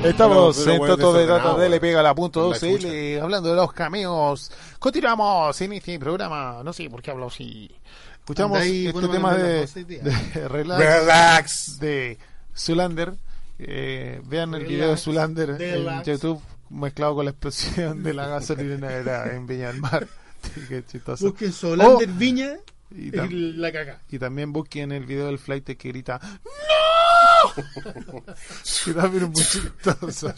Estamos Pero- pero en Toto de Data Tele, pega la punto La 12 chucha. L, hablando de los cameos. Continuamos en este programa, no sé por qué hablo así. Escuchamos ahí, este bueno, tema bueno, de, Relax, Relax. de Zulander. Eh, vean el video de Relax, Zulander en. YouTube mezclado con la explosión de la gasolinera en Viña del Mar. Qué chistoso. Busquen Solander Oh, Viña y, la caga. y también busquen el video del flight que grita ¡No! que también es muy chistoso.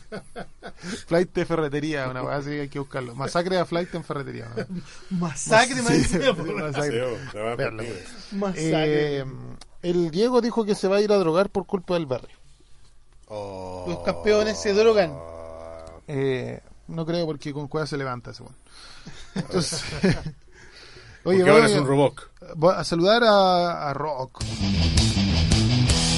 flight de ferretería, una cosa así que hay que buscarlo. Masacre a flight en ferretería. ¿no? Masacre, me Sí, masacre. Masacre. Eh, el Diego dijo que se va a ir a drogar por culpa del barrio. Oh. Los campeones se drogan. Eh, no creo porque con cueva se levanta, según. Entonces, Porque oye, ahora voy es un robot. Voy a saludar a, a Rock.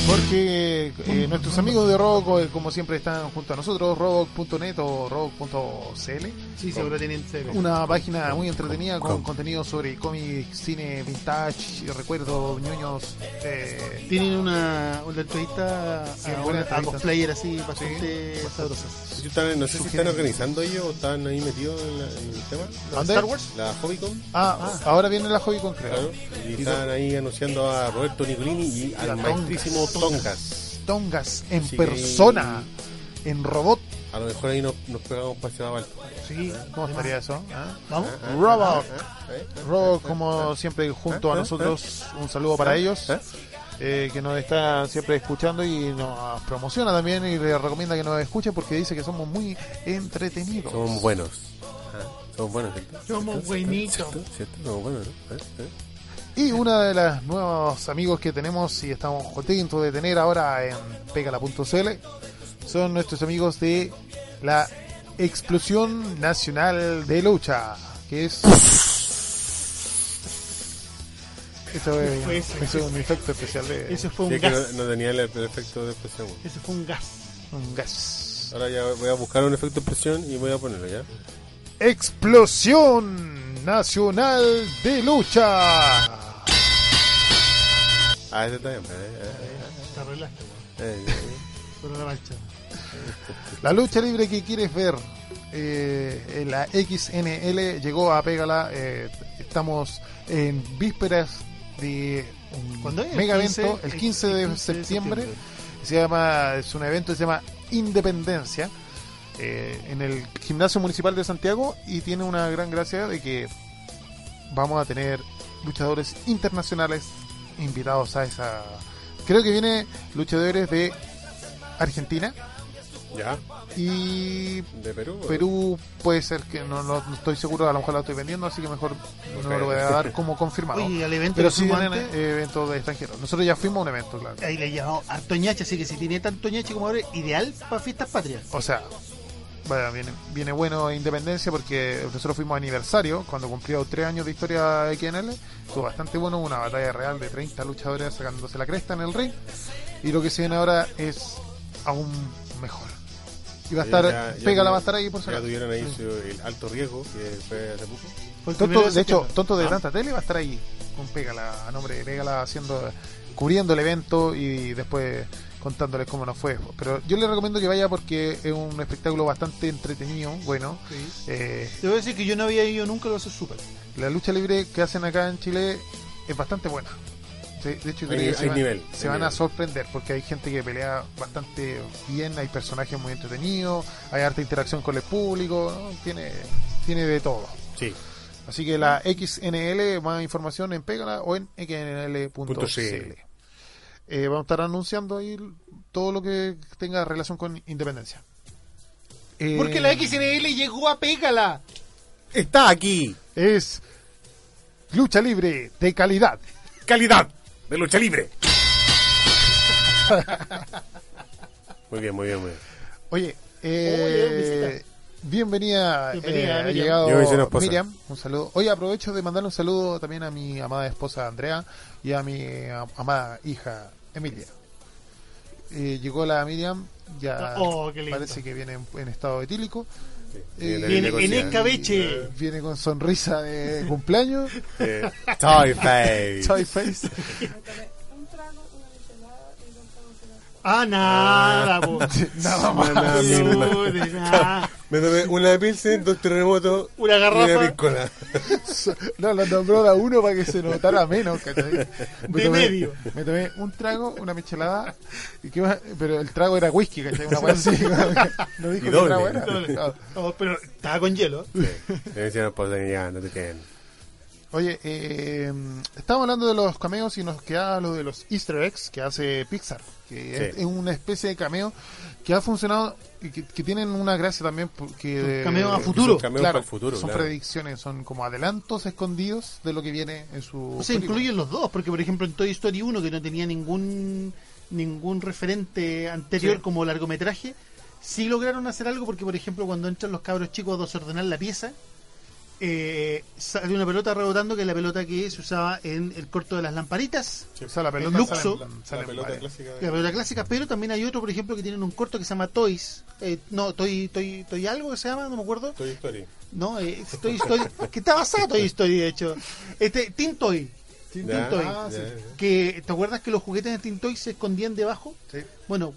Porque eh, nuestros amigos de Rock, eh, como siempre, están junto a nosotros, rock.net o rock.cl. Sí, seguro tienen. Una página muy entretenida con contenido sobre cómics, cine, vintage, recuerdos, ñoños. eh, Tienen una, una entrevista Sí, a, buena una- a entrevista. cosplayer así bastante. Sí, están- no sé si están organizando ellos o están ahí metidos en, la- en el tema. ¿Dónde? Star Wars? La Hobbycon, Ah, ahora viene la Hobby Concreta. claro. Y están ahí anunciando a Roberto Nicolini y al a maestrísimo Tongas. Tongas en Sí. persona, en robot. A lo mejor ahí nos, nos pegamos para ese alto. Sí, ¿cómo estaría eso? ¿Ah? Vamos. Robot. ¿Eh? Rock, como siempre, junto a nosotros, un saludo para ellos, ¿Eh? eh, que nos está siempre escuchando y nos promociona también y le recomienda que nos escuche porque dice que somos muy entretenidos. Somos buenos. Somos buenos, ¿cierto? Somos buenitos. ¿Cierto? ¿Cierto? Somos buenos, ¿no? ¿Eh? ¿Eh? Y uno de los nuevos amigos que tenemos y estamos contentos de tener ahora en pegala.cl son nuestros amigos de la Explosión Nacional de Lucha, que es... Eso es, fue eso? eso es un efecto especial de Ese fue un Sí, es que gas. no, no tenía el, el efecto de. Ese fue un gas. un gas. Ahora ya voy a buscar un efecto de expresión y voy a ponerlo ya. Explosión Nacional de Lucha. Ah, ese también. Eh, eh, Te arreglaste, eh, eh, eh. Por una mancha. La lucha libre que quieres ver eh, en la XNL llegó a Pégala. eh, estamos en vísperas de un mega El 15, evento el 15 de el 15 de septiembre. septiembre. Se llama, es un evento que se llama Independencia eh, en el Gimnasio Municipal de Santiago y tiene una gran gracia de que vamos a tener luchadores internacionales invitados a esa. Creo que viene luchadores de Argentina Ya, y de Perú. Perú puede ser que no, no- no estoy seguro, a lo mejor la estoy vendiendo, así que mejor no lo voy a dar como confirmado. Oye, al evento Pero sí vienen eh, eventos de extranjeros. Nosotros ya fuimos a un evento, claro. ahí le llamamos harto ñache, así que si tiene tanto ñache como ahora, ideal para fiestas patrias. O sea, bueno, viene, viene bueno Independencia porque nosotros fuimos a aniversario cuando cumplió tres años de historia XNL. Estuvo bastante bueno, una batalla real de 30 luchadores sacándose la cresta en el ring. Y lo que se viene ahora es aún mejor. Y va a Ellos estar, ya- ya Pégala va a estar ahí por si Ya acaso. tuvieron ahí su- el alto riesgo, que fue hace poco. Fue Tonto, de hecho. Tonto de Ah, Tanta Tele va a estar ahí con Pégala, a nombre de Pégala, haciendo, cubriendo el evento y después contándoles cómo nos fue. Pero yo le recomiendo que vaya porque es un espectáculo bastante entretenido, bueno. sí. Eh, Te voy a decir que yo no había ido nunca, lo hace súper. la lucha libre que hacen acá en Chile es bastante buena. De hecho, Hay creo que ni- se, van- nivel, se hay van a sorprender porque hay gente que pelea bastante bien, hay personajes muy entretenidos, hay harta interacción con el público, ¿no? tiene, tiene de todo. Sí. Así que la XNL, más información en Pégala o en xnl.cl. Eh, vamos a estar anunciando ahí todo lo que tenga relación con independencia. Eh, Porque la XNL llegó a Pégala. Está aquí. es lucha libre de calidad. Calidad de lucha libre. muy bien, muy bien, muy bien. Oye, eh, Oye, bienvenida, Bienvenida, eh, ha llegado. Miriam, un saludo. Oye, aprovecho de mandarle un saludo también a mi amada esposa Andrea y a mi am- amada hija Emilia. Eh, llegó la Miriam, ya Oh, qué lindo. parece que viene en, en estado etílico. Sí. Eh, Viene en escabeche. Viene con sonrisa de cumpleaños. Eh, Toy Face. Toy face. Ah, nada, po. Nada más. Nada. Me tomé una pilsen, dos terremotos Una y garrafa. una piscola. No, lo nombró a uno para que se notara menos. ¿cachai? Me De tomé- medio. Me tomé un trago, una michelada, y qué más- pero el trago era whisky, ¿cachai? Una así. No dijo Y doble. trago era. Doble. Claro. Oh, pero estaba con hielo. Me decían, pues ya, no te queden. Oye, eh, estamos hablando de los cameos y nos queda lo de los easter eggs que hace Pixar, que es, Sí. es una especie de cameo que ha funcionado y que, que tienen una gracia también porque... Son cameos a futuro. Cameos Claro, para el futuro, son claro. predicciones, son como adelantos escondidos de lo que viene en su... O sea, película. incluyen los dos, porque por ejemplo en Toy Story 1, que no tenía ningún ningún referente anterior Sí. como largometraje, sí lograron hacer algo porque por ejemplo cuando entran los cabros chicos a desordenar la pieza, eh, sale una pelota rebotando que es la pelota que se usaba en el corto de las lamparitas, O sea, la pelota Luxo. sale en- La pelota clásica. la pelota clásica, pero también hay otro por ejemplo que tienen un corto que se llama Toys, eh, no, Toy, Toy, Toy algo que se llama, no me acuerdo, Toy Story. no, eh, Toy Story, que está basado en Toy Story de hecho, este, Teen Toy, Teen Ya, Toy. ya, ya. que ¿te acuerdas que los juguetes de Teen Toy se escondían debajo? Sí. Bueno,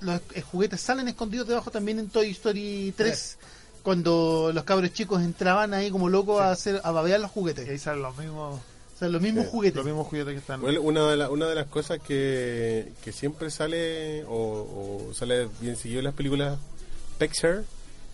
los eh, juguetes salen escondidos debajo también en Toy Story 3. Cuando los cabros chicos entraban ahí como locos a hacer a babear los Y juguetes. ahí salen los mismos, O sea, los mismos Sí, juguetes. los mismos juguetes que están... Bueno, una, de la- una de las cosas que, que siempre sale o, o sale bien seguido en las películas Pixar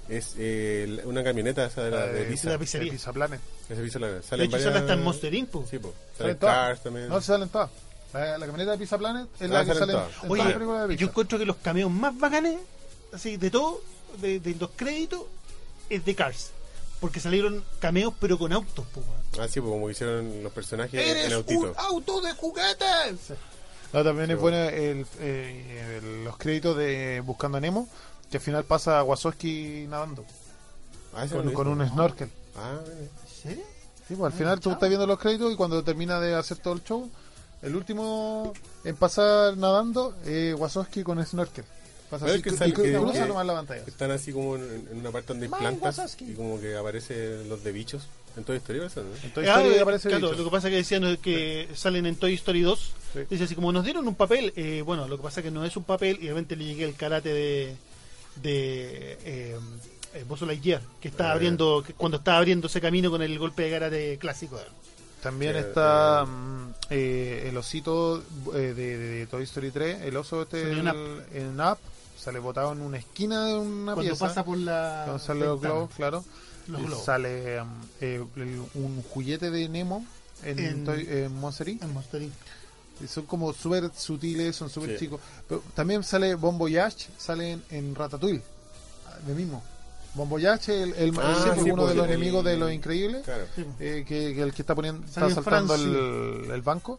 es eh, una camioneta esa de la de de Pizza. la pizzería. Pizza Planet. Esa pizza la- De hecho, varias- sale hasta en Monster Inc. Sí, po. Salen. Cars también. No, salen todas. La, la camioneta de Pizza Planet es Ah, la que salen sale en, todas Oye, las películas de yo encuentro que los cameos más bacanes, así de todo, de, de los créditos, es de Cars. Porque salieron cameos pero con autos, po. Ah, sí, pues como hicieron los personajes en ¡Eres autito. un auto de juguetes! No, también es bueno el, eh, el- los créditos de Buscando a Nemo, que al final pasa a Wazowski nadando Ah, ese con, un snorkel. Ah. ¿En serio? Sí, pues al final tú estás viendo los créditos y cuando termina de hacer todo el show, el último en pasar nadando es Wazowski con snorkel. Pasa ¿Sabes así, que que, nomás la pantalla. Están así como en, en una parte donde hay plantas Wazowski. y como que aparecen los de bichos. En toda historia eso, ¿no? Entonces Ah, ahí eh, aparece claro, bichos. lo que pasa es que decían que salen en Toy Story 2. Sí. Dice así como nos dieron un papel. eh, bueno, lo que pasa es que no es un papel y de repente le llegué el karate de de eh, eh, Buzz Lightyear, que está Ah. abriendo que cuando está abriendo ese camino con el golpe de karate clásico. También Sí, está eh, mm, eh, el osito eh, de, de- de Toy Story 3, el oso este en el- en Up, sale botado en una esquina de una Cuando pieza. pasa por la Cuando salen los globos, claro. Los globos. Sale um, eh, el- un juguete de Nemo en, En- Toy- en Monster Inc. En Monster Inc. Y son como súper sutiles, son súper Sí. chicos. Pero también sale Bon Voyage, sale en, en Ratatouille, de mismo. Bon Voyage, el, el- Ah, sí, uno pues, de los el- enemigos de Los Increíbles, Claro. Sí. eh, que, que el que está poniendo, Sale está en saltando Francia. el, el banco.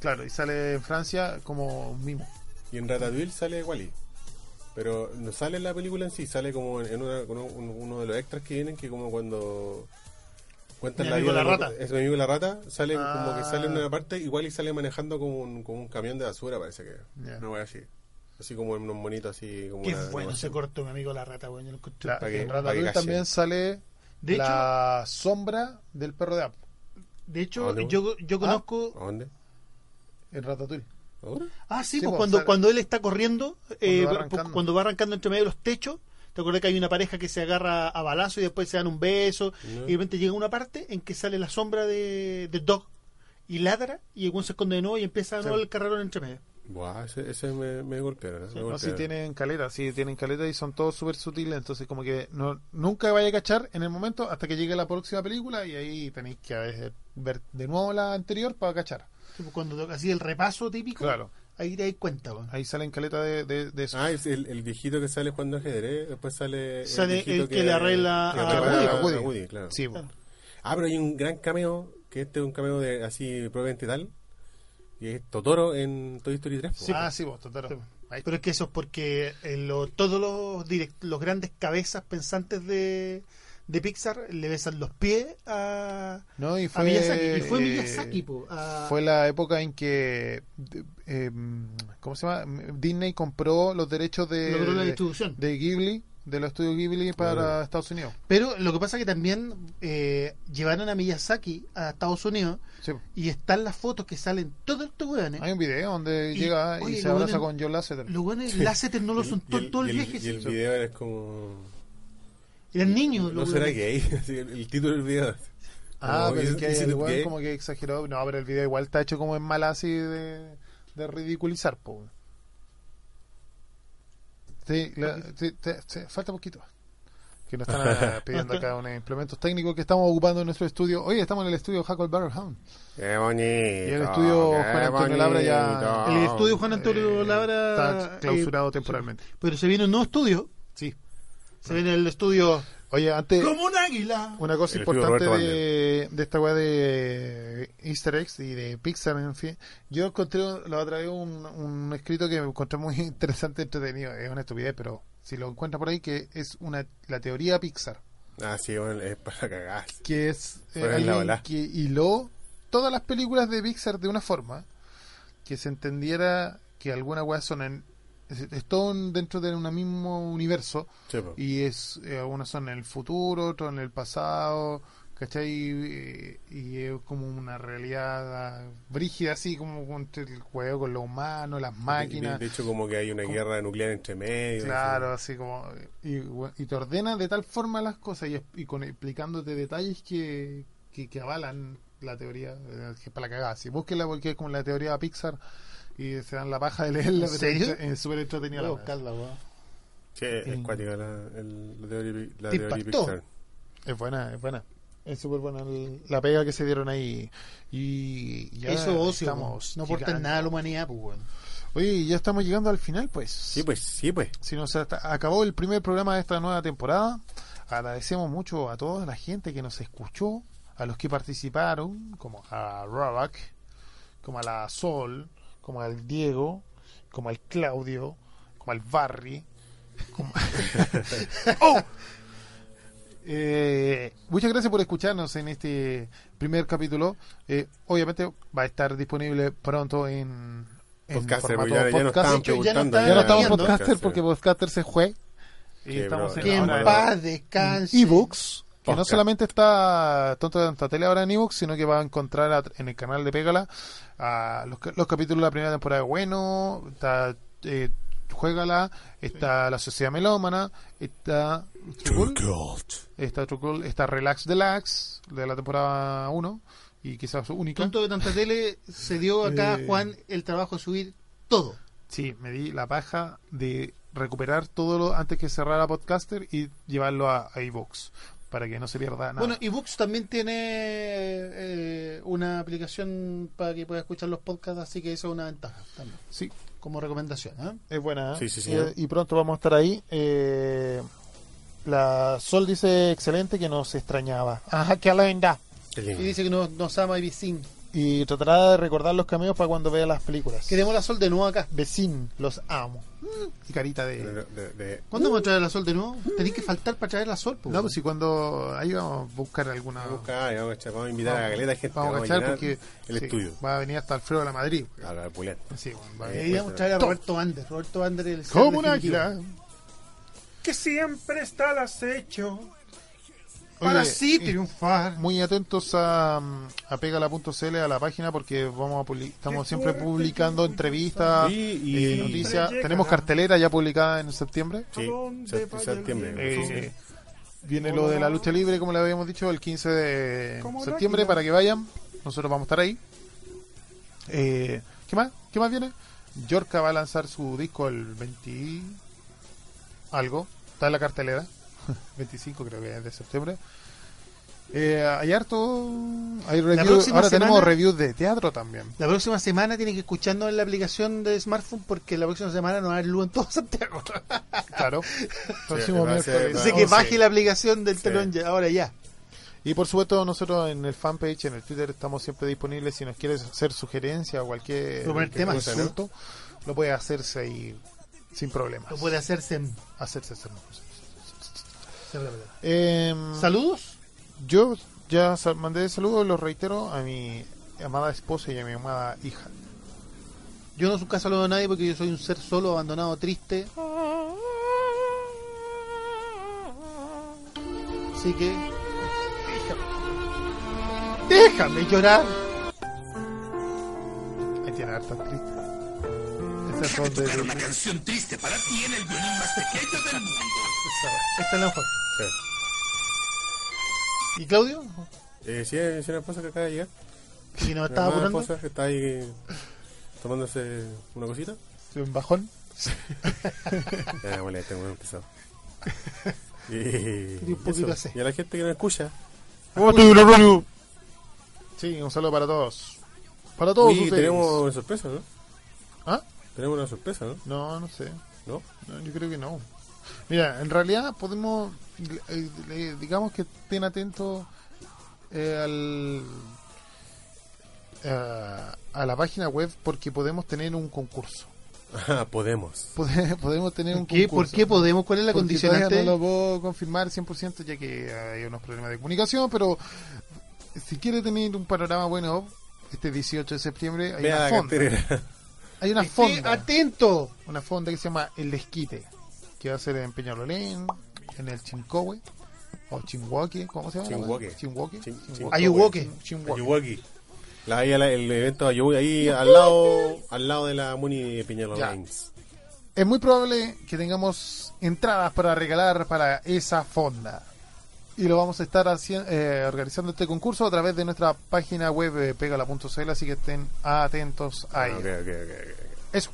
Claro, y sale en Francia como un mimo. Y en Ratatouille sale Wally. Pero no sale en la película en sí, sale como en una, uno de los extras que vienen que como cuando cuentan Mi la amigo vida la rata. Es mi amigo la rata, sale como que Ah. sale en una parte igual y sale manejando como un, como un camión de basura, parece que. No voy así. Así como en unos monitos así como Qué una bueno se animación. cortó mi amigo la rata, lo encontré. La- Para que- en para que también sale De hecho- la sombra del perro de App. De hecho, ¿A dónde, yo, yo conozco. ¿A dónde? En Ratatouille. ¿Ahora? Ah, sí, Sí, pues pues, cuando, cuando él está corriendo, eh, va arrancando. cuando va arrancando entre medio de los techos, te acuerdas que hay una pareja que se agarra a balazo y después se dan un beso, No. y de repente llega una parte en que sale la sombra de, de Dog y ladra, y el se esconde de nuevo y empieza de nuevo Sí. el carrerón entre medio. Buah, ese, ese me, me No, si golpearon. tienen caleta, sí, tienen caleta y son todos súper sutiles, entonces como que no, nunca vaya a cachar en el momento hasta que llegue la próxima película y ahí tenéis que a ver de nuevo la anterior para cachar. Sí, pues Cuando así el repaso típico, Claro. ahí te das cuenta. Ahí salen caleta de, de, de eso. Ah, es el, el viejito que sale jugando ajedrez, después sale... Sale el que le arregla que a arregla Woody, a a Woody. Woody, claro. Sí, po. Ah, pero hay un gran cameo, que este es un cameo de así probablemente tal, y es Totoro en Toy Story 3. po. ah, sí, vos, Totoro. Sí. Ahí Pero es que eso es porque eh, lo- todos los, direct- los grandes cabezas pensantes de, de Pixar le besan los pies a, No, y a fue, Miyazaki. Y fue eh, Miyazaki, po, a- Fue la época en que, eh, ¿cómo se llama? Disney compró los derechos de, Logró la de- distribución. de Ghibli, de los estudios Ghibli para Claro. Estados Unidos. Pero lo que pasa es que también eh, llevaron a Miyazaki a Estados Unidos Sí. y están las fotos que salen todos estos weones. Hay un video donde Y, llega oye, y se abraza con Joe Lasseter. Los weones Lasseter no lo son todo, el, todo el y el- viaje. y el sí. video es como... Eran niños. No será gay, el, título del video. Ah, Como, pero ¿is- es que el weón como que exageró. No, pero el video igual está hecho como en mala así de, de ridiculizar, po. Sí, la- sí, te- sí, falta poquito. Que nos están ah, pidiendo acá unos implementos técnicos que estamos ocupando en nuestro estudio. Oye, estamos en el estudio Jacob Hound. Qué bonito. Y el estudio Juan Antonio Labra ya- El estudio Juan Antonio Eh, Labra Está clausurado eh, temporalmente. pero se viene un nuevo estudio. Sí. Se viene el estudio Oye, antes. como un águila. Una cosa importante de, de esta weá de Easter eggs y de Pixar, en fin. Yo encontré la otra vez un, un escrito que me encontré muy interesante, entretenido. Es una estupidez, pero si lo encuentra por ahí, que es una la teoría Pixar. Ah, sí, bueno, es para cagar. Que es eh, alguien que hiló todas las películas de Pixar de una forma que se entendiera que algunas weas son en. Es, es todo dentro de un mismo universo Sí, y es eh, algunas son en el futuro, otras en el pasado, ¿cachai? Y, y es como una realidad brígida, así como con el juego con los humanos, las máquinas. De, de hecho, como que hay una Como- guerra nuclear entre medio. Claro, así como. Y, y te ordena de tal forma las cosas y, y con, explicándote detalles que, que, que avalan la teoría. eh, que es para la cagada. Si búsquela porque es como la teoría Pixar y se dan la paja de leerla. ¿En serio? Es súper entretenida. la Voy a wea. buscarla, weón. Sí, es cuática la, el- la teoría. Es buena, es buena. Es súper buena el- la pega que se dieron ahí. Y ya Eso ocio. estamos no aporta nada a la humanidad, pues, weón. Oye, ya estamos llegando al final, pues. Sí, pues, sí, pues. Si nos acabó el primer programa de esta nueva temporada, agradecemos mucho a toda la gente que nos escuchó, a los que participaron, como a Robak, como a la Sol, como al Diego, como al Claudio, como al Barry. como- ¡Oh! Eh, muchas gracias por escucharnos en este primer capítulo. Eh, obviamente va a estar disponible pronto en, en Podcaster, formato ya, podcast. hecho, ya no está- Ya no estamos podcaster porque podcaster se fue. Y Qué estamos brother. en, en paz descanse. ebooks. Que no solamente está Tonto de Tanta Tele ahora en ebooks, sino que va a encontrar a- en el canal de Pégala a los, ca- los capítulos de la primera temporada de Bueno, está eh, Juégala, está La Sociedad Melómana, está True está, True está Relax Deluxe de la temporada 1 y quizás única. Tonto de tanta tele se dio acá, Eh. Juan, el trabajo de subir todo. Sí, me di la paja de recuperar todo lo antes que cerrara Podcaster y llevarlo a, a iVoox para que no se pierda nada. Bueno, ebooks también tiene eh, una aplicación para que puedas escuchar los podcasts, así que eso es una ventaja también, sí, como recomendación. ¿eh? es buena. ¿eh? Sí, sí, sí. Eh, y pronto vamos a estar ahí. Eh, la Sol dice excelente que nos extrañaba. Ajá, qué linda. Qué Y dice que nos, nos ama y sin. Y tratará de recordar los cameos para cuando vea las películas. Queremos la Sol de nuevo acá. Vecin, los amo. Y carita De- de... de- de- ¿Cuándo vamos a traer la Sol de nuevo? Tenéis que faltar para traer la Sol. po. No, pues si cuando... Ahí vamos a buscar alguna... Vamos a buscar, vamos a echar- vamos a invitar a la galeta de gente. Vamos a Vamos a cachar llenar porque... el sí, estudio. Va a venir hasta Alfredo de la Madrid. A la puleta. Sí, bueno, va a venir. Deberíamos traer a. Roberto Bander. Roberto el ser Como un águila. Que siempre está al acecho. Para Oye, y- triunfar. Muy atentos a, a pegala.cl a la página porque vamos a publi- estamos siempre publicando entrevistas, Sí, y- eh, noticias. Tenemos cartelera ya publicada en septiembre. Sí, se- septiembre. Eh, viene lo de la lucha libre, como le habíamos dicho, el 15 de septiembre para que vayan. Nosotros vamos a estar ahí. Eh, ¿Qué más? ¿Qué más viene? Yorka va a lanzar su disco el 20 y algo. Está en la cartelera. 25 creo que es de septiembre. Eh, hay harto. Hay reviews. próxima Ahora tenemos reviews de teatro también. La próxima semana tienen que escucharnos en la aplicación de smartphone porque la próxima semana no va a haber luz en todo Santiago. Claro. Próximo miércoles. Así que sí. baje la aplicación del Sí. telón ya, ahora ya. Y por supuesto, nosotros en el fanpage, en el Twitter, estamos siempre disponibles. Si nos quieres hacer sugerencia o cualquier, ¿no? lo puede hacerse ahí sin problemas. Lo puede hacerse en... hacerse. hacerse. Em, ¿Saludos? yo ya sal- mandé saludos, los reitero a mi amada esposa y a mi amada hija. Yo no nunca saludo a nadie porque yo soy un ser solo, abandonado, triste. Así que... Déjame, déjame llorar. Ahí tiene harta triste. Estas son de- Una canción triste para ti en el violín más pequeño del mundo. Esta es la mejor. Sí. ¿Y Claudio? Eh, sí, es una esposa que acaba de llegar. Si nos Mi estaba apurando. esposa que está ahí tomándose una cosita. un bajón. Ya, bueno, tengo un empezado. Y, un poquito eso. así. y a la gente que nos escucha. Sí, un saludo para todos. Para todos ustedes. tenemos una sorpresa, ¿no? ¿Ah? Tenemos una sorpresa, ¿no? No, no sé. ¿No? No, yo creo que no. Mira, en realidad podemos, eh, eh, digamos que estén atentos eh, al, eh, a la página web porque podemos tener un concurso. Ah, podemos. Pode- podemos tener un ¿Qué? ¿Por concurso. qué podemos? ¿Cuál es la Porque condicionante? todavía no lo puedo confirmar 100% ya que hay unos problemas de comunicación, pero si quiere tener un panorama bueno, este 18 de septiembre hay Vea una fonda. Hay una Esté fonda. atento. una fonda que se llama El Desquite, que va a ser en Peñalolén, en el Chincowe, o Chinhuaque, ¿cómo se llama? Chinhuaque. Chinhuaque. La, ahí, la- el evento de Ayuwoki, ahí al lado, al lado de la Muni de Peñalolén. Es muy probable que tengamos entradas para regalar para esa fonda. Y lo vamos a estar haci- eh, organizando este concurso a través de nuestra página web eh, pegala.cl, así que estén atentos a Ah, ello. ok, ok, ok, ok. Eso.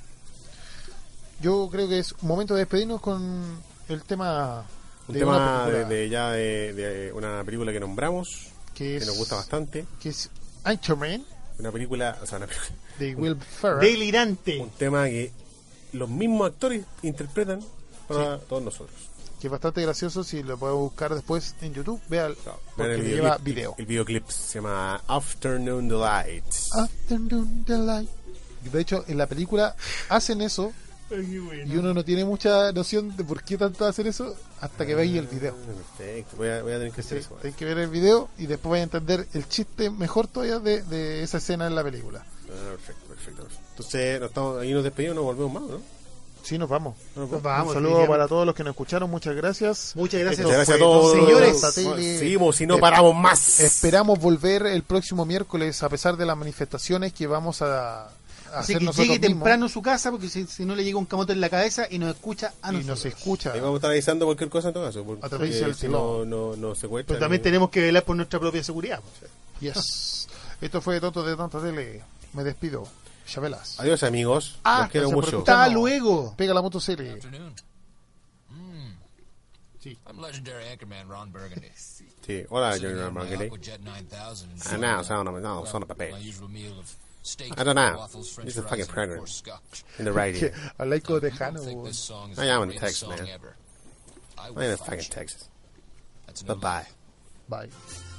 Yo creo que es momento de despedirnos con el tema Un de tema una de, ya de, de una película que nombramos, que, que es, nos gusta bastante. que es Anchorman Una película, o sea, una película- de Will Ferrell. Delirante. un tema que los mismos actores interpretan para todos nosotros. que es bastante gracioso si lo puedo buscar después en YouTube vea Claro, porque el lleva videoclip. video El videoclip se llama Afternoon Delights. Afternoon Delight. de hecho en la película hacen eso y uno no tiene mucha noción de por qué tanto hacen eso hasta que veis el video Ah, Perfecto, voy a, voy a tener que hacer Sí, eso. tenéis que ver el video y después vais a entender el chiste mejor todavía de, de esa escena en la película Ah, perfecto, perfecto, perfecto. Entonces, nos estamos, ahí nos despedimos, nos volvemos más, ¿no? sí nos vamos Nos vamos, un saludo para todos los que nos escucharon muchas gracias Muchas gracias. Muchas gracias a todos. todo, Señores, seguimos si no Eh, paramos más. Esperamos volver el próximo miércoles a pesar de las manifestaciones que vamos a, hacer que llegue mismos. temprano a su casa porque si, si no le llega un camote en la cabeza y nos escucha a y nosotros. nos escucha. Ahí vamos a estar avisando cualquier cosa en todo caso. Porque A través del si no, no, no secuestran. Pero también y- tenemos que velar por nuestra propia seguridad. Yes. Esto fue Toto de Tanta Tele. Me despido. Chabelas. Adiós, amigos. Ah, Los quiero mucho. Hasta luego. Pega la moto serie. Afternoon. Mm. I'm legendary anchorman Ron Burgundy. Sí, hola, Sitting Junior on my Marketing. Aquajet 9000 and Ah, no, son of- no, son of a bitch. My usual meal of steak, I don't know. waffles, french This is a fries, fucking and, of program. course, scotch. In the radio. Habláis como People tejano. think weón. this song is I the am in greatest Texas, song man. ever. I I'm will in fight fucking you. Texas. That's no Bye bye. Bye.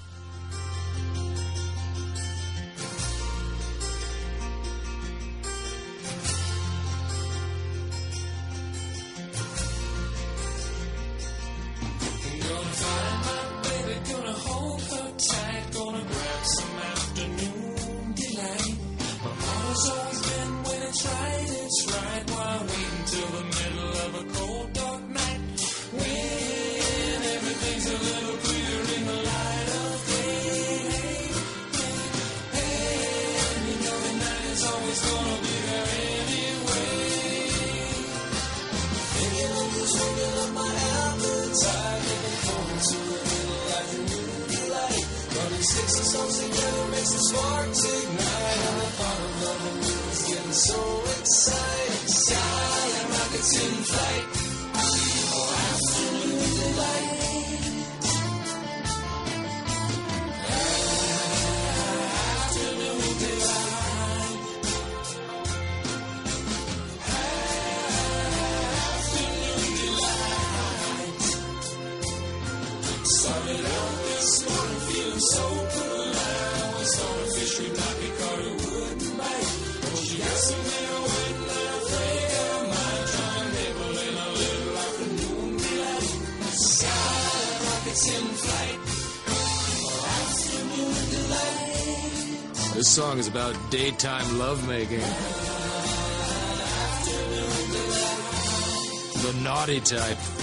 Song is about daytime lovemaking. The naughty type.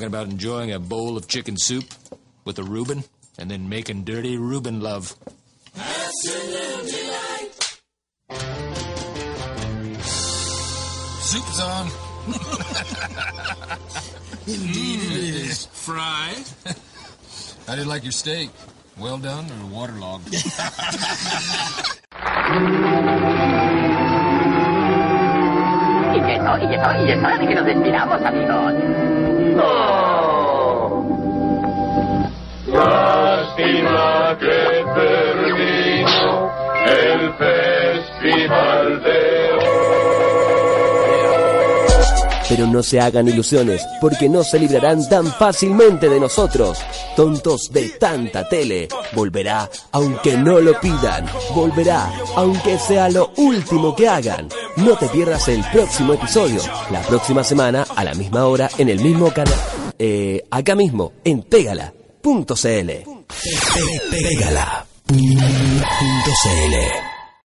Talking about enjoying a bowl of chicken soup with a Reuben and then making dirty Reuben love. Soup's on. Indeed it is. Fried? How did you like your steak. Well done or waterlogged? Y que no, y que no, y es que nos despidamos, amigos. Que el Pero no se hagan ilusiones, porque no se librarán tan fácilmente de nosotros. Tontos de tanta tele. Volverá aunque no lo pidan. Volverá aunque sea lo último que hagan. No te pierdas el próximo episodio. La próxima semana, a la misma hora, en el mismo canal. Eh, acá mismo, en pégala.cl. Pégala.cl